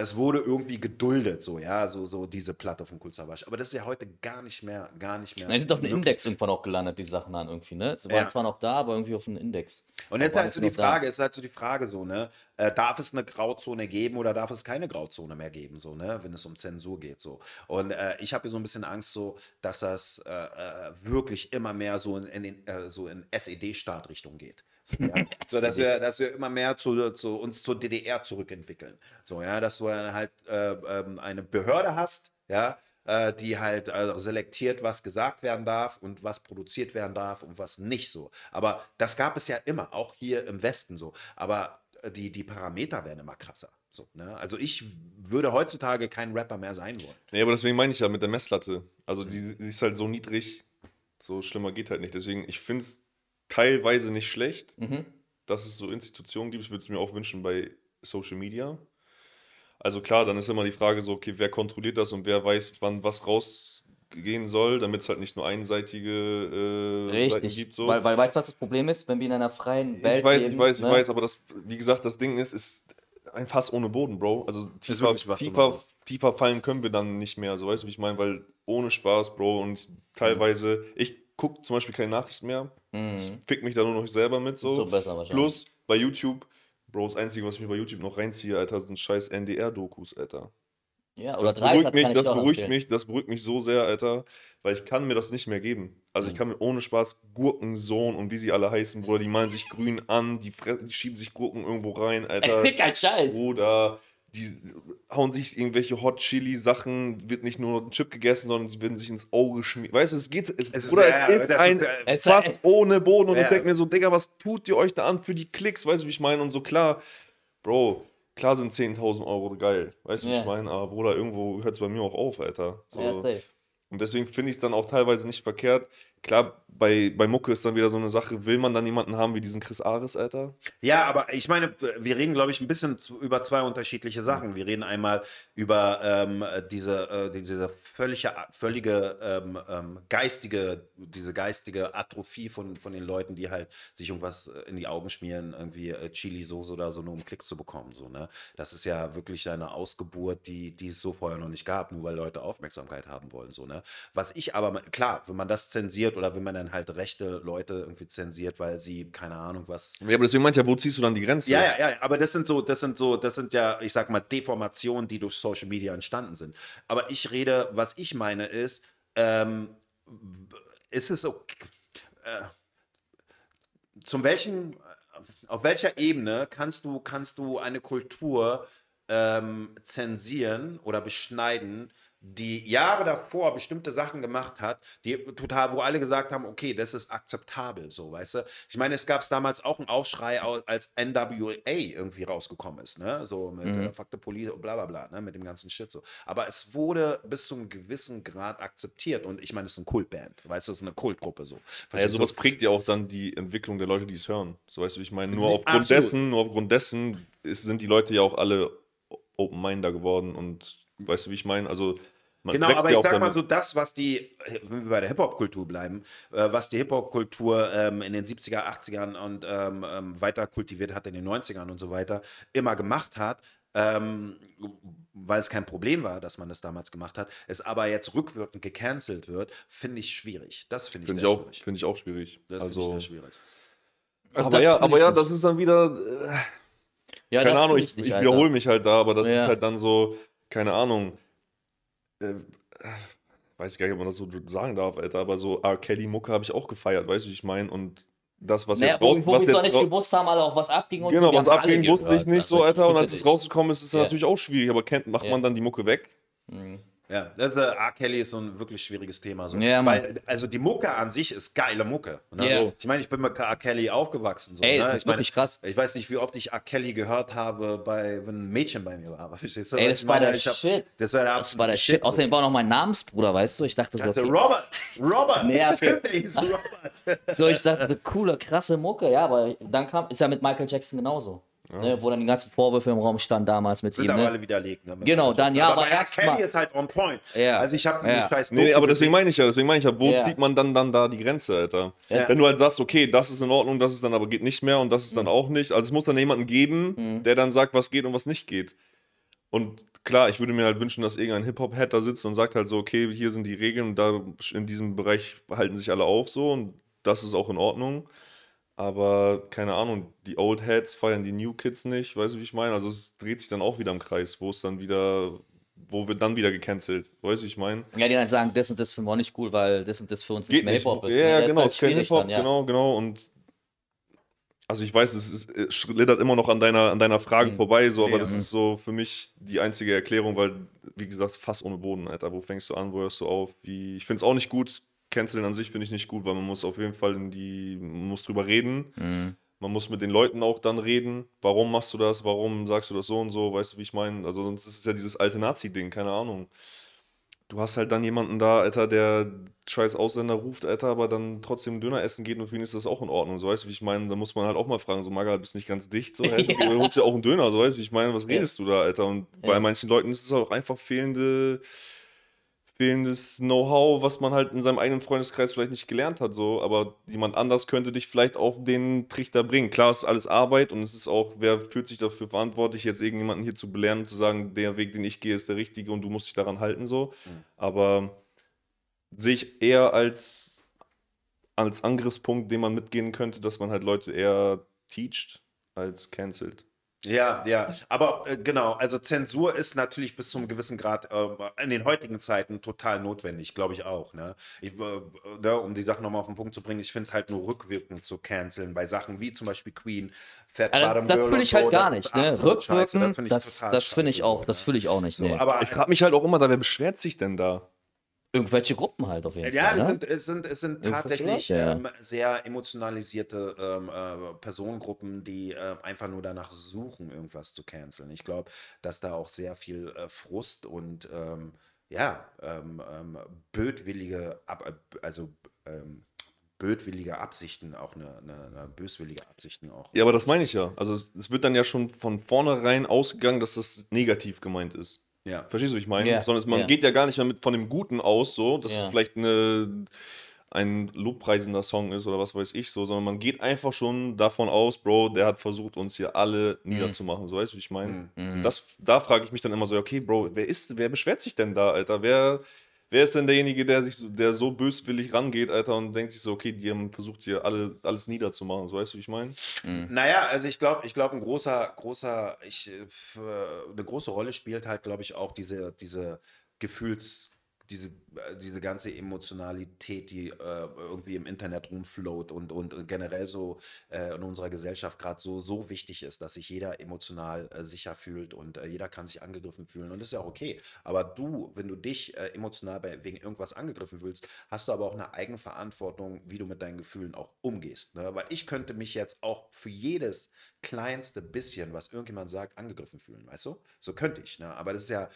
das wurde irgendwie geduldet, so, ja, so, so diese Platte von Savage. Aber das ist ja heute gar nicht mehr, gar nicht mehr. Na, die sind auf dem möglich. Index irgendwann auch gelandet, die Sachen dann irgendwie, ne? Sie waren Ja. zwar noch da, aber irgendwie auf dem Index. Und jetzt Aber halt so die noch da. Frage, ist halt so die Frage so, ne? Äh, darf es eine Grauzone geben oder darf es keine Grauzone mehr geben, so, ne? Wenn es um Zensur geht, so. Und äh, ich habe so ein bisschen Angst, so, dass das äh, äh, wirklich immer mehr so in, in, den, äh, so in SED-Startrichtung geht. So, ja? so dass, wir, dass wir immer mehr zu, zu uns zur DDR zurückentwickeln. So, ja, dass du dann halt äh, ähm, eine Behörde hast, ja, äh, die halt äh, selektiert, was gesagt werden darf und was produziert werden darf und was nicht so. Aber das gab es ja immer, auch hier im Westen so. Aber äh, die, die Parameter werden immer krasser. So, ne? Also ich würde heutzutage kein Rapper mehr sein wollen. Nee, aber deswegen meine ich ja mit der Messlatte. Also die, die ist halt so niedrig, so schlimmer geht halt nicht. Deswegen, ich finde es teilweise nicht schlecht, Mhm. dass es so Institutionen gibt. Ich würde es mir auch wünschen bei Social Media. Also klar, dann ist immer die Frage so, okay, wer kontrolliert das und wer weiß, wann was rausgehen soll, damit es halt nicht nur einseitige äh, Seiten Richtig. gibt. So. Weil, weil weißt du, was das Problem ist, wenn wir in einer freien Welt ich weiß, leben, ich weiß, ne? ich weiß, aber das, wie gesagt, das Ding ist, ist ein Fass ohne Boden, Bro. Also tiefer, tiefer, tiefer fallen können wir dann nicht mehr. So weißt du, wie ich meine? Weil ohne Spaß, Bro, und teilweise, ich gucke zum Beispiel keine Nachrichten mehr, Mhm. fick mich da nur noch selber mit so. So besser wahrscheinlich. Plus bei YouTube, Bro, das Einzige, was ich mir bei YouTube noch reinziehe, Alter, sind scheiß NDR-Dokus, Alter. Ja, oder Das beruhigt, mich, ich das beruhigt mich, das beruhigt mich so sehr, Alter, weil ich kann mir das nicht mehr geben. Also Mhm. ich kann mir ohne Spaß Gurkensohn und wie sie alle heißen, Bruder, die malen sich grün an, die, die schieben sich Gurken irgendwo rein, Alter. Ey, kein Scheiß. Oder die hauen sich irgendwelche Hot Chili Sachen, wird nicht nur ein Chip gegessen, sondern die werden sich ins Auge schmieren. Weißt du, es geht, es, Es ist- Bruder, ja, es ist ein ist, Es- Fass ohne Boden und Ja. ich denke mir so, Digga, was tut ihr euch da an für die Klicks, weißt du, wie ich meine? Und so klar, Bro, klar sind 10.000 Euro geil, weißt du, wie Ja. ich meine? Aber Bruder, irgendwo hört es bei mir auch auf, Alter. So. Ja. Und deswegen finde ich es dann auch teilweise nicht verkehrt. Klar, bei, bei Mucke ist dann wieder so eine Sache, will man dann jemanden haben wie diesen Chris Ares, Alter? Ja, aber ich meine, wir reden, glaube ich, ein bisschen zu, über zwei unterschiedliche Sachen. Wir reden einmal über ähm, diese, äh, diese völlige, völlige ähm, ähm, geistige, diese geistige Atrophie von, von den Leuten, die halt sich irgendwas in die Augen schmieren, irgendwie äh, Chili-Soße oder so, nur um Klicks zu bekommen. So, ne? Das ist ja wirklich eine Ausgeburt, die, die es so vorher noch nicht gab, nur weil Leute Aufmerksamkeit haben wollen. So, ne? Was ich aber, klar, wenn man das zensiert oder wenn man dann halt rechte Leute irgendwie zensiert, weil sie, keine Ahnung, was Ja, aber deswegen meint ja, wo ziehst du dann die Grenze? ja, ja, ja, aber das sind so, das sind so, das sind ja, ich sag mal, Deformationen, die durch Social Media entstanden sind. Aber ich rede, was ich meine ist, ähm, ist es so, äh, zum welchen, auf welcher Ebene kannst du, kannst du eine Kultur ähm, zensieren oder beschneiden, die Jahre davor bestimmte Sachen gemacht hat, die total, wo alle gesagt haben, okay, das ist akzeptabel, so, weißt du? Ich meine, es gab damals auch einen Aufschrei, au- als NWA irgendwie rausgekommen ist, ne? So mit Mhm. äh, Fuck the Police und bla bla bla, ne? Mit dem ganzen Shit so. Aber es wurde bis zu einem gewissen Grad akzeptiert und ich meine, es ist eine Kultband, weißt du, es ist eine Kultgruppe so. Ja, Verstehst du? sowas prägt ja auch dann die Entwicklung der Leute, die es hören. So weißt du, ich meine, nur Nee, aufgrund absolut. dessen, nur aufgrund dessen ist, sind die Leute ja auch alle open-minder geworden und weißt du, wie ich meine? Also man Genau, aber ja ich sag mal so, das, was die, wenn wir bei der Hip-Hop-Kultur bleiben, äh, was die Hip-Hop-Kultur ähm, in den 70er, 80ern und ähm, ähm, weiter kultiviert hat in den 90ern und so weiter, immer gemacht hat, ähm, weil es kein Problem war, dass man das damals gemacht hat, es aber jetzt rückwirkend gecancelt wird, finde ich schwierig. Das finde ich Finde ich, auch- schwierig. finde ich auch schwierig. Das also, finde ich sehr schwierig. Also aber ja, aber ja, das ist dann wieder, äh, Ja, keine Ahnung, ich, nicht, ich wiederhole mich halt da, aber das Ja. ist halt dann so, keine Ahnung, äh, weiß ich gar nicht, ob man das so sagen darf, Alter, aber so R. Kelly-Mucke habe ich auch gefeiert, weißt du, wie ich meine? Und das, was Naja, jetzt raus, wo was wir jetzt nicht gewusst haben, alle auch was abging und Genau, was abging, wusste ich nicht so, Alter. Und als es rausgekommen ist, ist es Ja. natürlich auch schwierig. Aber kennt, macht Ja. man dann die Mucke weg? Ja, äh, R. Kelly ist so ein wirklich schwieriges Thema. So. Ja. Weil, also die Mucke an sich ist geile Mucke. Ne? So. Ich meine, ich bin mit R. Kelly aufgewachsen. So, Ey, ne? das ist ich meine, wirklich krass. Ich weiß nicht, wie oft ich R. Kelly gehört habe, bei, wenn ein Mädchen bei mir war. Aber verstehst du? Ey, das ich war meine? der Ich hab- Shit. Das war der Das war der absolute Shit. so. Außerdem war noch mein Namensbruder, weißt du? Ich dachte Ich so, dachte, okay. Robert, Robert. Nee, okay. Robert. so ich dachte, so coole, krasse Mucke. Ja, aber dann kam, ist ja mit Michael Jackson genauso. Ne, wo dann die ganzen Vorwürfe im Raum standen damals mit Sind ihm. aber Ne? alle widerlegt. Ne? Genau, dann ja, aber bei R. erstmal- ist halt on point. Ja. Also ich habe Ja. scheiß Nee, aber deswegen meine ich ja, deswegen meine ich ja, wo Ja. zieht man dann, dann da die Grenze, Alter? Ja. Wenn du halt sagst, okay, das ist in Ordnung, das ist dann aber geht nicht mehr und das ist dann auch nicht. Also es muss dann jemanden geben, der dann sagt, was geht und was nicht geht. Und klar, ich würde mir halt wünschen, dass irgendein Hip-Hop-Head da sitzt und sagt halt so, okay, hier sind die Regeln und da in diesem Bereich halten sich alle auf so und das ist auch in Ordnung. Aber keine Ahnung, die Old Heads feiern die New Kids nicht, weißt du, wie ich meine? Also es dreht sich dann auch wieder im Kreis, wo es dann wieder, wo wird dann wieder gecancelt, weißt du, wie ich meine? Ja, die dann sagen, das und das finden wir auch nicht cool, weil das und das für uns Geht nicht mehr. Hip-Hop ist. Ja, ne? ja, genau, halt ist kein Hip-Hop, ja. genau, genau. Und also ich weiß, es, ist, es schlittert immer noch an deiner, an deiner Frage Mhm. vorbei, so, aber Ja. das ist so für mich die einzige Erklärung, weil, wie gesagt, fast ohne Boden, Alter. Wo fängst du an, wo hörst du auf? Wie, ich finde es auch nicht gut. Canceln an sich finde ich nicht gut, weil man muss auf jeden Fall in die, man muss drüber reden. Mhm. Man muss mit den Leuten auch dann reden. Warum machst du das? Warum sagst du das so und so? Weißt du, wie ich meine? Also sonst ist es ja dieses alte Nazi-Ding, keine Ahnung. Du hast halt dann jemanden da, Alter, der scheiß Ausländer ruft, Alter, aber dann trotzdem Döner essen geht und für ihn ist das auch in Ordnung. So weißt du, wie ich meine? Da muss man halt auch mal fragen, so Maga, bist nicht ganz dicht, so, hey, du holst ja auch einen Döner, so weißt du, wie ich meine? Was redest du da, Alter? Und bei Ja. manchen Leuten ist es auch einfach fehlende fehlendes Know-how, was man halt in seinem eigenen Freundeskreis vielleicht nicht gelernt hat, so, aber jemand anders könnte dich vielleicht auf den Trichter bringen. Klar, es ist alles Arbeit und es ist auch, wer fühlt sich dafür verantwortlich, jetzt irgendjemanden hier zu belehren und zu sagen, der Weg, den ich gehe, ist der richtige und du musst dich daran halten, so. Aber sehe ich eher als, als Angriffspunkt, den man mitgehen könnte, dass man halt Leute eher teacht als cancelt. Ja, ja, aber äh, genau, also Zensur ist natürlich bis zu einem gewissen Grad ähm, in den heutigen Zeiten total notwendig, glaube ich auch. Ne? Ich, äh, ne, um die Sache nochmal auf den Punkt zu bringen, ich finde halt nur rückwirkend zu canceln bei Sachen wie zum Beispiel Queen, Fat Also, Bottom das fühle ich halt so, gar das nicht, ne? Rückwirkend, find ich das, das finde ich auch, so, das fühle ich auch nicht. So, nee. aber Ich frage mich halt auch immer, da wer beschwert sich denn da? Irgendwelche Gruppen halt auf jeden Ja, Fall. das Ne? es sind, es sind tatsächlich ja. ähm, sehr emotionalisierte ähm, äh, Personengruppen, die äh, einfach nur danach suchen, irgendwas zu canceln. Ich glaube, dass da auch sehr viel äh, Frust und ähm, ja, ähm, ähm, bötwillige, Ab äh, also ähm, bötwillige Absichten, auch eine, eine, eine böswillige Absichten auch. Ja, aber das meine ich ja. Also es, es wird dann ja schon von vornherein ausgegangen, dass das negativ gemeint ist. Ja. Verstehst du, was ich meine? Ja, Sondern man ja. geht ja gar nicht mehr mit von dem Guten aus, so, dass Ja. es vielleicht eine, ein lobpreisender Song ist oder was weiß ich so, sondern man geht einfach schon davon aus, Bro, der hat versucht, uns hier alle Mhm. niederzumachen. So weißt du, wie ich meine? Das, da frage ich mich dann immer so, okay, Bro, wer ist, wer beschwert sich denn da, Alter? Wer, wer ist denn derjenige, der sich so, der so böswillig rangeht, Alter, und denkt sich so, okay, die haben versucht, hier alle, alles niederzumachen. So weißt du, wie ich meine? Naja, also ich glaube, ich glaube, ein großer, großer, ich, äh, eine große Rolle spielt halt, glaube ich, auch diese, diese Gefühls, diese, äh, diese ganze Emotionalität, die äh, irgendwie im Internet rumfloat und, und, generell so äh, in unserer Gesellschaft gerade so, so wichtig ist, dass sich jeder emotional äh, sicher fühlt und äh, jeder kann sich angegriffen fühlen und das ist ja auch okay. Aber du, wenn du dich äh, emotional bei, wegen irgendwas angegriffen fühlst, hast du aber auch eine Eigenverantwortung, wie du mit deinen Gefühlen auch umgehst. Ne? Weil ich könnte mich jetzt auch für jedes kleinste bisschen, was irgendjemand sagt, angegriffen fühlen, weißt du? So könnte ich. Ne? Aber das ist ja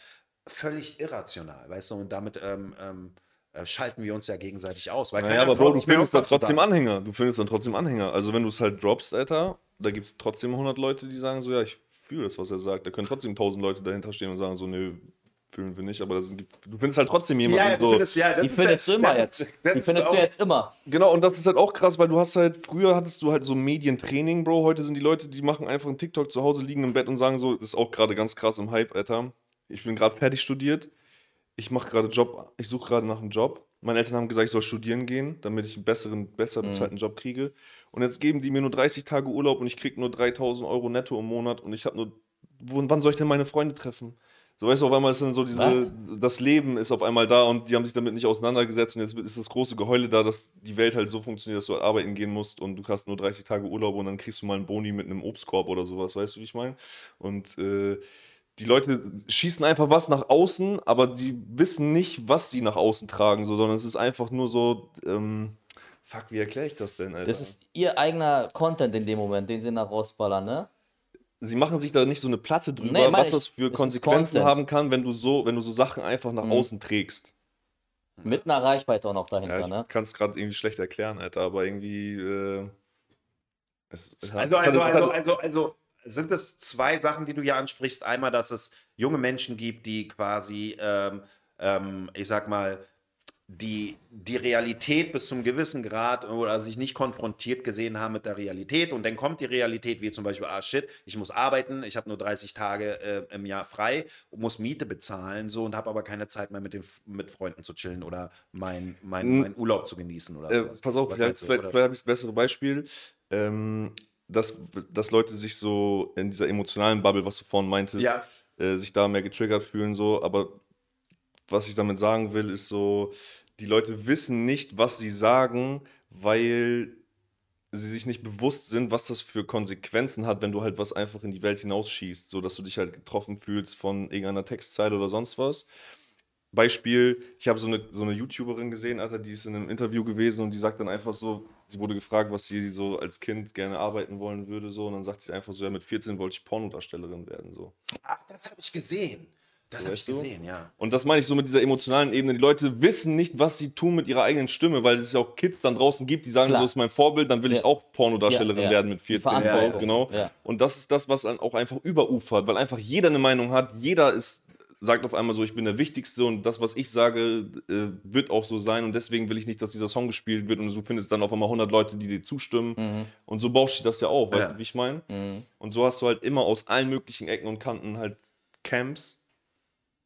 völlig irrational, weißt du? Und damit ähm, ähm, äh, schalten wir uns ja gegenseitig aus. Weil Naja, aber Bro, du findest da irgendwas zu trotzdem sagen. Anhänger. Du findest dann trotzdem Anhänger. Also wenn du es halt droppst, Alter, da gibt es trotzdem 100 Leute, die sagen so, ja, ich fühle das, was er sagt. Da können trotzdem 1000 Leute dahinter stehen und sagen so, nö, fühlen wir nicht, aber das gibt, du findest halt trotzdem jemanden Ja, so. findest, ja, Die findest du immer das- jetzt. Die findest auch- du jetzt immer. Genau, und das ist halt auch krass, weil du hast halt, früher hattest du halt so Medientraining, Bro. Heute sind die Leute, die machen einfach einen TikTok zu Hause, liegen im Bett und sagen so, das ist auch gerade ganz krass im Hype, Alter. Ich bin gerade fertig studiert. Ich mache gerade Job, ich suche gerade nach einem Job. Meine Eltern haben gesagt, ich soll studieren gehen, damit ich einen besseren, besser bezahlten Job kriege. Und jetzt geben die mir nur 30 Tage Urlaub und ich kriege nur 3000 Euro netto im Monat und ich habe nur, wo, wann soll ich denn meine Freunde treffen? So, weißt du, auf einmal ist dann so diese, das Leben ist auf einmal da und die haben sich damit nicht auseinandergesetzt und jetzt ist das große Geheule da, dass die Welt halt so funktioniert, dass du halt arbeiten gehen musst und du hast nur 30 Tage Urlaub und dann kriegst du mal einen Boni mit einem Obstkorb oder sowas, weißt du, wie ich meine? Und äh, die Leute schießen einfach was nach außen, aber die wissen nicht, was sie nach außen tragen, so, sondern es ist einfach nur so, ähm, fuck, wie erkläre ich das denn, Alter? Das ist ihr eigener Content in dem Moment, den sie nach rausballern, ne? sie machen sich da nicht so eine Platte drüber, Nee, was ich, das für Konsequenzen haben kann, wenn du so, wenn du so Sachen einfach nach Mhm. außen trägst. Mit einer Reichweite auch noch dahinter, Ja, ich ne? kann es gerade irgendwie schlecht erklären, Alter, aber irgendwie. Äh, es, Also, also, hat- also, also, also sind es zwei Sachen, die du hier ansprichst. Einmal, dass es junge Menschen gibt, die quasi, ähm, ähm, ich sag mal, die die Realität bis zum gewissen Grad oder sich nicht konfrontiert gesehen haben mit der Realität und dann kommt die Realität wie zum Beispiel, ah shit, ich muss arbeiten, ich habe nur 30 Tage äh, im Jahr frei, muss Miete bezahlen so und habe aber keine Zeit mehr mit, den, mit Freunden zu chillen oder mein, mein, Mm. mein Urlaub zu genießen oder äh, sowas. pass auf, Was vielleicht, vielleicht habe ich das bessere Beispiel. Ähm, dass, dass Leute sich so in dieser emotionalen Bubble, was du vorhin meintest, Ja. äh, sich da mehr getriggert fühlen, so, aber was ich damit sagen will, ist so, die Leute wissen nicht, was sie sagen, weil sie sich nicht bewusst sind, was das für Konsequenzen hat, wenn du halt was einfach in die Welt hinausschießt, so dass du dich halt getroffen fühlst von irgendeiner Textzeile oder sonst was. Beispiel, ich habe so eine, so eine YouTuberin gesehen, Alter, die ist in einem Interview gewesen und die sagt dann einfach so, sie wurde gefragt, was sie so als Kind gerne arbeiten wollen würde, so, und dann sagt sie einfach so, ja, mit 14 wollte ich Pornodarstellerin werden, so. Ach, das habe ich gesehen. Das So, habe ich du? gesehen, ja. Und das meine ich so mit dieser emotionalen Ebene. Die Leute wissen nicht, was sie tun mit ihrer eigenen Stimme, weil es ja auch Kids dann draußen gibt, die sagen, Klar. so ist mein Vorbild, dann will ich Ja. auch Pornodarstellerin Ja, ja. werden mit Die 14. Verantwortung. So, genau. Und das ist das, was dann auch einfach überufert, weil einfach jeder eine Meinung hat. Jeder ist, sagt auf einmal so, ich bin der Wichtigste und das, was ich sage, äh, wird auch so sein. Und deswegen will ich nicht, dass dieser Song gespielt wird und du findest dann auf einmal 100 Leute, die dir zustimmen. Mhm. Und so baust du das ja weißt Ja. du, wie ich meine? Mhm. Und so hast du halt immer aus allen möglichen Ecken und Kanten halt Camps,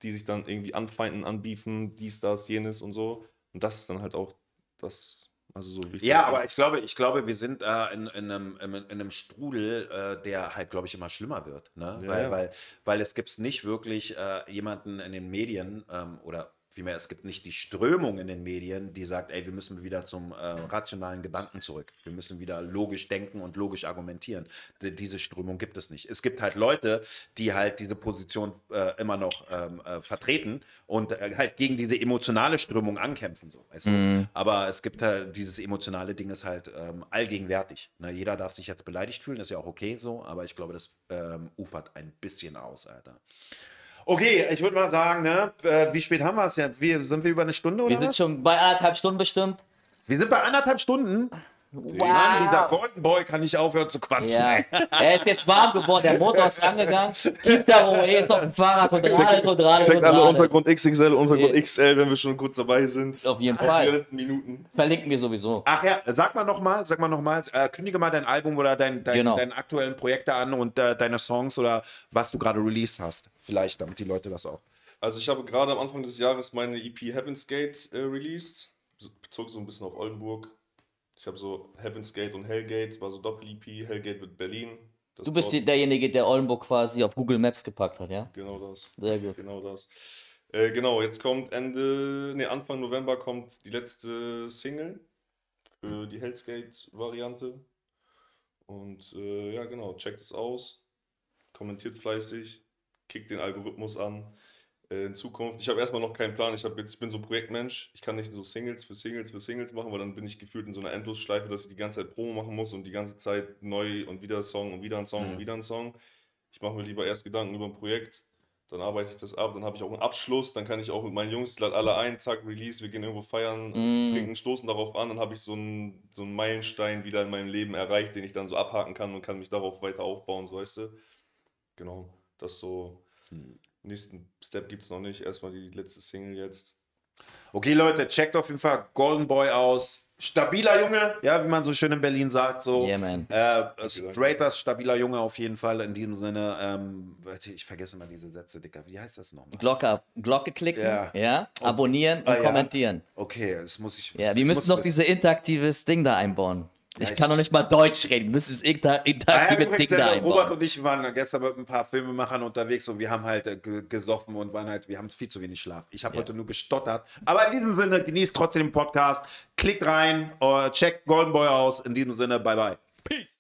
die sich dann irgendwie anfeinden, anbiefen, dies, das, jenes und so. Und das ist dann halt auch das, also so wichtig. Ja, aber ich glaube, ich glaube, wir sind äh, in, in, einem, in, in einem Strudel, äh, der halt, glaube ich, immer schlimmer wird. Ne? Ja, weil, ja. Weil, weil es gibt nicht wirklich äh, jemanden in den Medien ähm, oder vielmehr, es gibt nicht die Strömung in den Medien, die sagt, ey, wir müssen wieder zum äh, rationalen Gedanken zurück. Wir müssen wieder logisch denken und logisch argumentieren. D diese Strömung gibt es nicht. Es gibt halt Leute, die halt diese Position äh, immer noch ähm, äh, vertreten und äh, halt gegen diese emotionale Strömung ankämpfen. So, weißt du? Aber es gibt halt, dieses emotionale Ding ist halt ähm, allgegenwärtig. Ne? Jeder darf sich jetzt beleidigt fühlen, ist ja auch okay so, aber ich glaube, das ähm, ufert ein bisschen aus, Alter. Okay, ich würde mal sagen, ne, äh, wie spät haben wir es jetzt? Sind wir über eine Stunde oder Wir sind was? schon bei anderthalb Stunden bestimmt. Wir sind bei anderthalb Stunden. Mann, dieser Golden Boy kann nicht aufhören zu quatschen. Ja, er ist jetzt warm geworden, der Motor ist angegangen. Kitaro, er ist auf dem Fahrrad und radelt und radelt Checkt alle. Untergrund XXL, Untergrund. XL, wenn wir schon kurz dabei sind. Auf jeden Die Fall. letzten Minuten. Verlinken wir sowieso. Ach ja, sag mal nochmal, sag mal nochmal, äh, kündige mal dein Album oder dein, dein, Genau. deine aktuellen Projekte an und äh, deine Songs oder was du gerade released hast. Vielleicht, damit die Leute das auch. Also ich habe gerade am Anfang des Jahres meine EP Heaven's Gate äh, released. Bezog so ein bisschen auf Oldenburg. Ich habe so Heaven's Gate und Hellgate, war so Doppel-EP. Hellgate wird Berlin. Du bist derjenige, der Oldenburg quasi auf Google Maps gepackt hat, ja? Genau das. Sehr gut. Genau das. Äh, genau, jetzt kommt Ende, nee, Anfang November kommt die letzte Single für die Hell's Gate-Variante. Und äh, ja, genau, checkt es aus, kommentiert fleißig, kickt den Algorithmus an. Äh, in Zukunft, ich habe erstmal noch keinen Plan, ich, hab jetzt, ich bin so Projektmensch, ich kann nicht so Singles für Singles für Singles machen, weil dann bin ich gefühlt in so einer Endlosschleife, dass ich die ganze Zeit Promo machen muss und die ganze Zeit neu und wieder ein Song und wieder ein Song Mhm. und wieder ein Song. Ich mache mir lieber erst Gedanken über ein Projekt, dann arbeite ich das ab, dann habe ich auch einen Abschluss, dann kann ich auch mit meinen Jungs lad alle ein, zack, Release, wir gehen irgendwo feiern, Mm. trinken, stoßen darauf an, dann habe ich so einen, so einen Meilenstein wieder in meinem Leben erreicht, den ich dann so abhaken kann und kann mich darauf weiter aufbauen, so weißt du. Genau, das so Nächsten Step gibt es noch nicht. Erstmal die letzte Single jetzt. Okay, Leute, checkt auf jeden Fall Golden Boy aus. Stabiler Junge, ja, wie man so schön in Berlin sagt. So. Yeah, man. Äh, straighter, stabiler Junge auf jeden Fall. In diesem Sinne, ähm, warte, ich vergesse mal diese Sätze, Dicker. Wie heißt das nochmal? Glocke, Glocke klicken, Ja. ja, abonnieren und Ah, ja. kommentieren. Okay, das muss ich. Ja, wir müssen noch dieses interaktives Ding da einbauen. Ich ich- kann noch nicht mal Deutsch reden. Wir müssen das inter ja, interaktive Ding da der Robert einbauen. und ich waren gestern mit ein paar Filmemachern unterwegs und wir haben halt äh, ge- gesoffen und waren halt, wir haben viel zu wenig Schlaf. Ich habe heute nur gestottert. Aber in diesem Sinne, genießt trotzdem den Podcast. Klickt rein, äh, checkt Golden Boy aus. In diesem Sinne, bye bye. Peace!